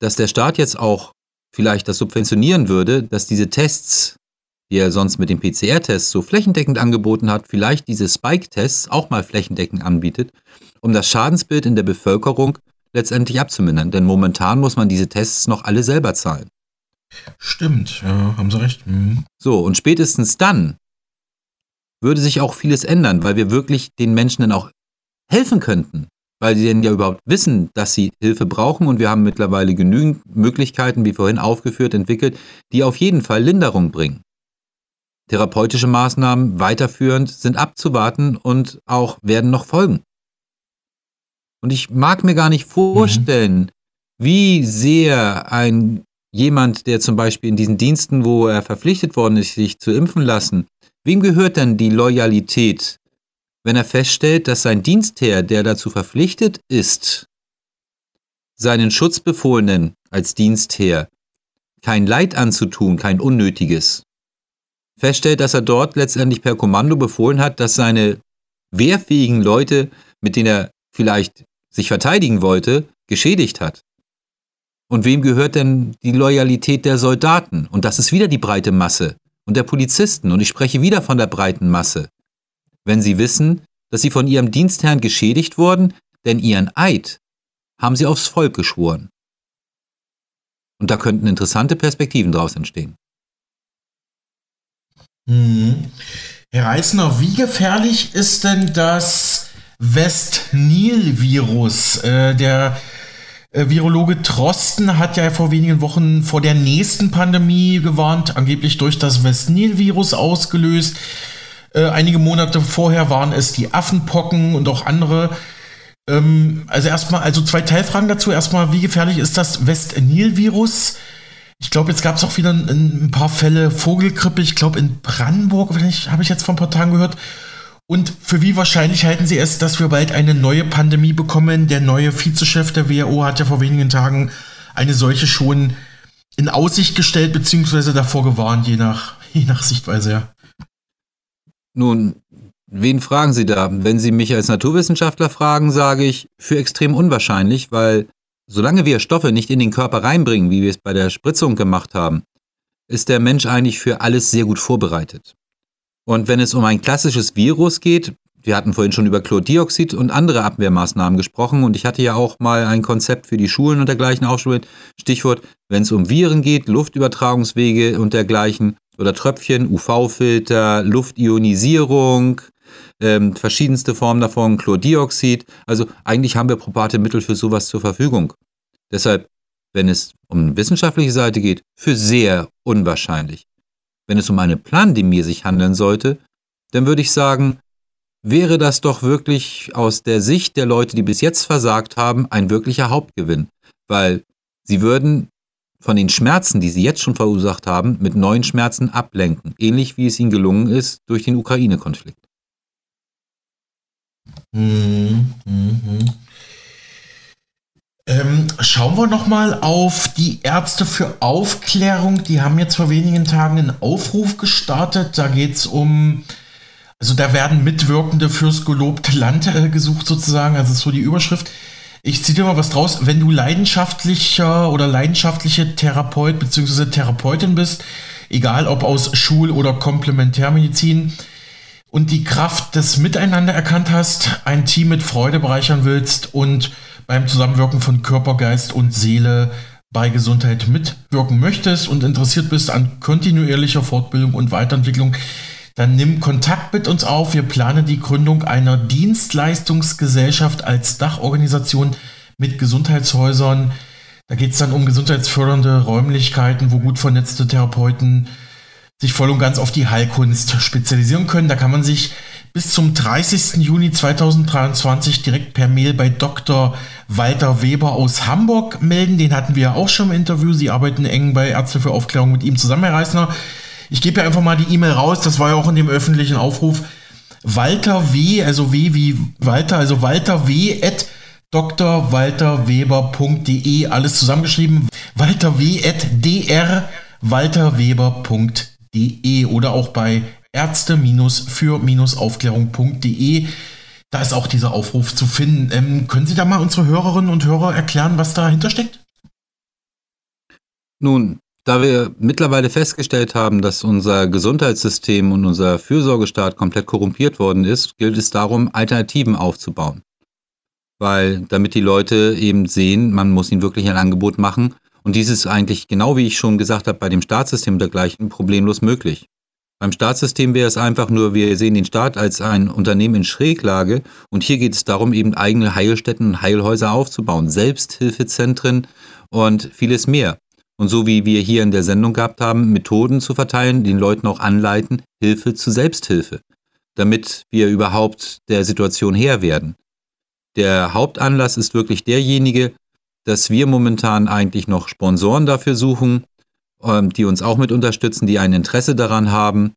dass der Staat jetzt auch vielleicht das subventionieren würde, dass diese Tests, die er sonst mit den PCR-Tests so flächendeckend angeboten hat, vielleicht diese Spike-Tests auch mal flächendeckend anbietet, um das Schadensbild in der Bevölkerung letztendlich abzumindern. Denn momentan muss man diese Tests noch alle selber zahlen. Stimmt, ja, haben Sie recht. Mhm. So, und spätestens dann würde sich auch vieles ändern, weil wir wirklich den Menschen dann auch helfen könnten weil sie denn ja überhaupt wissen, dass sie Hilfe brauchen und wir haben mittlerweile genügend Möglichkeiten, wie vorhin aufgeführt, entwickelt, die auf jeden Fall Linderung bringen. Therapeutische Maßnahmen weiterführend sind abzuwarten und auch werden noch folgen. Und ich mag mir gar nicht vorstellen, mhm. wie sehr ein jemand, der zum Beispiel in diesen Diensten, wo er verpflichtet worden ist, sich zu impfen lassen, wem gehört denn die Loyalität wenn er feststellt, dass sein Dienstherr, der dazu verpflichtet ist, seinen Schutzbefohlenen als Dienstherr kein Leid anzutun, kein unnötiges, feststellt, dass er dort letztendlich per Kommando befohlen hat, dass seine wehrfähigen Leute, mit denen er vielleicht sich verteidigen wollte, geschädigt hat. Und wem gehört denn die Loyalität der Soldaten? Und das ist wieder die breite Masse und der Polizisten. Und ich spreche wieder von der breiten Masse. Wenn sie wissen, dass sie von ihrem Dienstherrn geschädigt wurden, denn ihren Eid haben sie aufs Volk geschworen. Und da könnten interessante Perspektiven daraus entstehen. Hm. Herr Reisner, wie gefährlich ist denn das West-Nil-Virus? Äh, der äh, Virologe Trosten hat ja vor wenigen Wochen vor der nächsten Pandemie gewarnt, angeblich durch das West-Nil-Virus ausgelöst. Äh, einige Monate vorher waren es die Affenpocken und auch andere. Ähm, also erstmal, also zwei Teilfragen dazu. Erstmal, wie gefährlich ist das West-Nil-Virus? Ich glaube, jetzt gab es auch wieder ein, ein, paar Fälle Vogelgrippe. Ich glaube, in Brandenburg, habe ich jetzt vor ein paar Tagen gehört. Und für wie wahrscheinlich halten Sie es, dass wir bald eine neue Pandemie bekommen? Der neue Vizechef der WHO hat ja vor wenigen Tagen eine solche schon in Aussicht gestellt, beziehungsweise davor gewarnt, je nach, je nach Sichtweise, ja. Nun, wen fragen Sie da? Wenn Sie mich als Naturwissenschaftler fragen, sage ich für extrem unwahrscheinlich, weil solange wir Stoffe nicht in den Körper reinbringen, wie wir es bei der Spritzung gemacht haben, ist der Mensch eigentlich für alles sehr gut vorbereitet. Und wenn es um ein klassisches Virus geht, wir hatten vorhin schon über Chlordioxid und andere Abwehrmaßnahmen gesprochen und ich hatte ja auch mal ein Konzept für die Schulen und dergleichen aufgestellt. Stichwort, wenn es um Viren geht, Luftübertragungswege und dergleichen oder Tröpfchen, UV-Filter, Luftionisierung, ähm, verschiedenste Formen davon, Chlordioxid. Also eigentlich haben wir probate Mittel für sowas zur Verfügung. Deshalb, wenn es um wissenschaftliche Seite geht, für sehr unwahrscheinlich. Wenn es um eine Plandemie sich handeln sollte, dann würde ich sagen, wäre das doch wirklich aus der Sicht der Leute, die bis jetzt versagt haben, ein wirklicher Hauptgewinn. Weil sie würden von den Schmerzen, die sie jetzt schon verursacht haben, mit neuen Schmerzen ablenken. Ähnlich wie es ihnen gelungen ist durch den Ukraine-Konflikt. Mhm. Mhm. Ähm, schauen wir noch mal auf die Ärzte für Aufklärung. Die haben jetzt vor wenigen Tagen einen Aufruf gestartet. Da geht es um, also da werden Mitwirkende fürs gelobte Land äh, gesucht sozusagen. Also ist so die Überschrift. Ich ziehe dir mal was draus. Wenn du leidenschaftlicher oder leidenschaftliche Therapeut bzw. Therapeutin bist, egal ob aus Schul- oder Komplementärmedizin, und die Kraft des Miteinander erkannt hast, ein Team mit Freude bereichern willst und beim Zusammenwirken von Körper, Geist und Seele bei Gesundheit mitwirken möchtest und interessiert bist an kontinuierlicher Fortbildung und Weiterentwicklung, dann nimm Kontakt mit uns auf. Wir planen die Gründung einer Dienstleistungsgesellschaft als Dachorganisation mit Gesundheitshäusern. Da geht es dann um gesundheitsfördernde Räumlichkeiten, wo gut vernetzte Therapeuten sich voll und ganz auf die Heilkunst spezialisieren können. Da kann man sich bis zum 30. Juni 2023 direkt per Mail bei Dr. Walter Weber aus Hamburg melden. Den hatten wir ja auch schon im Interview. Sie arbeiten eng bei Ärzte für Aufklärung mit ihm zusammen, Herr Reisner. Ich gebe ja einfach mal die E-Mail raus. Das war ja auch in dem öffentlichen Aufruf. Walter W., also W wie Walter, also Walter W. at drwalterweber.de, alles zusammengeschrieben. Walter W. at drwalterweber.de oder auch bei ärzte-für-aufklärung.de. Da ist auch dieser Aufruf zu finden. Ähm, können Sie da mal unsere Hörerinnen und Hörer erklären, was dahinter steckt? Nun, da wir mittlerweile festgestellt haben, dass unser Gesundheitssystem und unser Fürsorgestaat komplett korrumpiert worden ist, gilt es darum, Alternativen aufzubauen. Weil damit die Leute eben sehen, man muss ihnen wirklich ein Angebot machen. Und dies ist eigentlich, genau wie ich schon gesagt habe, bei dem Staatssystem dergleichen problemlos möglich. Beim Staatssystem wäre es einfach nur, wir sehen den Staat als ein Unternehmen in Schräglage und hier geht es darum, eben eigene Heilstätten und Heilhäuser aufzubauen, Selbsthilfezentren und vieles mehr. Und so wie wir hier in der Sendung gehabt haben, Methoden zu verteilen, den Leuten auch anleiten, Hilfe zu Selbsthilfe, damit wir überhaupt der Situation Herr werden. Der Hauptanlass ist wirklich derjenige, dass wir momentan eigentlich noch Sponsoren dafür suchen, ähm, die uns auch mit unterstützen, die ein Interesse daran haben,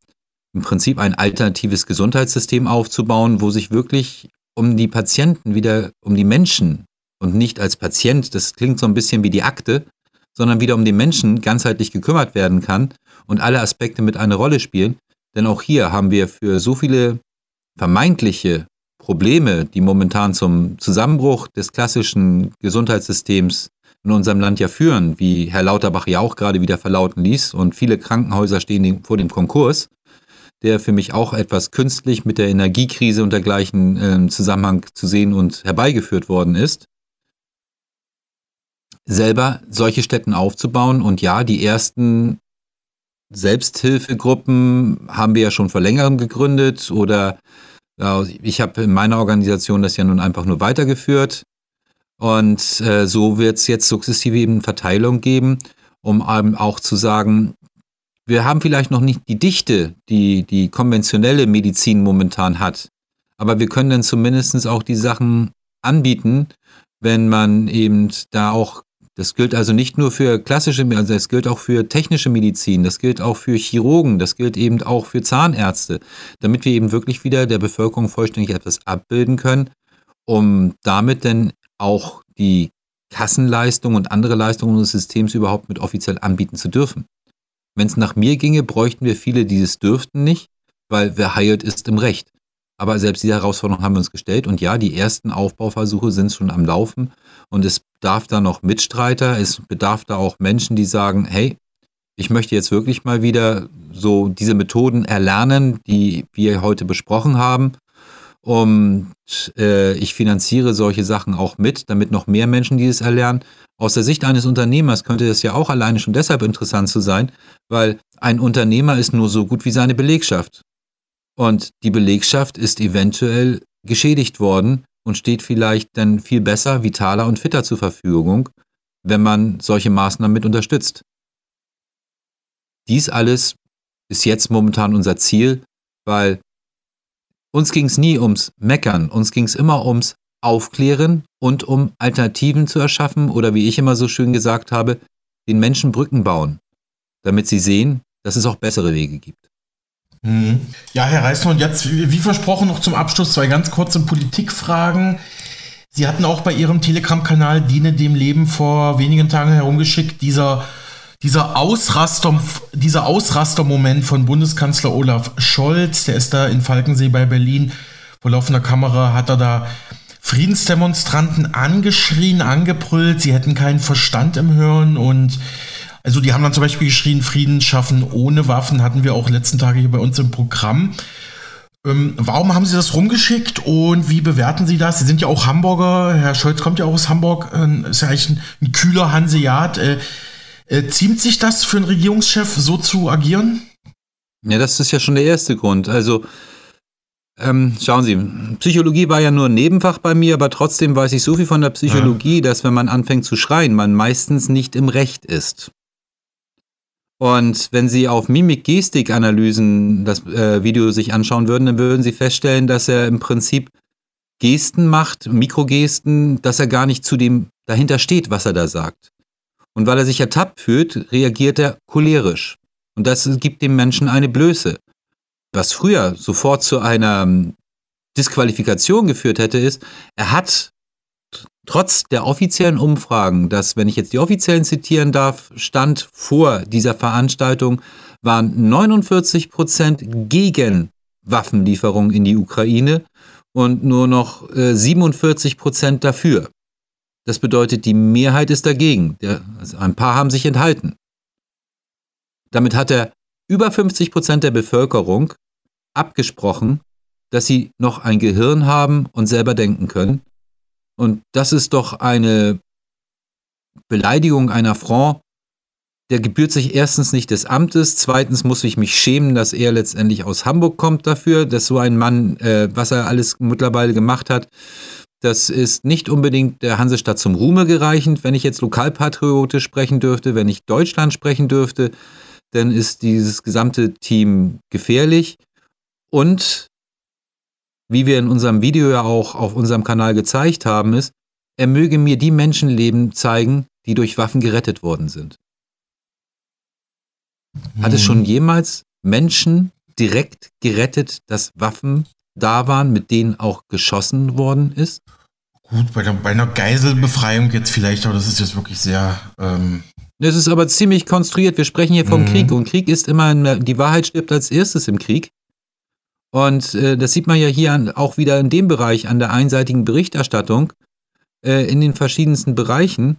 im Prinzip ein alternatives Gesundheitssystem aufzubauen, wo sich wirklich um die Patienten wieder, um die Menschen und nicht als Patient, das klingt so ein bisschen wie die Akte, sondern wieder um den Menschen ganzheitlich gekümmert werden kann und alle Aspekte mit eine Rolle spielen, Denn auch hier haben wir für so viele vermeintliche Probleme, die momentan zum Zusammenbruch des klassischen Gesundheitssystems in unserem Land ja führen, wie Herr Lauterbach ja auch gerade wieder verlauten ließ, und viele Krankenhäuser stehen vor dem Konkurs, der für mich auch etwas künstlich mit der Energiekrise und dergleichen äh, Zusammenhang zu sehen und herbeigeführt worden ist, selber solche Städten aufzubauen. Und ja, die ersten Selbsthilfegruppen haben wir ja schon vor längerem gegründet oder ich habe in meiner Organisation das ja nun einfach nur weitergeführt. Und äh, so wird es jetzt sukzessive eben Verteilung geben, um eben auch zu sagen, wir haben vielleicht noch nicht die Dichte, die die konventionelle Medizin momentan hat. Aber wir können dann zumindest auch die Sachen anbieten, wenn man eben da auch das gilt also nicht nur für klassische, also es gilt auch für technische Medizin, das gilt auch für Chirurgen, das gilt eben auch für Zahnärzte, damit wir eben wirklich wieder der Bevölkerung vollständig etwas abbilden können, um damit dann auch die Kassenleistung und andere Leistungen unseres Systems überhaupt mit offiziell anbieten zu dürfen. Wenn es nach mir ginge, bräuchten wir viele dieses dürften nicht, weil wer heilt, ist im Recht. Aber selbst diese Herausforderung haben wir uns gestellt. Und ja, die ersten Aufbauversuche sind schon am Laufen. Und es bedarf da noch Mitstreiter. Es bedarf da auch Menschen, die sagen, hey, ich möchte jetzt wirklich mal wieder so diese Methoden erlernen, die wir heute besprochen haben. Und äh, ich finanziere solche Sachen auch mit, damit noch mehr Menschen dieses erlernen. Aus der Sicht eines Unternehmers könnte das ja auch alleine schon deshalb interessant zu sein, weil ein Unternehmer ist nur so gut wie seine Belegschaft. Und die Belegschaft ist eventuell geschädigt worden und steht vielleicht dann viel besser, vitaler und fitter zur Verfügung, wenn man solche Maßnahmen mit unterstützt. Dies alles ist jetzt momentan unser Ziel, weil uns ging es nie ums Meckern, uns ging es immer ums Aufklären und um Alternativen zu erschaffen oder wie ich immer so schön gesagt habe, den Menschen Brücken bauen, damit sie sehen, dass es auch bessere Wege gibt. Mhm. Ja, Herr Reisner, und jetzt, wie versprochen, noch zum Abschluss zwei ganz kurze Politikfragen. Sie hatten auch bei Ihrem Telegram-Kanal Diene dem Leben vor wenigen Tagen herumgeschickt, dieser, dieser Ausraster, dieser Ausraster-Moment von Bundeskanzler Olaf Scholz, der ist da in Falkensee bei Berlin vor laufender Kamera, hat er da Friedensdemonstranten angeschrien, angebrüllt, sie hätten keinen Verstand im Hirn und also die haben dann zum Beispiel geschrien, Frieden schaffen ohne Waffen, hatten wir auch letzten Tage hier bei uns im Programm. Ähm, warum haben Sie das rumgeschickt und wie bewerten Sie das? Sie sind ja auch Hamburger, Herr Scholz kommt ja auch aus Hamburg, äh, ist ja eigentlich ein, ein kühler Hanseat. Äh, äh, ziemt sich das für einen Regierungschef so zu agieren? Ja, das ist ja schon der erste Grund. Also ähm, schauen Sie, Psychologie war ja nur ein Nebenfach bei mir, aber trotzdem weiß ich so viel von der Psychologie, ja. dass wenn man anfängt zu schreien, man meistens nicht im Recht ist. Und wenn Sie auf Mimik-Gestik-Analysen das äh, Video sich anschauen würden, dann würden Sie feststellen, dass er im Prinzip Gesten macht, Mikrogesten, dass er gar nicht zu dem dahinter steht, was er da sagt. Und weil er sich ertappt fühlt, reagiert er cholerisch. Und das gibt dem Menschen eine Blöße. Was früher sofort zu einer ähm, Disqualifikation geführt hätte, ist, er hat trotz der offiziellen Umfragen, dass, wenn ich jetzt die offiziellen zitieren darf, stand vor dieser Veranstaltung, waren 49 Prozent gegen Waffenlieferungen in die Ukraine und nur noch äh, 47 Prozent dafür. Das bedeutet, die Mehrheit ist dagegen. Also ein paar haben sich enthalten. Damit hat er über 50 Prozent der Bevölkerung abgesprochen, dass sie noch ein Gehirn haben und selber denken können und das ist doch eine Beleidigung, ein Affront, der gebührt sich erstens nicht des Amtes, zweitens muss ich mich schämen, dass er letztendlich aus Hamburg kommt dafür, dass so ein Mann, äh, was er alles mittlerweile gemacht hat, das ist nicht unbedingt der Hansestadt zum Ruhme gereichend. Wenn ich jetzt lokalpatriotisch sprechen dürfte, wenn ich Deutschland sprechen dürfte, dann ist dieses gesamte Team gefährlich. Und wie wir in unserem Video ja auch auf unserem Kanal gezeigt haben, ist, er möge mir die Menschenleben zeigen, die durch Waffen gerettet worden sind. Hm. Hat es schon hm. jemals Menschen direkt gerettet, dass Waffen da waren, mit denen auch geschossen worden ist? Gut, bei, der, bei einer Geiselbefreiung jetzt vielleicht, aber das ist jetzt wirklich sehr, ähm, Es ist aber ziemlich konstruiert. Wir sprechen hier vom mhm. Krieg und Krieg ist immer, die Wahrheit stirbt als erstes im Krieg. Und äh, das sieht man ja hier an, auch wieder in dem Bereich an der einseitigen Berichterstattung äh, in den verschiedensten Bereichen.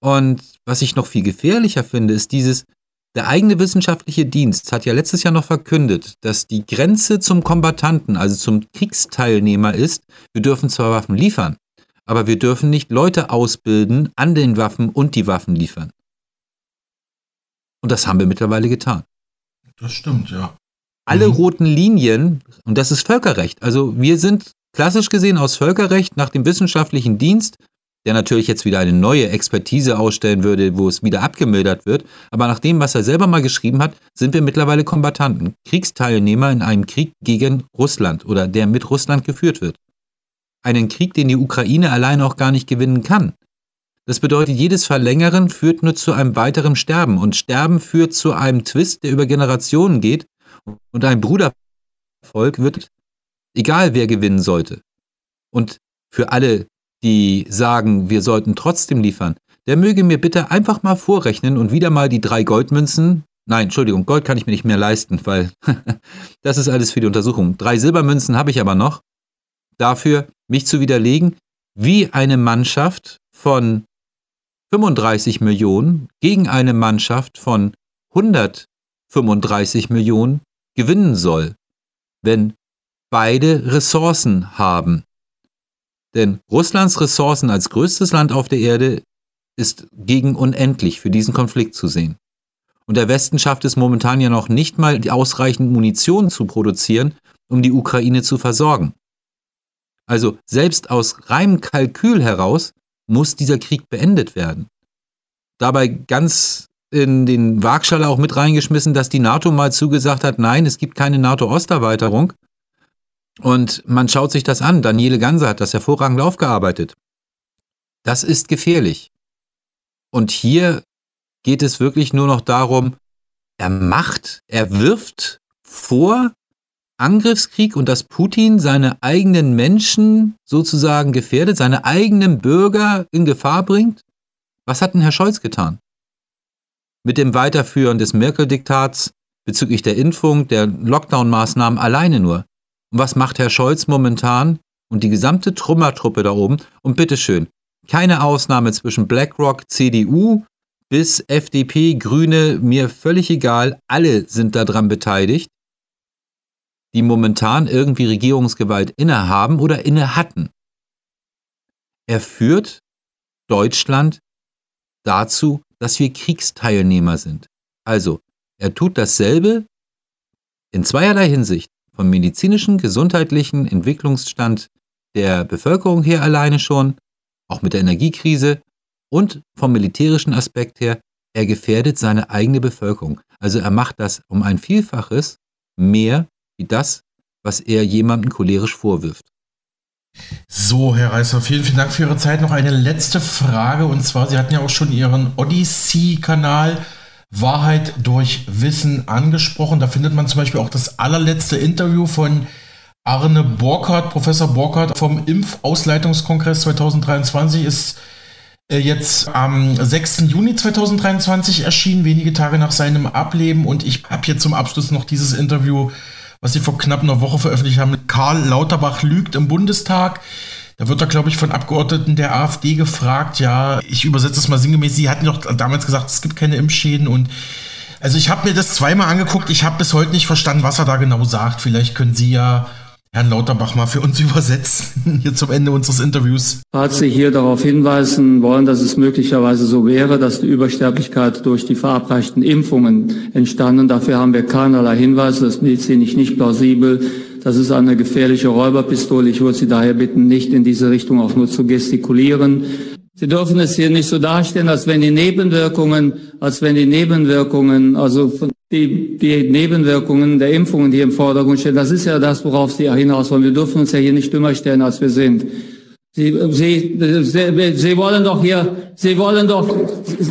Und was ich noch viel gefährlicher finde, ist dieses, der eigene wissenschaftliche Dienst hat ja letztes Jahr noch verkündet, dass die Grenze zum Kombattanten, also zum Kriegsteilnehmer ist, wir dürfen zwar Waffen liefern, aber wir dürfen nicht Leute ausbilden an den Waffen und die Waffen liefern. Und das haben wir mittlerweile getan. Das stimmt, ja alle mhm. roten Linien, und das ist Völkerrecht. Also wir sind klassisch gesehen aus Völkerrecht nach dem wissenschaftlichen Dienst, der natürlich jetzt wieder eine neue Expertise ausstellen würde, wo es wieder abgemildert wird. Aber nach dem, was er selber mal geschrieben hat, sind wir mittlerweile Kombattanten, Kriegsteilnehmer in einem Krieg gegen Russland oder der mit Russland geführt wird. Einen Krieg, den die Ukraine allein auch gar nicht gewinnen kann. Das bedeutet, jedes Verlängern führt nur zu einem weiteren Sterben und Sterben führt zu einem Twist, der über Generationen geht und ein Brudervolk wird, egal wer gewinnen sollte. Und für alle, die sagen, wir sollten trotzdem liefern, der möge mir bitte einfach mal vorrechnen und wieder mal die drei Goldmünzen, nein, Entschuldigung, Gold kann ich mir nicht mehr leisten, weil das ist alles für die Untersuchung. Drei Silbermünzen habe ich aber noch, dafür mich zu widerlegen, wie eine Mannschaft von 35 Millionen gegen eine Mannschaft von 135 Millionen gewinnen soll, wenn beide Ressourcen haben. Denn Russlands Ressourcen als größtes Land auf der Erde ist gegen unendlich für diesen Konflikt zu sehen. Und der Westen schafft es momentan ja noch nicht mal, die ausreichend Munition zu produzieren, um die Ukraine zu versorgen. Also selbst aus reinem Kalkül heraus muss dieser Krieg beendet werden. Dabei ganz in den Waagschale auch mit reingeschmissen, dass die NATO mal zugesagt hat, nein, es gibt keine NATO-Osterweiterung. Und man schaut sich das an. Daniele Ganser hat das hervorragend aufgearbeitet. Das ist gefährlich. Und hier geht es wirklich nur noch darum, er macht, er wirft vor Angriffskrieg und dass Putin seine eigenen Menschen sozusagen gefährdet, seine eigenen Bürger in Gefahr bringt. Was hat denn Herr Scholz getan? Mit dem Weiterführen des Merkel-Diktats bezüglich der Impfung, der Lockdown-Maßnahmen alleine nur. Und was macht Herr Scholz momentan und die gesamte Trümmertruppe da oben? Und bitteschön, keine Ausnahme zwischen BlackRock, CDU bis FDP, Grüne, mir völlig egal, alle sind daran beteiligt, die momentan irgendwie Regierungsgewalt innehaben oder inne hatten. Er führt Deutschland dazu, dass wir Kriegsteilnehmer sind. Also, er tut dasselbe in zweierlei Hinsicht, vom medizinischen, gesundheitlichen Entwicklungsstand der Bevölkerung her alleine schon, auch mit der Energiekrise und vom militärischen Aspekt her, er gefährdet seine eigene Bevölkerung. Also er macht das um ein Vielfaches mehr wie das, was er jemandem cholerisch vorwirft. So, Herr Reißer, vielen, vielen Dank für Ihre Zeit. Noch eine letzte Frage und zwar, Sie hatten ja auch schon Ihren Odyssey-Kanal Wahrheit durch Wissen angesprochen. Da findet man zum Beispiel auch das allerletzte Interview von Arne Borkhardt, Professor Borkhardt vom Impfausleitungskongress 2023 ist äh, jetzt am 6. Juni 2023 erschienen, wenige Tage nach seinem Ableben. Und ich habe hier zum Abschluss noch dieses Interview was sie vor knapp einer Woche veröffentlicht haben. Karl Lauterbach lügt im Bundestag. Da wird er, glaube ich, von Abgeordneten der AfD gefragt. Ja, ich übersetze es mal sinngemäß. Sie hatten doch damals gesagt, es gibt keine Impfschäden und also ich habe mir das zweimal angeguckt. Ich habe bis heute nicht verstanden, was er da genau sagt. Vielleicht können Sie ja Herrn Lauterbach mal für uns übersetzen, hier zum Ende unseres Interviews. Hat Sie hier darauf hinweisen wollen, dass es möglicherweise so wäre, dass die Übersterblichkeit durch die verabreichten Impfungen entstanden. Dafür haben wir keinerlei Hinweise. Das sehe ich nicht plausibel. Das ist eine gefährliche Räuberpistole. Ich würde Sie daher bitten, nicht in diese Richtung auch nur zu gestikulieren. Sie dürfen es hier nicht so darstellen, als wenn die Nebenwirkungen, als wenn die Nebenwirkungen, also die, die Nebenwirkungen der Impfungen, die im Vordergrund stehen. Das ist ja das, worauf Sie hinaus wollen. Wir dürfen uns ja hier nicht dümmer stellen, als wir sind. Sie, Sie, Sie, Sie wollen doch hier, Sie wollen doch,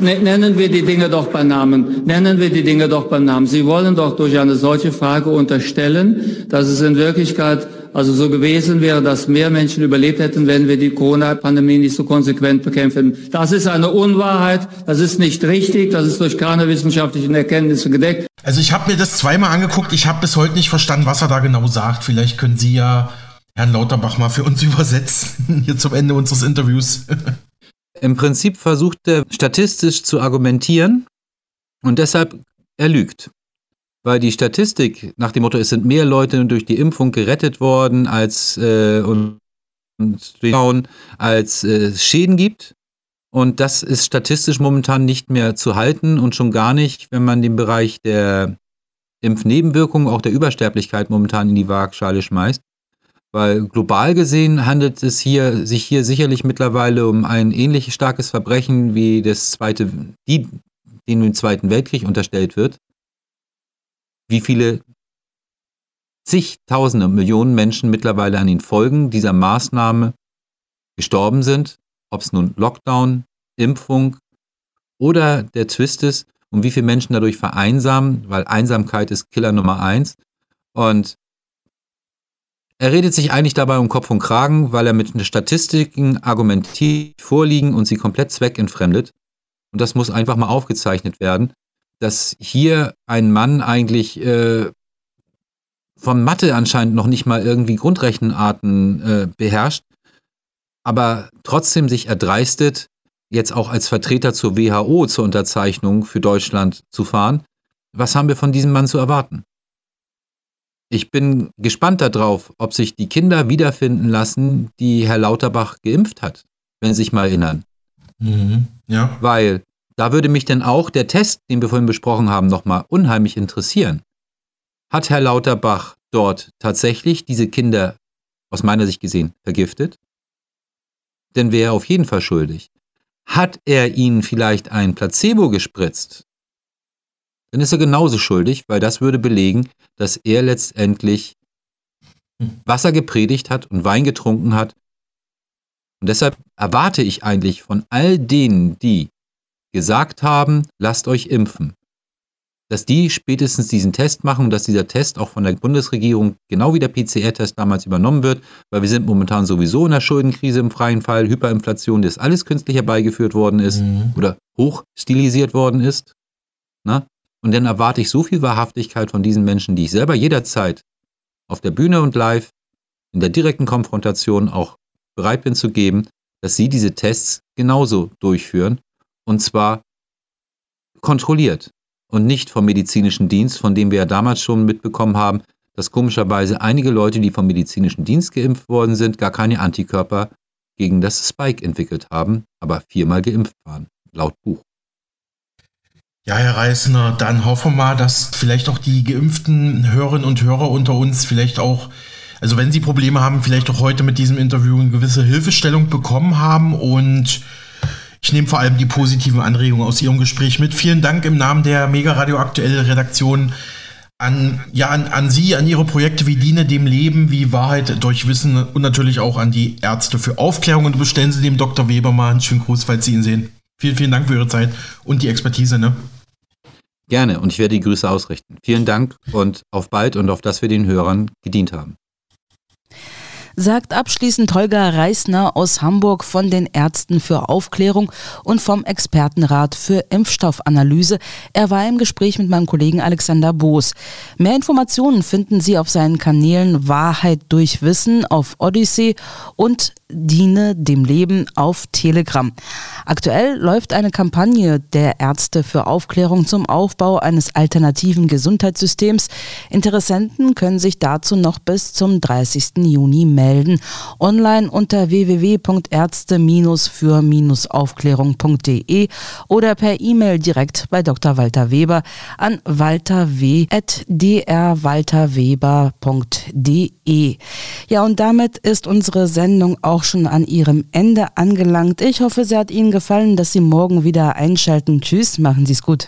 nennen wir die Dinge doch beim Namen, nennen wir die Dinge doch beim Namen. Sie wollen doch durch eine solche Frage unterstellen, dass es in Wirklichkeit also so gewesen wäre, dass mehr Menschen überlebt hätten, wenn wir die Corona-Pandemie nicht so konsequent bekämpfen. Das ist eine Unwahrheit, das ist nicht richtig, das ist durch keine wissenschaftlichen Erkenntnisse gedeckt. Also ich habe mir das zweimal angeguckt, ich habe bis heute nicht verstanden, was er da genau sagt. Vielleicht können Sie ja Herrn Lauterbach mal für uns übersetzen, hier zum Ende unseres Interviews. Im Prinzip versucht er statistisch zu argumentieren und deshalb er lügt. Weil die Statistik nach dem Motto, es sind mehr Leute durch die Impfung gerettet worden, als äh, und, und als äh, Schäden gibt. Und das ist statistisch momentan nicht mehr zu halten und schon gar nicht, wenn man den Bereich der Impfnebenwirkungen, auch der Übersterblichkeit momentan in die Waagschale schmeißt. Weil global gesehen handelt es hier, sich hier sicherlich mittlerweile um ein ähnlich starkes Verbrechen wie das zweite, die, dem im Zweiten Weltkrieg unterstellt wird. Wie viele zigtausende Millionen Menschen mittlerweile an den Folgen dieser Maßnahme gestorben sind, ob es nun Lockdown, Impfung oder der Twist ist und wie viele Menschen dadurch vereinsamen, weil Einsamkeit ist Killer Nummer eins. Und er redet sich eigentlich dabei um Kopf und Kragen, weil er mit Statistiken argumentiert vorliegen und sie komplett zweckentfremdet. Und das muss einfach mal aufgezeichnet werden, dass hier ein Mann eigentlich äh, von Mathe anscheinend noch nicht mal irgendwie Grundrechenarten äh, beherrscht, aber trotzdem sich erdreistet, jetzt auch als Vertreter zur WHO zur Unterzeichnung für Deutschland zu fahren. Was haben wir von diesem Mann zu erwarten? Ich bin gespannt darauf, ob sich die Kinder wiederfinden lassen, die Herr Lauterbach geimpft hat, wenn Sie sich mal erinnern. Mhm. Ja. Weil da würde mich denn auch der Test, den wir vorhin besprochen haben, nochmal unheimlich interessieren. Hat Herr Lauterbach dort tatsächlich diese Kinder, aus meiner Sicht gesehen, vergiftet? Denn wäre er auf jeden Fall schuldig. Hat er ihnen vielleicht ein Placebo gespritzt? dann ist er genauso schuldig, weil das würde belegen, dass er letztendlich Wasser gepredigt hat und Wein getrunken hat. Und deshalb erwarte ich eigentlich von all denen, die gesagt haben, lasst euch impfen, dass die spätestens diesen Test machen und dass dieser Test auch von der Bundesregierung genau wie der PCR-Test damals übernommen wird, weil wir sind momentan sowieso in der Schuldenkrise im freien Fall, Hyperinflation, das alles künstlich herbeigeführt worden ist mhm. oder hochstilisiert worden ist. Na? Und dann erwarte ich so viel Wahrhaftigkeit von diesen Menschen, die ich selber jederzeit auf der Bühne und live in der direkten Konfrontation auch bereit bin zu geben, dass sie diese Tests genauso durchführen und zwar kontrolliert und nicht vom medizinischen Dienst, von dem wir ja damals schon mitbekommen haben, dass komischerweise einige Leute, die vom medizinischen Dienst geimpft worden sind, gar keine Antikörper gegen das Spike entwickelt haben, aber viermal geimpft waren, laut Buch. Ja, Herr Reisner, dann hoffen wir mal, dass vielleicht auch die geimpften Hörerinnen und Hörer unter uns vielleicht auch, also wenn sie Probleme haben, vielleicht auch heute mit diesem Interview eine gewisse Hilfestellung bekommen haben und ich nehme vor allem die positiven Anregungen aus Ihrem Gespräch mit. Vielen Dank im Namen der Mega Radio Aktuelle Redaktion an, ja, an, an Sie, an Ihre Projekte wie Diene dem Leben, wie Wahrheit durch Wissen und natürlich auch an die Ärzte für Aufklärung und bestellen Sie dem Dr. Weber mal einen schönen Gruß, falls Sie ihn sehen. Vielen, vielen Dank für Ihre Zeit und die Expertise. Ne? Gerne und ich werde die Grüße ausrichten. Vielen Dank und auf bald und auf dass wir den Hörern gedient haben sagt abschließend Holger Reisner aus Hamburg von den Ärzten für Aufklärung und vom Expertenrat für Impfstoffanalyse. Er war im Gespräch mit meinem Kollegen Alexander Boos. Mehr Informationen finden Sie auf seinen Kanälen Wahrheit durch Wissen auf Odyssey und Diene dem Leben auf Telegram. Aktuell läuft eine Kampagne der Ärzte für Aufklärung zum Aufbau eines alternativen Gesundheitssystems. Interessenten können sich dazu noch bis zum 30. Juni melden. Online unter www.ärzte-für-aufklärung.de oder per E-Mail direkt bei Dr. Walter Weber an walterw.drwalterweber.de. Ja, und damit ist unsere Sendung auch schon an ihrem Ende angelangt. Ich hoffe, sie hat Ihnen gefallen, dass Sie morgen wieder einschalten. Tschüss, machen Sie es gut.